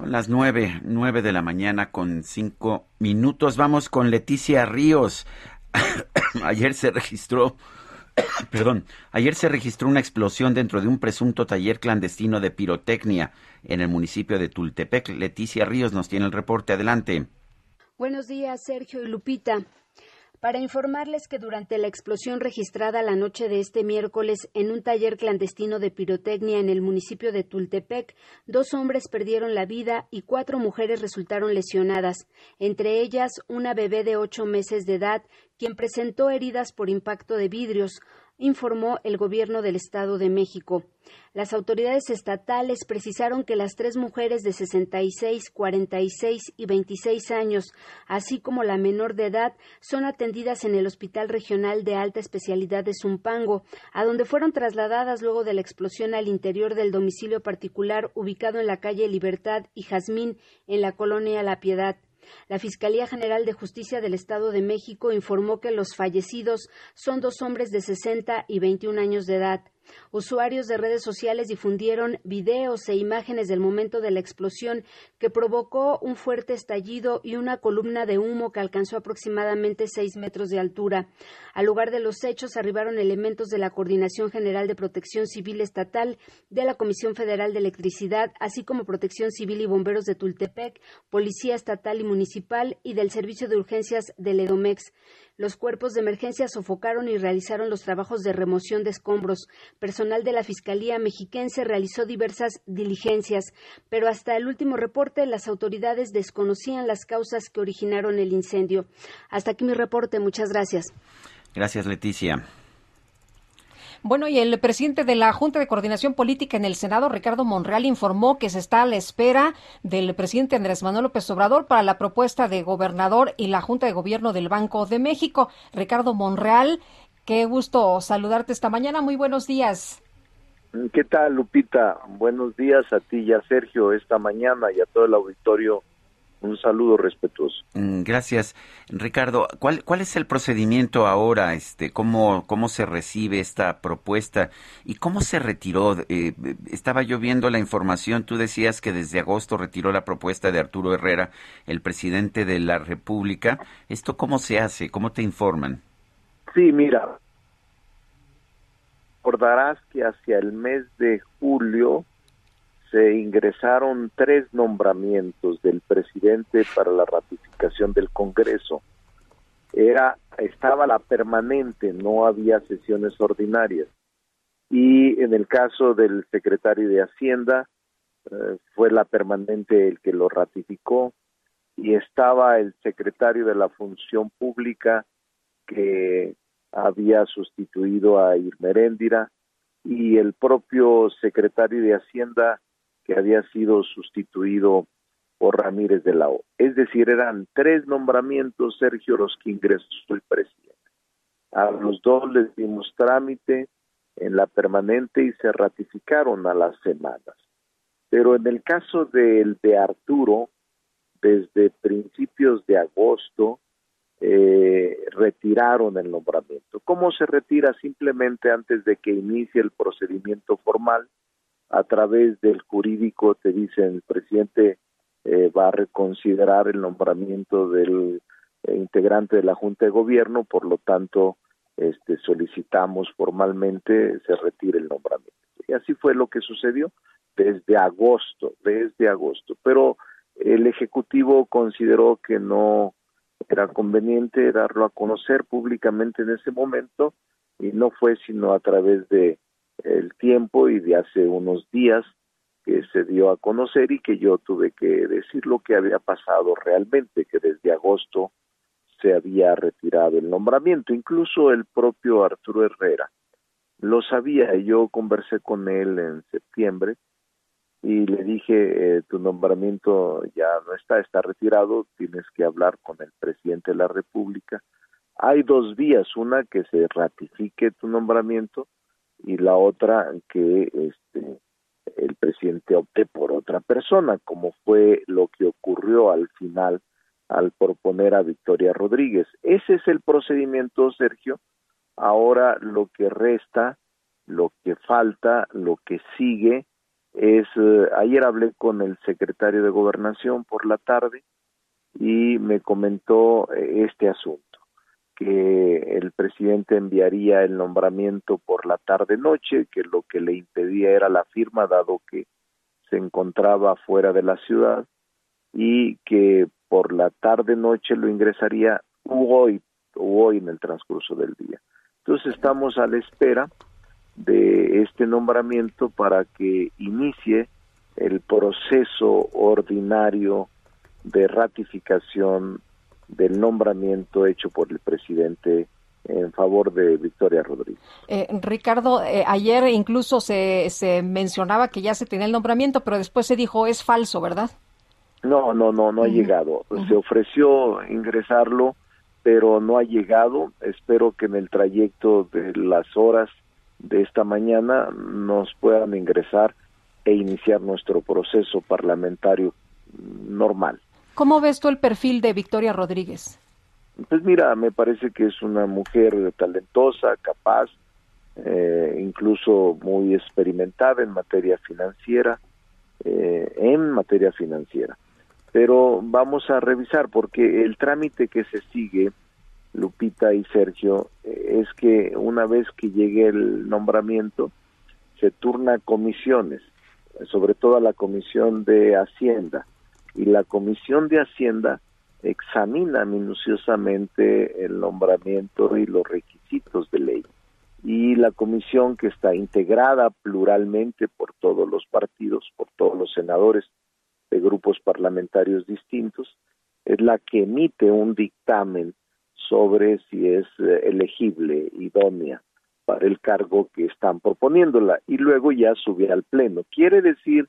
Speaker 1: son las nueve, nueve de la mañana con cinco minutos. Vamos con Leticia Ríos. ayer se registró, perdón, ayer se registró una explosión dentro de un presunto taller clandestino de pirotecnia en el municipio de Tultepec. Leticia Ríos nos tiene el reporte. Adelante.
Speaker 31: Buenos días, Sergio y Lupita para informarles que durante la explosión registrada la noche de este miércoles en un taller clandestino de pirotecnia en el municipio de Tultepec, dos hombres perdieron la vida y cuatro mujeres resultaron lesionadas, entre ellas una bebé de ocho meses de edad, quien presentó heridas por impacto de vidrios, informó el gobierno del Estado de México. Las autoridades estatales precisaron que las tres mujeres de 66, 46 y 26 años, así como la menor de edad, son atendidas en el Hospital Regional de Alta Especialidad de Zumpango, a donde fueron trasladadas luego de la explosión al interior del domicilio particular ubicado en la calle Libertad y Jazmín, en la colonia La Piedad. La Fiscalía General de Justicia del Estado de México informó que los fallecidos son dos hombres de 60 y 21 años de edad. Usuarios de redes sociales difundieron videos e imágenes del momento de la explosión que provocó un fuerte estallido y una columna de humo que alcanzó aproximadamente seis metros de altura. Al lugar de los hechos arribaron elementos de la Coordinación General de Protección Civil Estatal, de la Comisión Federal de Electricidad, así como Protección Civil y Bomberos de Tultepec, Policía Estatal y Municipal y del Servicio de Urgencias del EDOMEX. Los cuerpos de emergencia sofocaron y realizaron los trabajos de remoción de escombros. Personal de la Fiscalía Mexiquense realizó diversas diligencias, pero hasta el último reporte las autoridades desconocían las causas que originaron el incendio. Hasta aquí mi reporte. Muchas gracias.
Speaker 1: Gracias, Leticia.
Speaker 2: Bueno, y el presidente de la Junta de Coordinación Política en el Senado, Ricardo Monreal, informó que se está a la espera del presidente Andrés Manuel López Obrador para la propuesta de gobernador y la Junta de Gobierno del Banco de México. Ricardo Monreal Qué gusto saludarte esta mañana. Muy buenos días.
Speaker 32: ¿Qué tal, Lupita? Buenos días a ti y a Sergio esta mañana y a todo el auditorio un saludo respetuoso.
Speaker 1: Mm, gracias, Ricardo. ¿Cuál, cuál es el procedimiento ahora? Este, cómo, cómo se recibe esta propuesta y cómo se retiró. Eh, estaba yo viendo la información. Tú decías que desde agosto retiró la propuesta de Arturo Herrera, el presidente de la República. ¿Esto cómo se hace? ¿Cómo te informan?
Speaker 32: Sí, mira. Recordarás que hacia el mes de julio se ingresaron tres nombramientos del presidente para la ratificación del Congreso. Era estaba la permanente, no había sesiones ordinarias. Y en el caso del secretario de Hacienda eh, fue la permanente el que lo ratificó y estaba el secretario de la Función Pública que había sustituido a Irmeréndira y el propio secretario de Hacienda que había sido sustituido por Ramírez de la O. Es decir, eran tres nombramientos, Sergio, los que ingresó el presidente. A los dos les dimos trámite en la permanente y se ratificaron a las semanas. Pero en el caso del de Arturo, desde principios de agosto, eh, retiraron el nombramiento. ¿Cómo se retira? Simplemente antes de que inicie el procedimiento formal, a través del jurídico te dicen el presidente eh, va a reconsiderar el nombramiento del eh, integrante de la Junta de Gobierno, por lo tanto este, solicitamos formalmente se retire el nombramiento. Y así fue lo que sucedió desde agosto, desde agosto. Pero el Ejecutivo consideró que no era conveniente darlo a conocer públicamente en ese momento y no fue sino a través de el tiempo y de hace unos días que se dio a conocer y que yo tuve que decir lo que había pasado realmente, que desde agosto se había retirado el nombramiento, incluso el propio Arturo Herrera lo sabía, yo conversé con él en septiembre y le dije, eh, tu nombramiento ya no está, está retirado, tienes que hablar con el presidente de la República. Hay dos vías, una que se ratifique tu nombramiento y la otra que este el presidente opte por otra persona, como fue lo que ocurrió al final al proponer a Victoria Rodríguez. Ese es el procedimiento, Sergio. Ahora lo que resta, lo que falta, lo que sigue es, eh, ayer hablé con el secretario de gobernación por la tarde y me comentó eh, este asunto que el presidente enviaría el nombramiento por la tarde-noche, que lo que le impedía era la firma, dado que se encontraba fuera de la ciudad, y que por la tarde-noche lo ingresaría hoy, hoy en el transcurso del día. Entonces estamos a la espera de este nombramiento para que inicie el proceso ordinario de ratificación del nombramiento hecho por el presidente en favor de Victoria Rodríguez.
Speaker 2: Eh, Ricardo, eh, ayer incluso se, se mencionaba que ya se tenía el nombramiento, pero después se dijo es falso, ¿verdad?
Speaker 32: No, no, no, no ha llegado. Se ofreció ingresarlo, pero no ha llegado. Espero que en el trayecto de las horas de esta mañana nos puedan ingresar e iniciar nuestro proceso parlamentario normal.
Speaker 2: ¿Cómo ves tú el perfil de Victoria Rodríguez?
Speaker 32: Pues mira, me parece que es una mujer talentosa, capaz, eh, incluso muy experimentada en materia financiera, eh, en materia financiera. Pero vamos a revisar porque el trámite que se sigue, Lupita y Sergio, eh, es que una vez que llegue el nombramiento, se turna comisiones, sobre todo a la comisión de Hacienda, y la Comisión de Hacienda examina minuciosamente el nombramiento y los requisitos de ley. Y la comisión que está integrada pluralmente por todos los partidos, por todos los senadores de grupos parlamentarios distintos, es la que emite un dictamen sobre si es eh, elegible, idónea para el cargo que están proponiéndola y luego ya sube al pleno. Quiere decir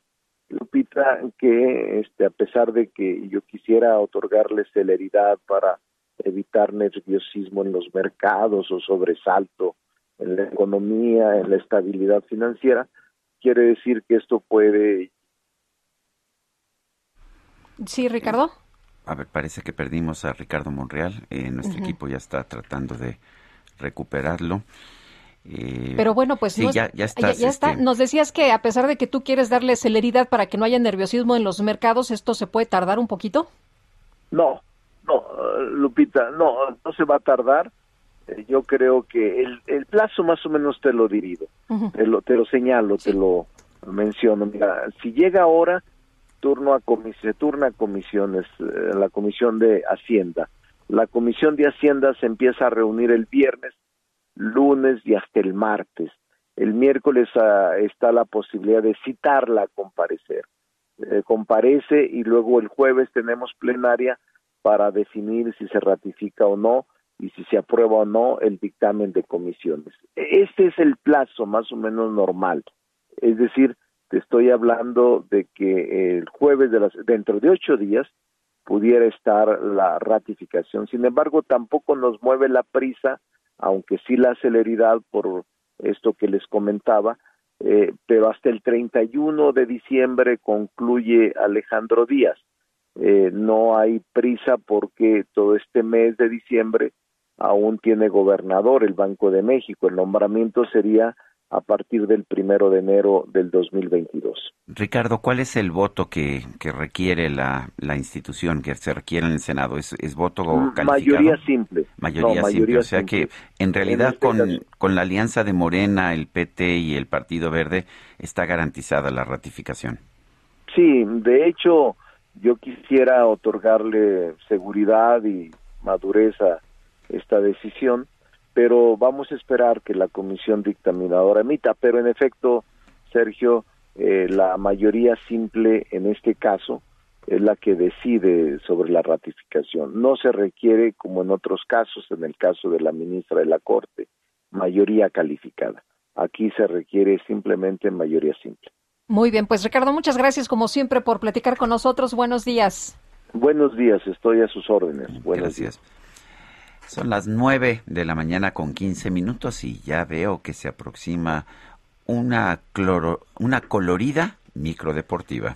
Speaker 32: Lupita, que este, a pesar de que yo quisiera otorgarle celeridad para evitar nerviosismo en los mercados o sobresalto en la economía, en la estabilidad financiera, quiere decir que esto puede...
Speaker 2: Sí, Ricardo.
Speaker 1: A ver, parece que perdimos a Ricardo Monreal. Eh, nuestro equipo ya está tratando de recuperarlo.
Speaker 2: Pero bueno, pues
Speaker 1: sí, ya, ya, está.
Speaker 2: Este Nos decías que a pesar de que tú quieres darle celeridad para que no haya nerviosismo en los mercados, ¿esto se puede tardar un poquito?
Speaker 32: No, no, Lupita, no, no se va a tardar. Eh, yo creo que el, el plazo más o menos te lo divido, te, lo, te lo señalo, te lo menciono. Mira, si llega ahora, turno a se turna a comisiones, eh, la comisión de Hacienda. La comisión de Hacienda se empieza a reunir el viernes, lunes y hasta el martes. El miércoles ah, está la posibilidad de citarla a comparecer. Eh, comparece y luego el jueves tenemos plenaria para definir si se ratifica o no y si se aprueba o no el dictamen de comisiones. Este es el plazo más o menos normal. Es decir, te estoy hablando de que el jueves de las, dentro de ocho días pudiera estar la ratificación. Sin embargo, tampoco nos mueve la prisa, aunque sí la celeridad por esto que les comentaba, eh, pero hasta el 31 de diciembre concluye Alejandro Díaz. Eh, no hay prisa porque todo este mes de diciembre aún tiene gobernador el Banco de México. El nombramiento sería a partir del primero de enero del 2022.
Speaker 1: Ricardo, ¿cuál es el voto que, que requiere la, la, institución, que se requiere en el Senado? ¿Es, es voto mm, calificado?
Speaker 32: Mayoría simple.
Speaker 1: Mayoría, simple. O sea que en realidad este con, con la alianza de Morena, el PT y el Partido Verde está garantizada la ratificación.
Speaker 32: Sí, de hecho yo quisiera otorgarle seguridad y madurez a esta decisión pero vamos a esperar que la comisión dictaminadora emita. Pero en efecto, Sergio, eh, la mayoría simple en este caso es la que decide sobre la ratificación. No se requiere, como en otros casos, en el caso de la ministra de la Corte, mayoría calificada. Aquí se requiere simplemente mayoría simple.
Speaker 2: Muy bien, pues Ricardo, muchas gracias como siempre por platicar con nosotros. Buenos días.
Speaker 32: Buenos días, estoy a sus órdenes. Buenos días.
Speaker 1: Son las nueve de la mañana con quince minutos y ya veo que se aproxima una, cloro, una colorida microdeportiva.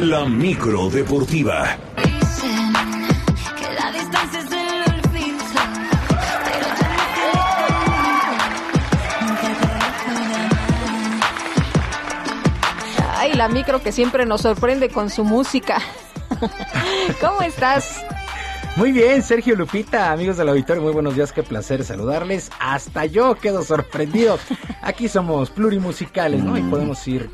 Speaker 4: La microdeportiva.
Speaker 2: Ay, la micro que siempre nos sorprende con su música. ¿Cómo estás?
Speaker 33: Muy bien, Sergio Lupita, amigos del auditorio, muy buenos días, qué placer saludarles. Hasta yo quedo sorprendido. Aquí somos plurimusicales, ¿no? Y podemos ir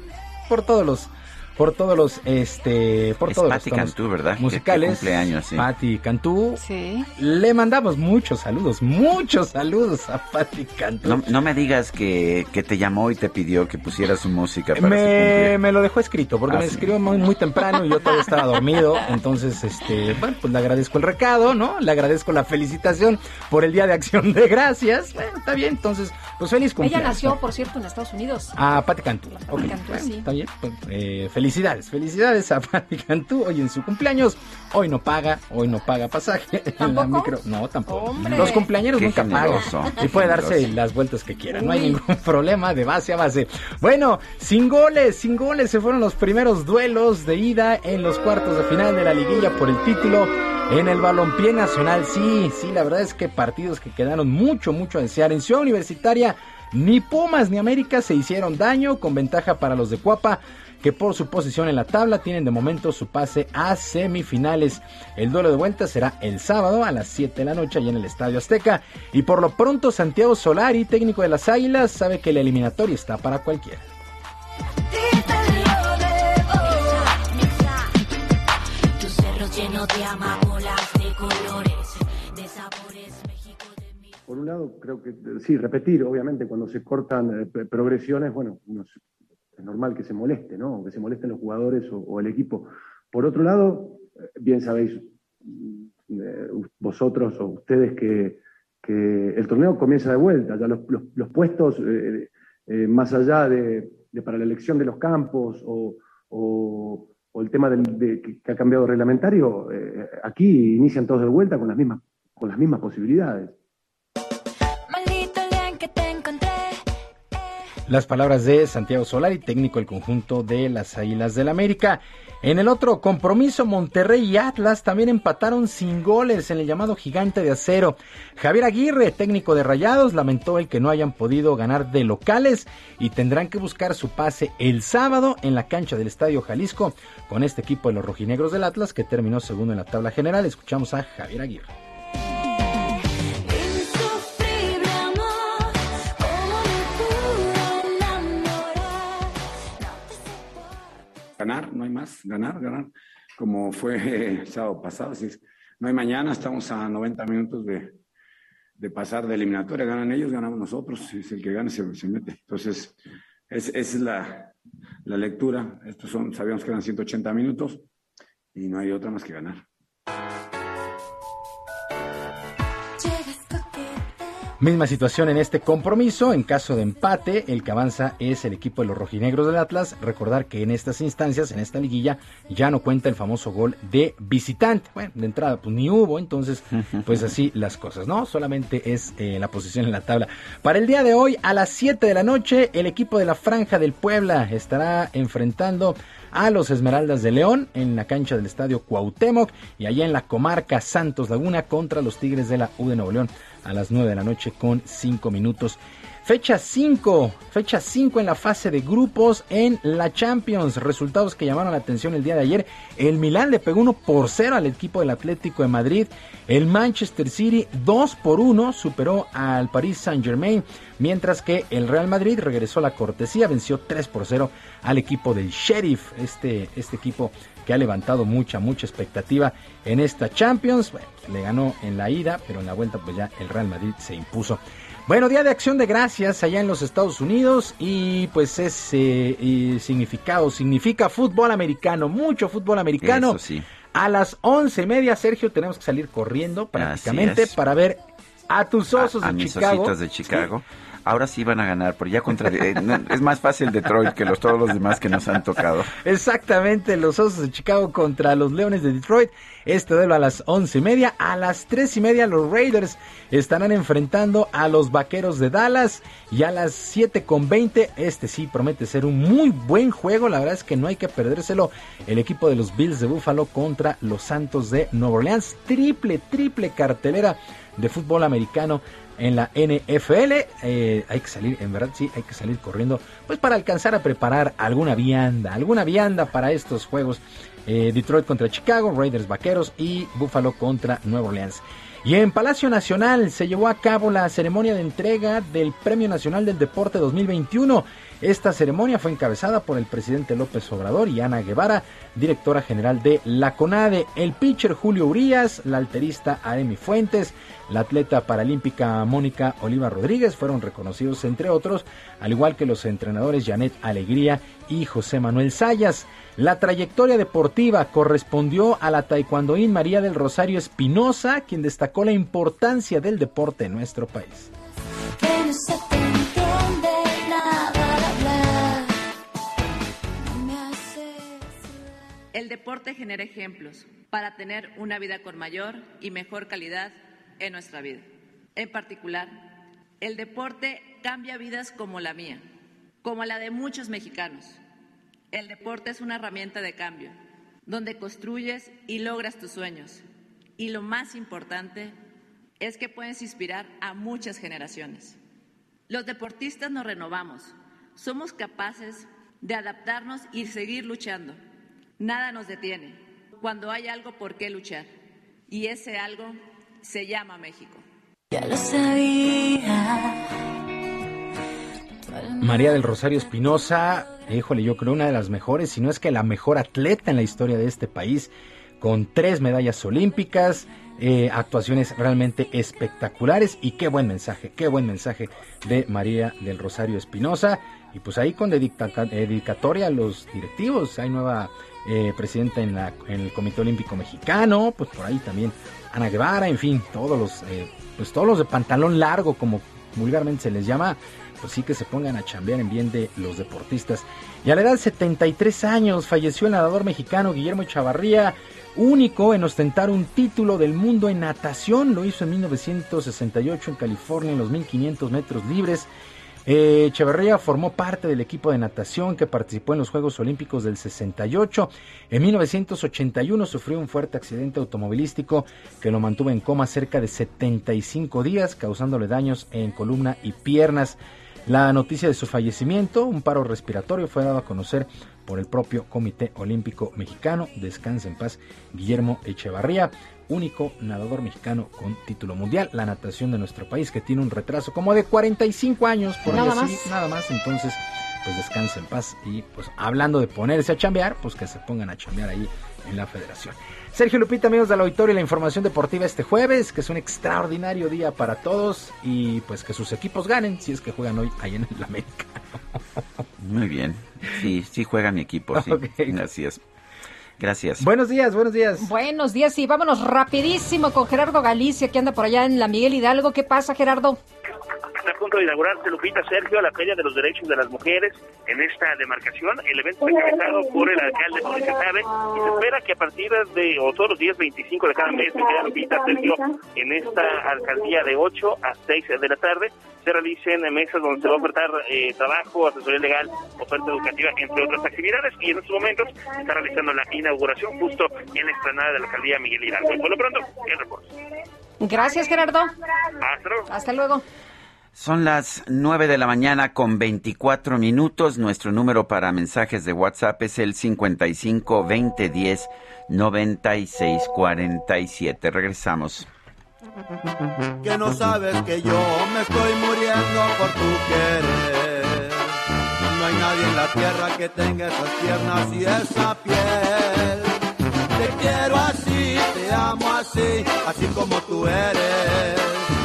Speaker 33: por todos los por todos los este por todos
Speaker 1: los Cantú, ¿verdad?
Speaker 33: musicales.
Speaker 1: cumpleaños sí.
Speaker 33: Patti Cantú. Sí. Le mandamos muchos saludos muchos saludos a Patti Cantú.
Speaker 1: No, me digas que, que, te llamó y te pidió que pusieras su música para
Speaker 33: me, me lo dejó escrito porque ah, me escribió muy, muy, temprano y yo todavía estaba dormido entonces este bueno pues le agradezco el recado no le agradezco la felicitación por el día de Acción de Gracias. Bueno está bien entonces pues feliz cumpleaños.
Speaker 2: ella nació por cierto en Estados Unidos.
Speaker 33: Ah Patti Cantú okay. Cantú sí. está bien pues, eh, feliz Felicidades, felicidades a Patti Cantú hoy en su cumpleaños. Hoy no paga, hoy no paga pasaje en la micro. No, tampoco. Los cumpleaños nunca pagan. Y puede darse las vueltas que quiera. No hay ningún problema de base a base. Bueno, sin goles, sin goles se fueron los primeros duelos de ida en los cuartos de final de la liguilla por el título. En el balompié nacional, sí, sí, la verdad es que partidos que quedaron mucho, mucho a desear. En Ciudad Universitaria, ni Pumas ni América se hicieron daño, con ventaja para los de Cuapa que por su posición en la tabla tienen de momento su pase a semifinales. El duelo de vuelta será el sábado a las 7 de la noche allá en el Estadio Azteca. Y por lo pronto Santiago Solari, técnico de las Águilas, sabe que la eliminatoria está para cualquiera.
Speaker 34: Por un lado, creo que sí, repetir, obviamente, cuando se cortan eh, progresiones, bueno, uno es normal que se moleste, ¿no? Que se molesten los jugadores o, el equipo. Por otro lado, bien sabéis eh, vosotros o ustedes que, el torneo comienza de vuelta, ya los, puestos, eh, eh, más allá de, para la elección de los campos o, el tema del, de, que ha cambiado reglamentario, eh, aquí inician todos de vuelta con las mismas, con las mismas posibilidades.
Speaker 33: Las palabras de Santiago Solari, técnico del conjunto de las Águilas del América. En el otro compromiso, Monterrey y Atlas también empataron sin goles en el llamado gigante de acero. Javier Aguirre, técnico de Rayados, lamentó el que no hayan podido ganar de locales y tendrán que buscar su pase el sábado en la cancha del Estadio Jalisco con este equipo de los rojinegros del Atlas que terminó segundo en la tabla general. Escuchamos a Javier Aguirre.
Speaker 35: Ganar, no hay más, ganar, ganar, como fue sábado pasado. Así es, no hay mañana, estamos a 90 minutos de, de pasar de eliminatoria, ganan ellos, ganamos nosotros, es el que gane se, se mete. Entonces, es, esa es la, la lectura. Estos son, sabíamos que eran 180 minutos y no hay otra más que ganar.
Speaker 33: Misma situación en este compromiso. En caso de empate, el que avanza es el equipo de los rojinegros del Atlas. Recordar que en estas instancias, en esta liguilla, ya no cuenta el famoso gol de visitante. Bueno, de entrada, pues ni hubo, entonces, pues así las cosas, ¿no? Solamente es eh, la posición en la tabla. Para el día de hoy, a las 7 de la noche, el equipo de la Franja del Puebla estará enfrentando a los Esmeraldas de León en la cancha del Estadio Cuauhtémoc y allá en la comarca Santos Laguna contra los Tigres de la U de Nuevo León a las 9 de la noche con 5 minutos. Fecha 5, fecha 5 en la fase de grupos en la Champions. Resultados que llamaron la atención el día de ayer. El Milán le pegó 1 por 0 al equipo del Atlético de Madrid. El Manchester City 2 por 1 superó al Paris Saint Germain. Mientras que el Real Madrid regresó a la cortesía, venció 3 por 0 al equipo del Sheriff. Este, este equipo que ha levantado mucha, mucha expectativa en esta Champions. le ganó en la ida, pero en la vuelta pues ya el Real Madrid se impuso. Bueno, Día de Acción de Gracias allá en los Estados Unidos y pues ese eh, significado significa fútbol americano, mucho fútbol americano.
Speaker 1: Eso sí.
Speaker 33: A las once y media, Sergio, tenemos que salir corriendo prácticamente para ver a tus osos
Speaker 1: a,
Speaker 33: de
Speaker 1: mis
Speaker 33: Chicago.
Speaker 1: ositos de Chicago. Ahora sí van a ganar, pero ya contra eh, es más fácil Detroit que los todos los demás que nos han tocado.
Speaker 33: Exactamente, los osos de Chicago contra los Leones de Detroit. Este duelo a las once y media. A las tres y media los Raiders estarán enfrentando a los Vaqueros de Dallas. Y a las siete con veinte, este sí promete ser un muy buen juego. La verdad es que no hay que perdérselo. El equipo de los Bills de Buffalo contra los Santos de Nueva Orleans. Triple, triple cartelera de fútbol americano en la NFL. Eh, hay que salir, en verdad sí, hay que salir corriendo, pues para alcanzar a preparar alguna vianda, alguna vianda para estos juegos. Eh, Detroit contra Chicago, Raiders Vaqueros y Buffalo contra Nueva Orleans. Y en Palacio Nacional se llevó a cabo la ceremonia de entrega del Premio Nacional del Deporte 2021. Esta ceremonia fue encabezada por el presidente López Obrador y Ana Guevara, directora general de la CONADE, el pitcher Julio Urias, la alterista Aremi Fuentes, la atleta paralímpica Mónica Oliva Rodríguez fueron reconocidos entre otros, al igual que los entrenadores Janet Alegría y José Manuel Sayas. La trayectoria deportiva correspondió a la taekwondoín María del Rosario Espinosa, quien destacó la importancia del deporte en nuestro país.
Speaker 36: El deporte genera ejemplos para tener una vida con mayor y mejor calidad en nuestra vida. En particular, el deporte cambia vidas como la mía, como la de muchos mexicanos. El deporte es una herramienta de cambio, donde construyes y logras tus sueños. Y lo más importante es que puedes inspirar a muchas generaciones. Los deportistas nos renovamos, somos capaces de adaptarnos y seguir luchando. Nada nos detiene cuando hay algo por qué luchar. Y ese algo se llama México. Ya lo sabía.
Speaker 33: María del Rosario Espinosa, híjole, yo creo una de las mejores, si no es que la mejor atleta en la historia de este país, con tres medallas olímpicas, eh, actuaciones realmente espectaculares y qué buen mensaje, qué buen mensaje de María del Rosario Espinosa. Y pues ahí con dedicatoria a los directivos, hay nueva eh, presidenta en, la, el Comité Olímpico Mexicano, pues por ahí también Ana Guevara, en fin, todos los, eh, pues todos los de pantalón largo, como vulgarmente se les llama, pues sí que se pongan a chambear en bien de los deportistas. Y a la edad de 73 años falleció el nadador mexicano Guillermo Chavarría, único en ostentar un título del mundo en natación. Lo hizo en 1968 en California en los 1500 metros libres. Eh, Echeverría formó parte del equipo de natación que participó en los Juegos Olímpicos del 68. En 1981 sufrió un fuerte accidente automovilístico que lo mantuvo en coma cerca de 75 días, causándole daños en columna y piernas. La noticia de su fallecimiento, un paro respiratorio, fue dado a conocer por el propio Comité Olímpico Mexicano. Descansa en paz Guillermo Echevarría, único nadador mexicano con título mundial. La natación de nuestro país que tiene un retraso como de 45 años, por nada más. nada más. Entonces, pues descansa en paz y pues hablando de ponerse a chambear, pues que se pongan a chambear ahí en la federación. Sergio Lupita, amigos del auditorio y la información deportiva este jueves, que es un extraordinario día para todos y pues que sus equipos ganen si es que juegan hoy ahí en el América.
Speaker 1: Muy bien. Sí, sí juega mi equipo, sí. Gracias. Gracias.
Speaker 33: Buenos días, buenos días.
Speaker 2: Buenos días y vámonos rapidísimo con Gerardo Galicia que anda por allá en la Miguel Hidalgo. ¿Qué pasa, Gerardo?
Speaker 37: Está a punto de inaugurarse, Lupita Sergio, la Feria de los Derechos de las Mujeres en esta demarcación. El evento está encabezado por el alcalde Mauricio Sabe y se espera que a partir de, o todos los días 25 de cada mes, Lupita Sergio, en esta alcaldía de 8 a 6 de la tarde, se realicen mesas donde se va a ofertar eh, trabajo, asesoría legal, oferta educativa, entre otras actividades. Y en estos momentos se está realizando la inauguración justo en la explanada de la alcaldía Miguel Hidalgo. Y por lo pronto, el reporte.
Speaker 2: Gracias, Gerardo.
Speaker 37: Hasta luego.
Speaker 2: Hasta luego.
Speaker 1: Son las 9 de la mañana con 24 minutos. Nuestro número para mensajes de WhatsApp es el 55 20 10 96 47. Regresamos.
Speaker 12: Que no sabes que yo me estoy muriendo por tu querer. No hay nadie en la tierra que tenga esas piernas y esa piel. Te quiero así, te amo así, así como tú eres.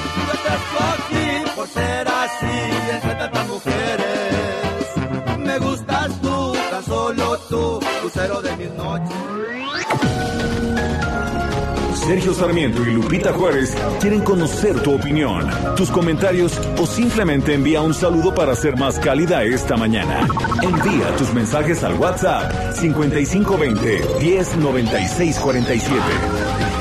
Speaker 12: Por ser así entre tantas mujeres. Me gustas tú, tan solo tú, lucero de mis noches.
Speaker 4: Sergio Sarmiento y Lupita Juárez quieren conocer tu opinión, tus comentarios o simplemente envía un saludo para ser más cálida esta mañana. Envía tus mensajes al WhatsApp 5520 109647.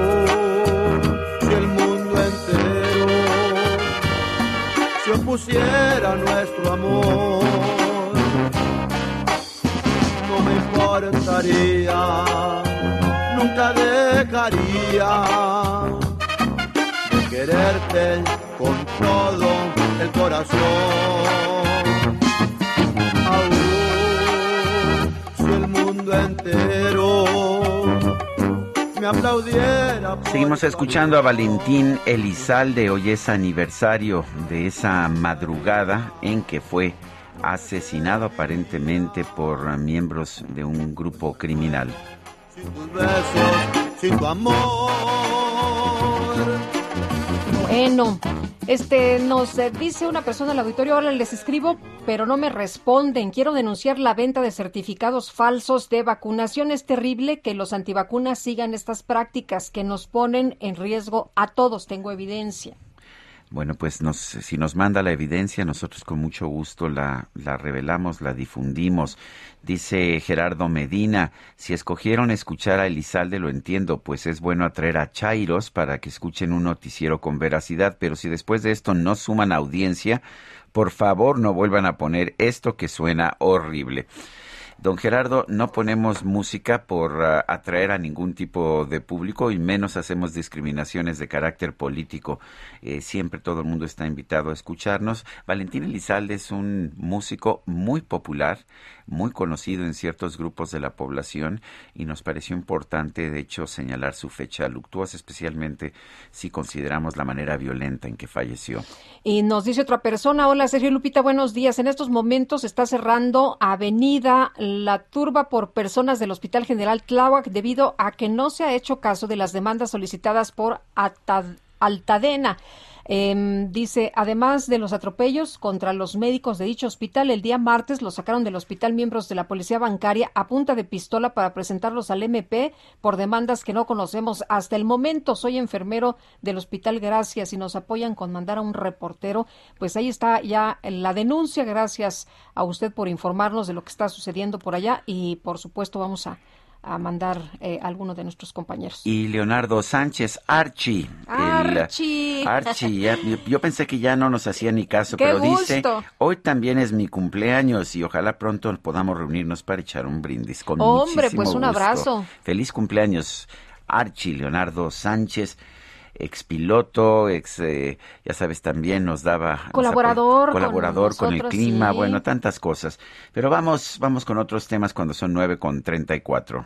Speaker 12: se opusiera a nuestro amor, no me importaría, nunca dejaría de quererte con todo el corazón. Aún si el mundo entero me aplaudiera. por
Speaker 1: Seguimos escuchando a Valentín Elizalde. Hoy es aniversario de esa madrugada en que fue asesinado aparentemente por miembros de un grupo criminal.
Speaker 12: tus besos, sin tu amor.
Speaker 2: Bueno, este nos eh, dice una persona en el auditorio, ahora les escribo, pero no me responden. Quiero denunciar la venta de certificados falsos de vacunación. Es terrible que los antivacunas sigan estas prácticas que nos ponen en riesgo a todos. Tengo evidencia.
Speaker 1: Bueno, pues nos, si nos manda la evidencia, nosotros con mucho gusto la, la revelamos, la difundimos. Dice Gerardo Medina, si escogieron escuchar a Elizalde lo entiendo, pues es bueno atraer a Chairos para que escuchen un noticiero con veracidad, pero si después de esto no suman audiencia, por favor no vuelvan a poner esto que suena horrible. Don Gerardo, no ponemos música por ah, atraer a ningún tipo de público y menos hacemos discriminaciones de carácter político. Eh, siempre todo el mundo está invitado a escucharnos. Valentín Elizalde es un músico muy popular, muy conocido en ciertos grupos de la población y nos pareció importante, de hecho, señalar su fecha luctuosa, especialmente si consideramos la manera violenta en que falleció.
Speaker 2: Y nos dice otra persona, hola Sergio Lupita, buenos días. En estos momentos está cerrando Avenida la turba por personas del Hospital General Tláhuac debido a que no se ha hecho caso de las demandas solicitadas por Altadena. Em, dice, además de los atropellos contra los médicos de dicho hospital, el día martes lo sacaron del hospital miembros de la policía bancaria a punta de pistola para presentarlos al MP por demandas que no conocemos hasta el momento. Soy enfermero del hospital Gracias y nos apoyan con mandar a un reportero. Pues ahí está ya la denuncia. Gracias a usted por informarnos de lo que está sucediendo por allá y por supuesto vamos a a mandar eh, alguno de nuestros compañeros.
Speaker 1: Y Leonardo Sánchez, Archie.
Speaker 2: Archie.
Speaker 1: Archie, yo, pensé que ya no nos hacía ni caso, pero dice, hoy también es mi cumpleaños y ojalá pronto podamos reunirnos para echar un brindis con
Speaker 2: Hombre, pues un abrazo.
Speaker 1: Feliz cumpleaños, Archie Leonardo Sánchez expiloto, ex, eh, ya sabes, también nos daba...
Speaker 2: Colaborador.
Speaker 1: colaborador con, el clima, bueno, tantas cosas. Pero vamos, vamos con otros temas cuando son nueve con treinta y cuatro.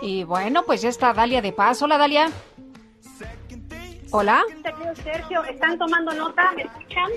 Speaker 2: Y bueno, pues ya está Dalia de Paz. Hola, Dalia. Hola.
Speaker 38: Sergio, ¿están tomando nota? ¿Me escuchan?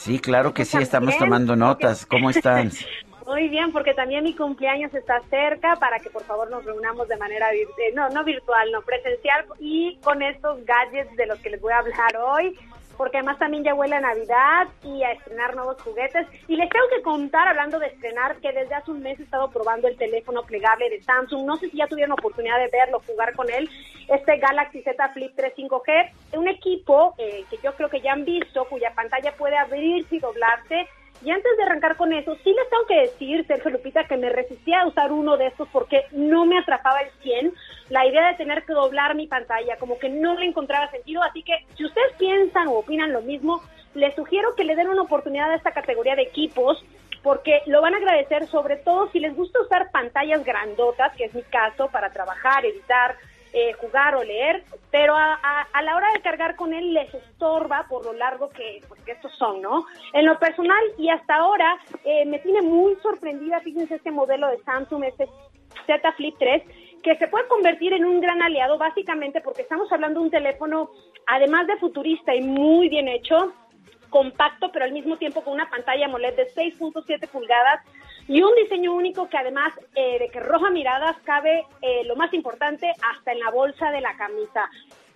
Speaker 1: Sí, claro que sí, estamos tomando notas. ¿Cómo están?
Speaker 38: Muy bien, porque también mi cumpleaños está cerca para que por favor nos reunamos de manera, eh, no, no virtual, no presencial y con estos gadgets de los que les voy a hablar hoy porque además también ya huele a Navidad y a estrenar nuevos juguetes. Y les tengo que contar, hablando de estrenar, que desde hace un mes he estado probando el teléfono plegable de Samsung. No sé si ya tuvieron oportunidad de verlo, jugar con él. Este Galaxy Z Flip 3 5G, un equipo eh, que yo creo que ya han visto, cuya pantalla puede abrirse y doblarse y antes de arrancar con eso, sí les tengo que decir, Sergio Lupita, que me resistía a usar uno de estos porque no me atrapaba el 100. La idea de tener que doblar mi pantalla, como que no le encontraba sentido. Así que si ustedes piensan o opinan lo mismo, les sugiero que le den una oportunidad a esta categoría de equipos porque lo van a agradecer sobre todo si les gusta usar pantallas grandotas, que es mi caso, para trabajar, editar, eh, jugar o leer, pero a, la hora de cargar con él les estorba por lo largo que, pues, estos son, ¿no? En lo personal y hasta ahora eh, me tiene muy sorprendida, fíjense este modelo de Samsung, este Z Flip 3, que se puede convertir en un gran aliado básicamente porque estamos hablando de un teléfono, además de futurista y muy bien hecho, compacto, pero al mismo tiempo con una pantalla AMOLED de 6.7 pulgadas y un diseño único que además eh, de que roja miradas cabe eh, lo más importante hasta en la bolsa de la camisa.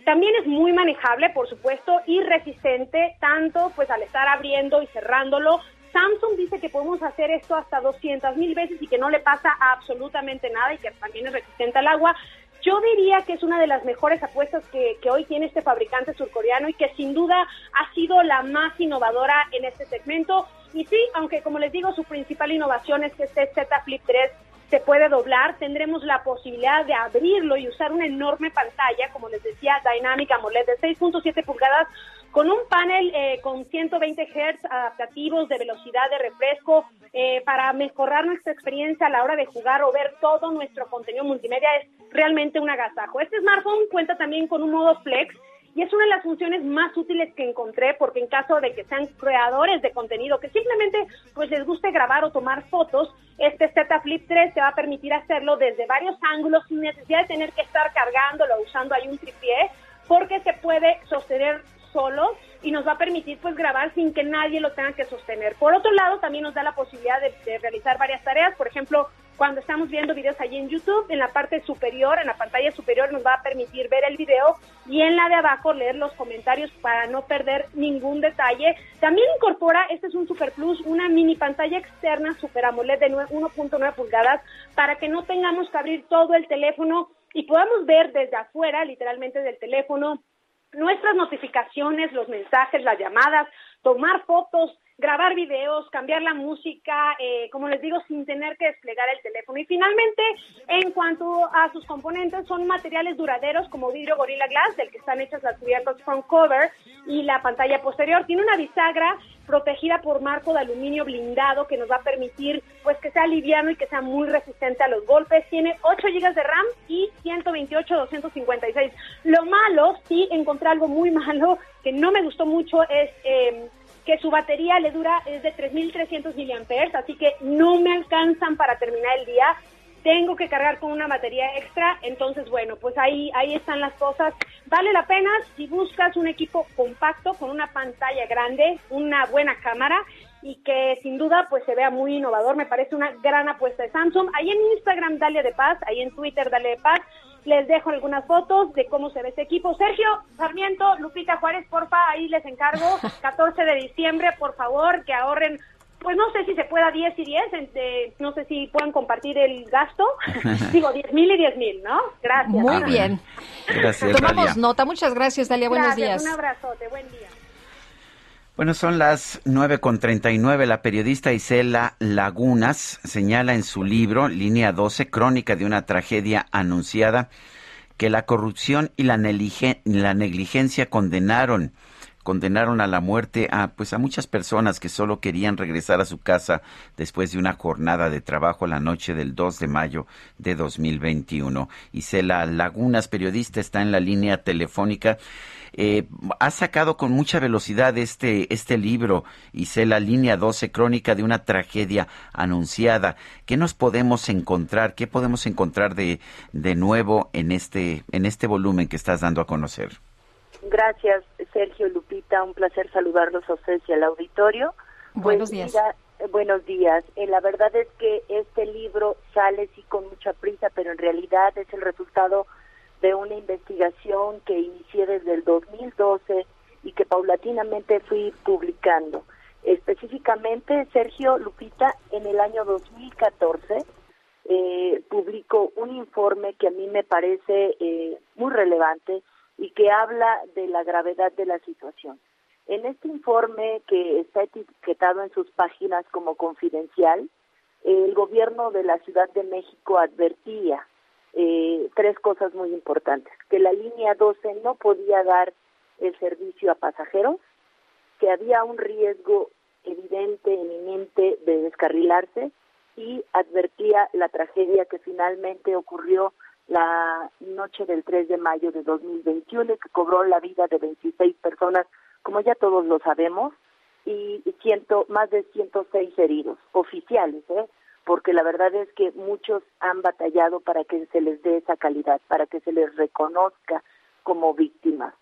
Speaker 38: También es muy manejable, por supuesto, y resistente, tanto pues al estar abriendo y cerrándolo. Samsung dice que podemos hacer esto hasta 200 mil veces y que no le pasa absolutamente nada y que también es resistente al agua. Yo diría que es una de las mejores apuestas que, que, hoy tiene este fabricante surcoreano y que sin duda ha sido la más innovadora en este segmento. Y sí, aunque como les digo, su principal innovación es que este Z Flip 3 se puede doblar, tendremos la posibilidad de abrirlo y usar una enorme pantalla, como les decía, Dynamic AMOLED de 6.7 pulgadas con un panel eh, con 120 Hz adaptativos de velocidad de refresco eh, para mejorar nuestra experiencia a la hora de jugar o ver todo nuestro contenido multimedia es realmente un agasajo. Este smartphone cuenta también con un modo flex y es una de las funciones más útiles que encontré porque en caso de que sean creadores de contenido que simplemente pues les guste grabar o tomar fotos, este Z Flip 3 te va a permitir hacerlo desde varios ángulos sin necesidad de tener que estar cargándolo usando ahí un tripié porque se puede sostener solo y nos va a permitir pues grabar sin que nadie lo tenga que sostener. Por otro lado, también nos da la posibilidad de, realizar varias tareas, por ejemplo, cuando estamos viendo videos allí en YouTube, en la parte superior, en la pantalla superior nos va a permitir ver el video y en la de abajo leer los comentarios para no perder ningún detalle. También incorpora, este es un Super Plus, una mini pantalla externa Super AMOLED de 1.9 pulgadas para que no tengamos que abrir todo el teléfono y podamos ver desde afuera, literalmente del teléfono, nuestras notificaciones, los mensajes, las llamadas, tomar fotos, grabar videos, cambiar la música, eh, como les digo, sin tener que desplegar el teléfono. Y finalmente, en cuanto a sus componentes, son materiales duraderos como vidrio Gorilla Glass, del que están hechas las cubiertas front cover y la pantalla posterior. Tiene una bisagra protegida por marco de aluminio blindado que nos va a permitir pues que sea liviano y que sea muy resistente a los golpes. Tiene 8 GB de RAM y 128 256. Lo malo, sí encontré algo muy malo que no me gustó mucho es eh, que su batería le dura es de 3.300 miliamperes, así que no me alcanzan para terminar el día. Tengo que cargar con una batería extra, entonces bueno, pues ahí ahí están las cosas. Vale la pena si buscas un equipo compacto con una pantalla grande, una buena cámara y que sin duda pues se vea muy innovador. Me parece una gran apuesta de Samsung. Ahí en Instagram, Dale de Paz, ahí en Twitter, Dale de Paz, les dejo algunas fotos de cómo se ve este equipo. Sergio Sarmiento, Lupita Juárez, porfa, ahí les encargo. 14 de diciembre, por favor, que ahorren pues no sé si se pueda 10 y 10, no sé si puedan compartir el gasto. Digo, 10 mil y 10 mil, ¿no? Gracias.
Speaker 2: Muy bien.
Speaker 1: Gracias,
Speaker 2: Tomamos nota. Muchas gracias, Dalia. Buenos días.
Speaker 38: Un abrazote. Buen día.
Speaker 1: Bueno, son las nueve con nueve. La periodista Isela Lagunas señala en su libro, Línea 12, Crónica de una tragedia anunciada, que la corrupción y la, negligencia condenaron condenaron a la muerte a pues a muchas personas que solo querían regresar a su casa después de una jornada de trabajo la noche del 2 de mayo de 2021. Isela Lagunas, periodista, está en la línea telefónica. Eh, ha sacado con mucha velocidad este, este libro, Isela Línea 12, Crónica de una tragedia anunciada. ¿Qué nos podemos encontrar? ¿Qué podemos encontrar de, de nuevo en este, en este volumen que estás dando a conocer?
Speaker 20: Gracias, Sergio Lupita. Un placer saludarlos a ustedes y al auditorio.
Speaker 2: Buenos pues, días.
Speaker 20: Eh, buenos días. Eh, la verdad es que este libro sale sí con mucha prisa, pero en realidad es el resultado de una investigación que inicié desde el 2012 y que paulatinamente fui publicando. Específicamente, Sergio Lupita, en el año 2014 eh, publicó un informe que a mí me parece eh, muy relevante y que habla de la gravedad de la situación. En este informe que está etiquetado en sus páginas como confidencial, el gobierno de la Ciudad de México advertía eh, tres cosas muy importantes. Que la línea 12 no podía dar el servicio a pasajeros, que había un riesgo evidente, eminente de descarrilarse y advertía la tragedia que finalmente ocurrió la noche del 3 de mayo de 2021 que cobró la vida de 26 personas, como ya todos lo sabemos, y ciento, más de 106 heridos oficiales, ¿eh? Porque la verdad es que muchos han batallado para que se les dé esa calidad, para que se les reconozca como víctimas.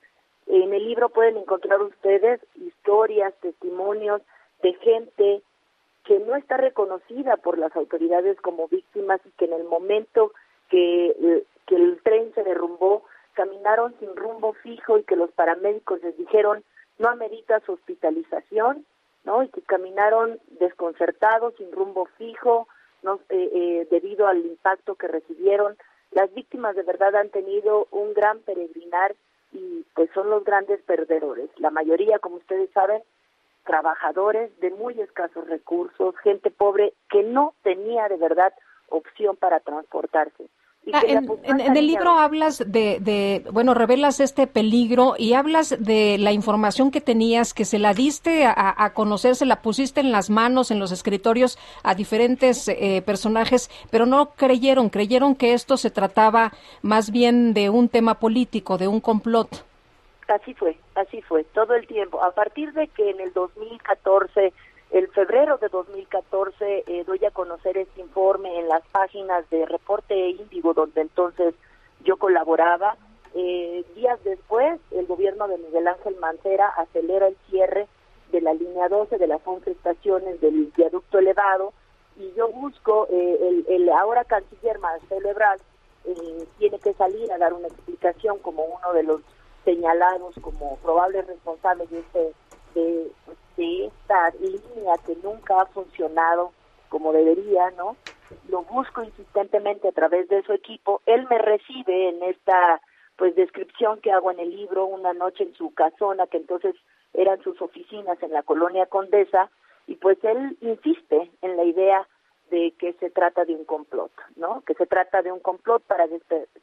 Speaker 20: En el libro pueden encontrar ustedes historias, testimonios de gente que no está reconocida por las autoridades como víctimas y que en el momento que, que el tren se derrumbó caminaron sin rumbo fijo y que los paramédicos les dijeron no amerita su hospitalización ¿no? Y que caminaron desconcertados, sin rumbo fijo, ¿no? Eh, eh, debido al impacto que recibieron. Las víctimas de verdad han tenido un gran peregrinar y pues son los grandes perdedores. La mayoría, como ustedes saben, trabajadores de muy escasos recursos, gente pobre que no tenía de verdad opción para transportarse.
Speaker 2: Ah, en, el libro hablas de, bueno, revelas este peligro y hablas de la información que tenías, que se la diste a, conocer, se la pusiste en las manos, en los escritorios a diferentes eh, personajes, pero no creyeron, creyeron que esto se trataba más bien de un tema político, de un complot.
Speaker 20: Así fue, así fue, todo el tiempo. A partir de que en el 2014, el febrero de 2014, eh, doy a conocer este informe en las páginas de Reporte Índigo, donde entonces yo colaboraba, eh, días después, el gobierno de Miguel Ángel Mancera acelera el cierre de la línea 12 de las 11 estaciones del viaducto elevado y yo busco, eh, el, ahora canciller Marcelo Ebrard eh, tiene que salir a dar una explicación como uno de los señalados como probables responsables de, este, de, de esta línea que nunca ha funcionado como debería, ¿no? Lo busco insistentemente a través de su equipo. Él me recibe en esta pues descripción que hago en el libro una noche en su casona que entonces eran sus oficinas en la colonia Condesa y pues él insiste en la idea de que se trata de un complot, ¿no? Que se trata de un complot para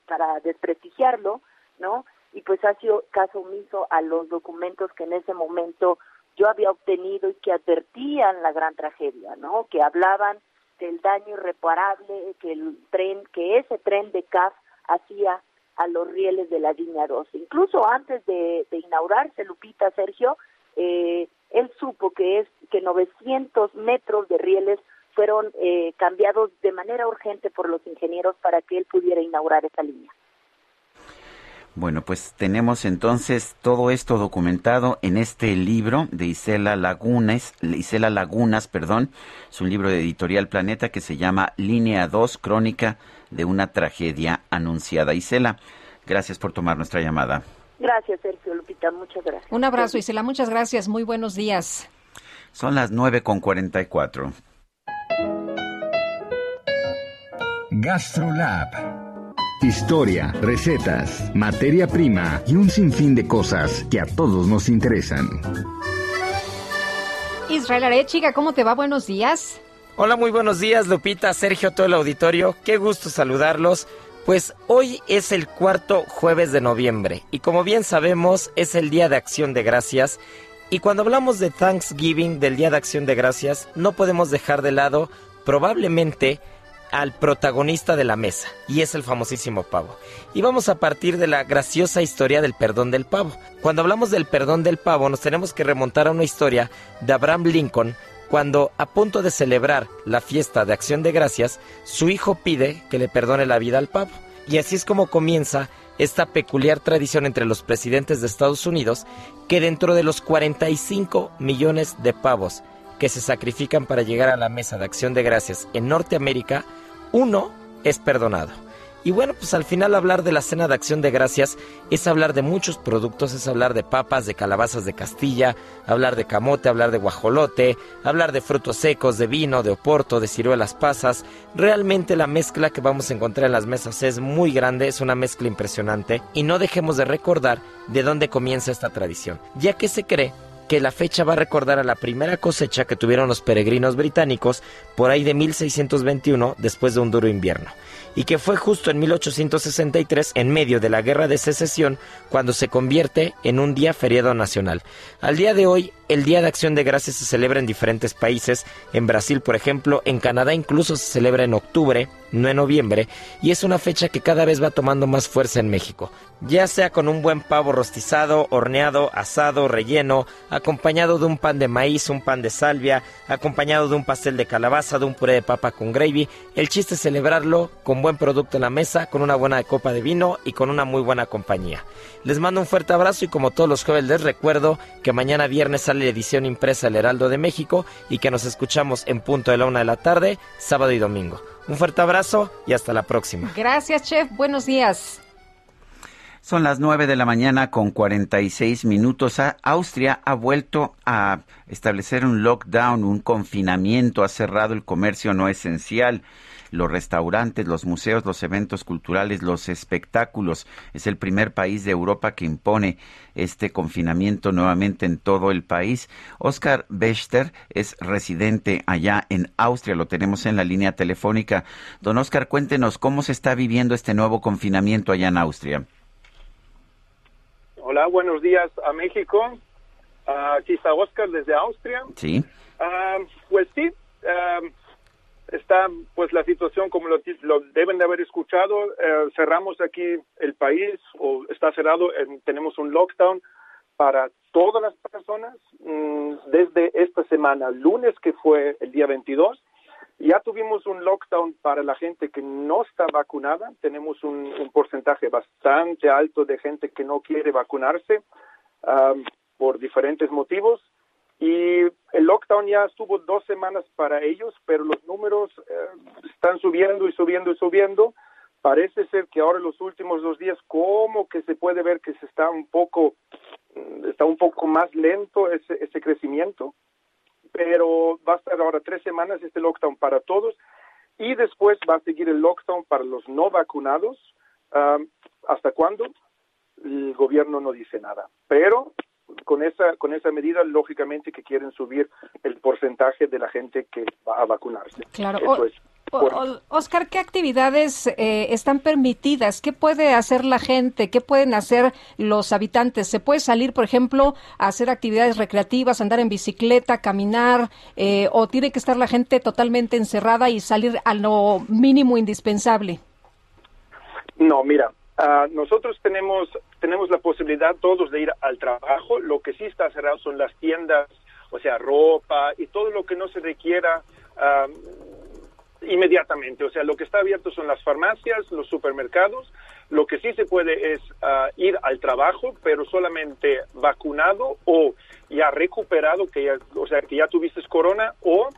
Speaker 20: para desprestigiarlo, ¿no? Y pues ha sido caso omiso a los documentos que en ese momento yo había obtenido y que advertían la gran tragedia, ¿no? Que hablaban del daño irreparable que el tren, que ese tren de CAF hacía a los rieles de la línea 12. Incluso antes de, inaugurarse, Lupita, Sergio, eh, él supo que es que 900 metros de rieles fueron eh, cambiados de manera urgente por los ingenieros para que él pudiera inaugurar esa línea.
Speaker 1: Bueno, pues tenemos entonces todo esto documentado en este libro de Isela Lagunas, Isela Lagunas, perdón, es un libro de Editorial Planeta que se llama Línea 2, Crónica de una tragedia anunciada. Isela, gracias por tomar nuestra llamada.
Speaker 20: Gracias, Sergio Lupita, muchas gracias.
Speaker 2: Un abrazo, Isela, muchas gracias, muy buenos días.
Speaker 1: Son las nueve con cuarenta y cuatro.
Speaker 39: GastroLab Historia, recetas, materia prima y un sinfín de cosas que a todos nos interesan.
Speaker 2: Israel Arechiga, ¿cómo te va? Buenos días.
Speaker 40: Hola, muy buenos días, Lupita, Sergio, todo el auditorio. Qué gusto saludarlos. Pues hoy es el cuarto jueves de noviembre y como bien sabemos es el Día de Acción de Gracias y cuando hablamos de Thanksgiving, del Día de Acción de Gracias, no podemos dejar de lado probablemente al protagonista de la mesa, y es el famosísimo pavo. Y vamos a partir de la graciosa historia del perdón del pavo. Cuando hablamos del perdón del pavo, nos tenemos que remontar a una historia de Abraham Lincoln, cuando a punto de celebrar la fiesta de acción de gracias, su hijo pide que le perdone la vida al pavo. Y así es como comienza esta peculiar tradición entre los presidentes de Estados Unidos, que dentro de los 45 millones de pavos que se sacrifican para llegar a la mesa de acción de gracias en Norteamérica, uno es perdonado. Y bueno, pues al final hablar de la cena de acción de gracias es hablar de muchos productos, es hablar de papas, de calabazas de Castilla, hablar de camote, hablar de guajolote, hablar de frutos secos, de vino, de oporto, de ciruelas pasas. Realmente la mezcla que vamos a encontrar en las mesas es muy grande, es una mezcla impresionante y no dejemos de recordar de dónde comienza esta tradición, ya que se cree que la fecha va a recordar a la primera cosecha que tuvieron los peregrinos británicos por ahí de 1621 después de un duro invierno y que fue justo en 1863, en medio de la Guerra de Secesión, cuando se convierte en un día feriado nacional. Al día de hoy, el Día de Acción de Gracias se celebra en diferentes países, en Brasil, por ejemplo, en Canadá incluso se celebra en octubre, no en noviembre, y es una fecha que cada vez va tomando más fuerza en México, ya sea con un buen pavo rostizado, horneado, asado, relleno, acompañado de un pan de maíz, un pan de salvia, acompañado de un pastel de calabaza, de un puré de papa con gravy, el chiste es celebrarlo con buen producto en la mesa, con una buena copa de vino y con una muy buena compañía. Les mando un fuerte abrazo y como todos los jueves les recuerdo que mañana viernes sale la edición impresa El Heraldo de México y que nos escuchamos en punto de la una de la tarde, sábado y domingo. Un fuerte abrazo y hasta la próxima.
Speaker 2: Gracias, chef. Buenos días.
Speaker 1: Son las nueve de la mañana con 46 minutos. Austria ha vuelto a establecer un lockdown, un confinamiento, ha cerrado el comercio no esencial los restaurantes, los museos, los eventos culturales, los espectáculos. Es el primer país de Europa que impone este confinamiento nuevamente en todo el país. Oscar Bester es residente allá en Austria, lo tenemos en la línea telefónica. Don Oscar, cuéntenos cómo se está viviendo este nuevo confinamiento allá en Austria.
Speaker 41: Hola, buenos días a México. aquí está Oscar desde Austria.
Speaker 1: Sí.
Speaker 41: Ah, pues sí, ah, está pues la situación como lo, deben de haber escuchado. Eh, cerramos aquí el país o está cerrado. tenemos un lockdown para todas las personas mm, desde esta semana, lunes que fue el día 22. Ya tuvimos un lockdown para la gente que no está vacunada. Tenemos un, porcentaje bastante alto de gente que no quiere vacunarse um, por diferentes motivos. Y el lockdown ya estuvo dos semanas para ellos, pero los números eh, están subiendo y subiendo y subiendo. Parece ser que ahora los últimos dos días como que se puede ver que se está un poco mm, está un poco más lento ese, ese crecimiento, pero va a estar ahora tres semanas este lockdown para todos y después va a seguir el lockdown para los no vacunados. Ah, ¿Hasta cuándo? El gobierno no dice nada, pero con esa con esa medida lógicamente que quieren subir el porcentaje de la gente que va a vacunarse.
Speaker 2: Claro. Oscar, ¿qué actividades eh, están permitidas? ¿Qué puede hacer la gente? ¿Qué pueden hacer los habitantes? ¿Se puede salir, por ejemplo, a hacer actividades recreativas, andar en bicicleta, caminar? Eh, ¿O tiene que estar la gente totalmente encerrada y salir a lo mínimo indispensable?
Speaker 41: No, mira, Ah, nosotros tenemos, tenemos la posibilidad todos de ir al trabajo. Lo que sí está cerrado son las tiendas, o sea, ropa y todo lo que no se requiera ah, inmediatamente. O sea, lo que está abierto son las farmacias, los supermercados. Lo que sí se puede es ah, ir al trabajo, pero solamente vacunado o ya recuperado, que ya, o sea, que ya tuviste corona o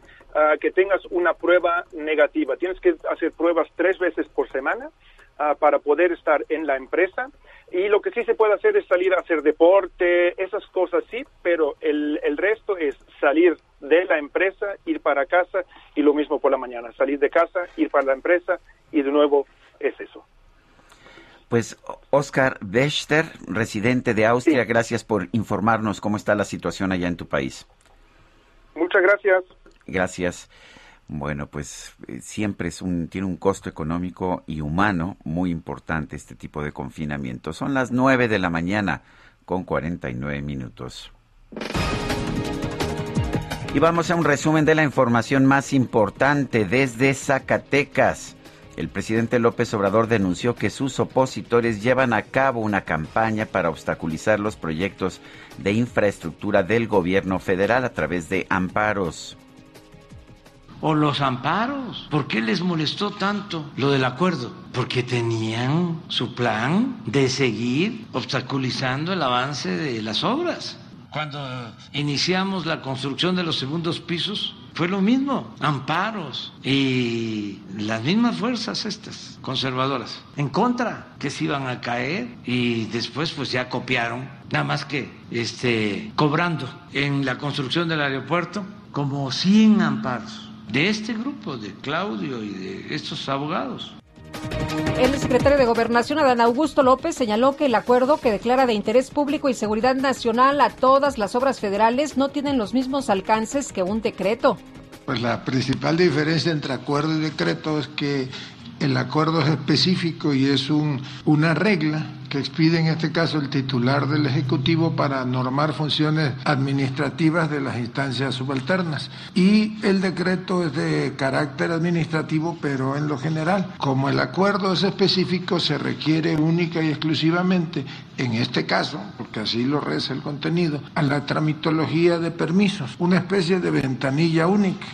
Speaker 41: que tengas una prueba negativa. Tienes que hacer pruebas tres veces por semana Ah, para poder estar en la empresa. Y lo que sí se puede hacer es salir a hacer deporte, esas cosas sí, pero el, el resto es salir de la empresa, ir para casa y lo mismo por la mañana, salir de casa, ir para la empresa y de nuevo es eso.
Speaker 1: Pues Oscar Bechter, residente de Austria, gracias por informarnos cómo está la situación allá en tu país.
Speaker 41: Muchas gracias.
Speaker 1: Gracias. Bueno, pues eh, siempre es un, tiene un costo económico y humano muy importante este tipo de confinamiento. Son las 9 de la mañana con 49 minutos. Y vamos a un resumen de la información más importante desde Zacatecas. El presidente López Obrador denunció que sus opositores llevan a cabo una campaña para obstaculizar los proyectos de infraestructura del gobierno federal a través de amparos
Speaker 6: o los amparos. ¿Por qué les molestó tanto lo del acuerdo? Porque tenían su plan de seguir obstaculizando el avance de las obras. Cuando iniciamos la construcción de los segundos pisos, fue lo mismo, amparos y las mismas fuerzas estas conservadoras en contra que se iban a caer y después pues ya copiaron, nada más que este cobrando en la construcción del aeropuerto como 100 amparos de este grupo, de Claudio y de estos abogados.
Speaker 2: El secretario de Gobernación, Adán Augusto López, señaló que el acuerdo que declara de interés público y seguridad nacional a todas las obras federales no tienen los mismos alcances que un decreto.
Speaker 42: Pues la principal diferencia entre acuerdo y decreto es que el acuerdo es específico y es un, una regla que expide en este caso el titular del Ejecutivo para normar funciones administrativas de las instancias subalternas. Y el decreto es de carácter administrativo, pero en lo general. Como el acuerdo es específico, se requiere única y exclusivamente, en este caso, porque así lo reza el contenido, a la tramitología de permisos, una especie de ventanilla única.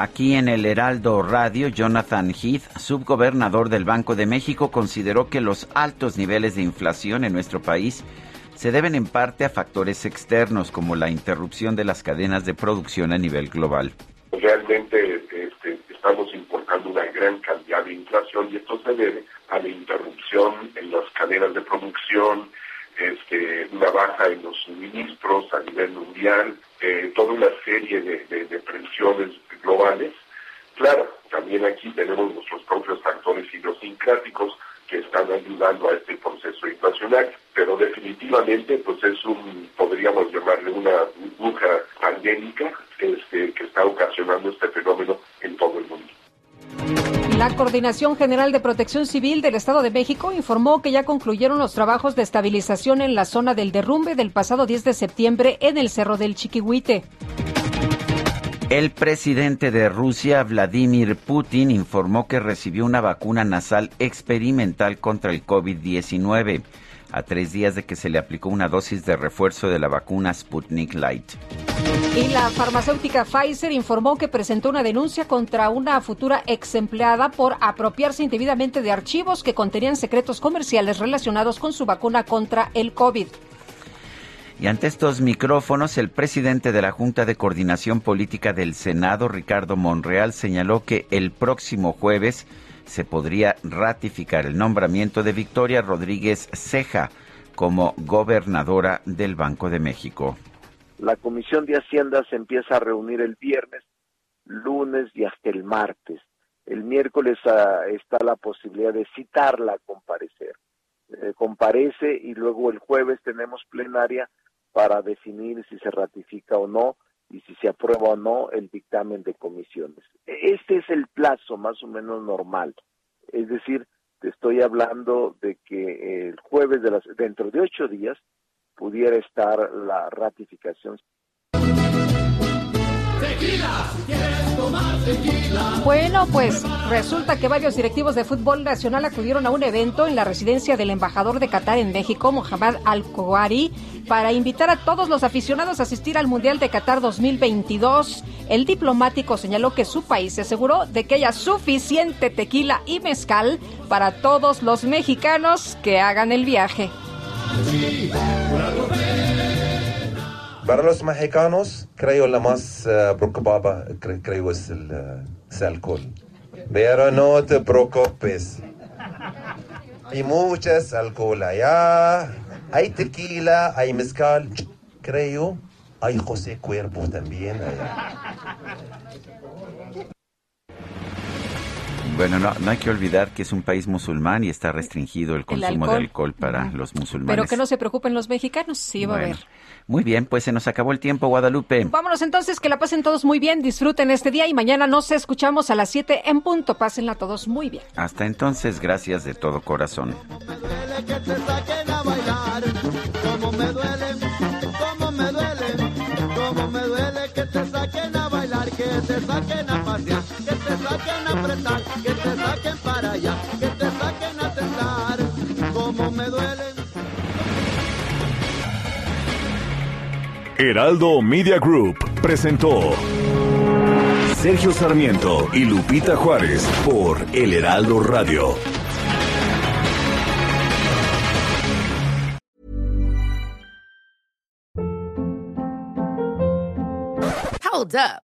Speaker 1: Aquí en el Heraldo Radio, Jonathan Heath, subgobernador del Banco de México, consideró que los altos niveles de inflación en nuestro país se deben en parte a factores externos como la interrupción de las cadenas de producción a nivel global.
Speaker 43: Realmente este, estamos importando una gran cantidad de inflación y esto se debe a la interrupción en las cadenas de producción, este, una baja en los suministros a nivel mundial, eh, toda una serie de, presiones globales. Claro, también aquí tenemos nuestros propios factores idiosincráticos que están ayudando a este proceso inflacionario, pero definitivamente pues es un, podríamos llamarle una burbuja pandémica este, que está ocasionando este fenómeno en todo el mundo.
Speaker 2: La Coordinación General de Protección Civil del Estado de México informó que ya concluyeron los trabajos de estabilización en la zona del derrumbe del pasado 10 de septiembre en el Cerro del Chiquihuite.
Speaker 1: El presidente de Rusia, Vladimir Putin, informó que recibió una vacuna nasal experimental contra el COVID-19 a tres días de que se le aplicó una dosis de refuerzo de la vacuna Sputnik Light.
Speaker 2: Y la farmacéutica Pfizer informó que presentó una denuncia contra una futura ex empleada por apropiarse indebidamente de archivos que contenían secretos comerciales relacionados con su vacuna contra el COVID.
Speaker 1: Y ante estos micrófonos, el presidente de la Junta de Coordinación Política del Senado, Ricardo Monreal, señaló que el próximo jueves se podría ratificar el nombramiento de Victoria Rodríguez Ceja como gobernadora del Banco de México.
Speaker 32: La Comisión de Hacienda se empieza a reunir el viernes, lunes y hasta el martes. El miércoles ah, está la posibilidad de citarla a comparecer. Eh, comparece y luego el jueves tenemos plenaria para definir si se ratifica o no y si se aprueba o no el dictamen de comisiones. Este es el plazo más o menos normal. Es decir, te estoy hablando de que el jueves de las, dentro de ocho días pudiera estar la ratificación.
Speaker 2: Bueno, pues resulta que varios directivos de fútbol nacional acudieron a un evento en la residencia del embajador de Qatar en México, Mohamed Al-Kouari, para invitar a todos los aficionados a asistir al Mundial de Qatar 2022. El diplomático señaló que su país se aseguró de que haya suficiente tequila y mezcal para todos los mexicanos que hagan el viaje.
Speaker 44: Para los mexicanos, creo la más uh, preocupada, creo es el, uh, alcohol. Pero no te preocupes. Hay muchas alcohol. Hay tequila, hay mezcal. Creo, hay José Cuervo también.
Speaker 1: Bueno, no, no hay que olvidar que es un país musulmán y está restringido el consumo de alcohol para los musulmanes.
Speaker 2: Pero que no se preocupen los mexicanos, sí va a haber.
Speaker 1: Muy bien, pues se nos acabó el tiempo, Guadalupe.
Speaker 2: Vámonos entonces, que la pasen todos muy bien, disfruten este día y mañana nos escuchamos a las 7 en punto. Pásenla todos muy bien.
Speaker 1: Hasta entonces, gracias de todo corazón.
Speaker 12: Que te saquen para allá, que te saquen a tentar, como me duelen.
Speaker 4: Heraldo Media Group presentó Sergio Sarmiento y Lupita Juárez por El Heraldo Radio.
Speaker 45: Hold up.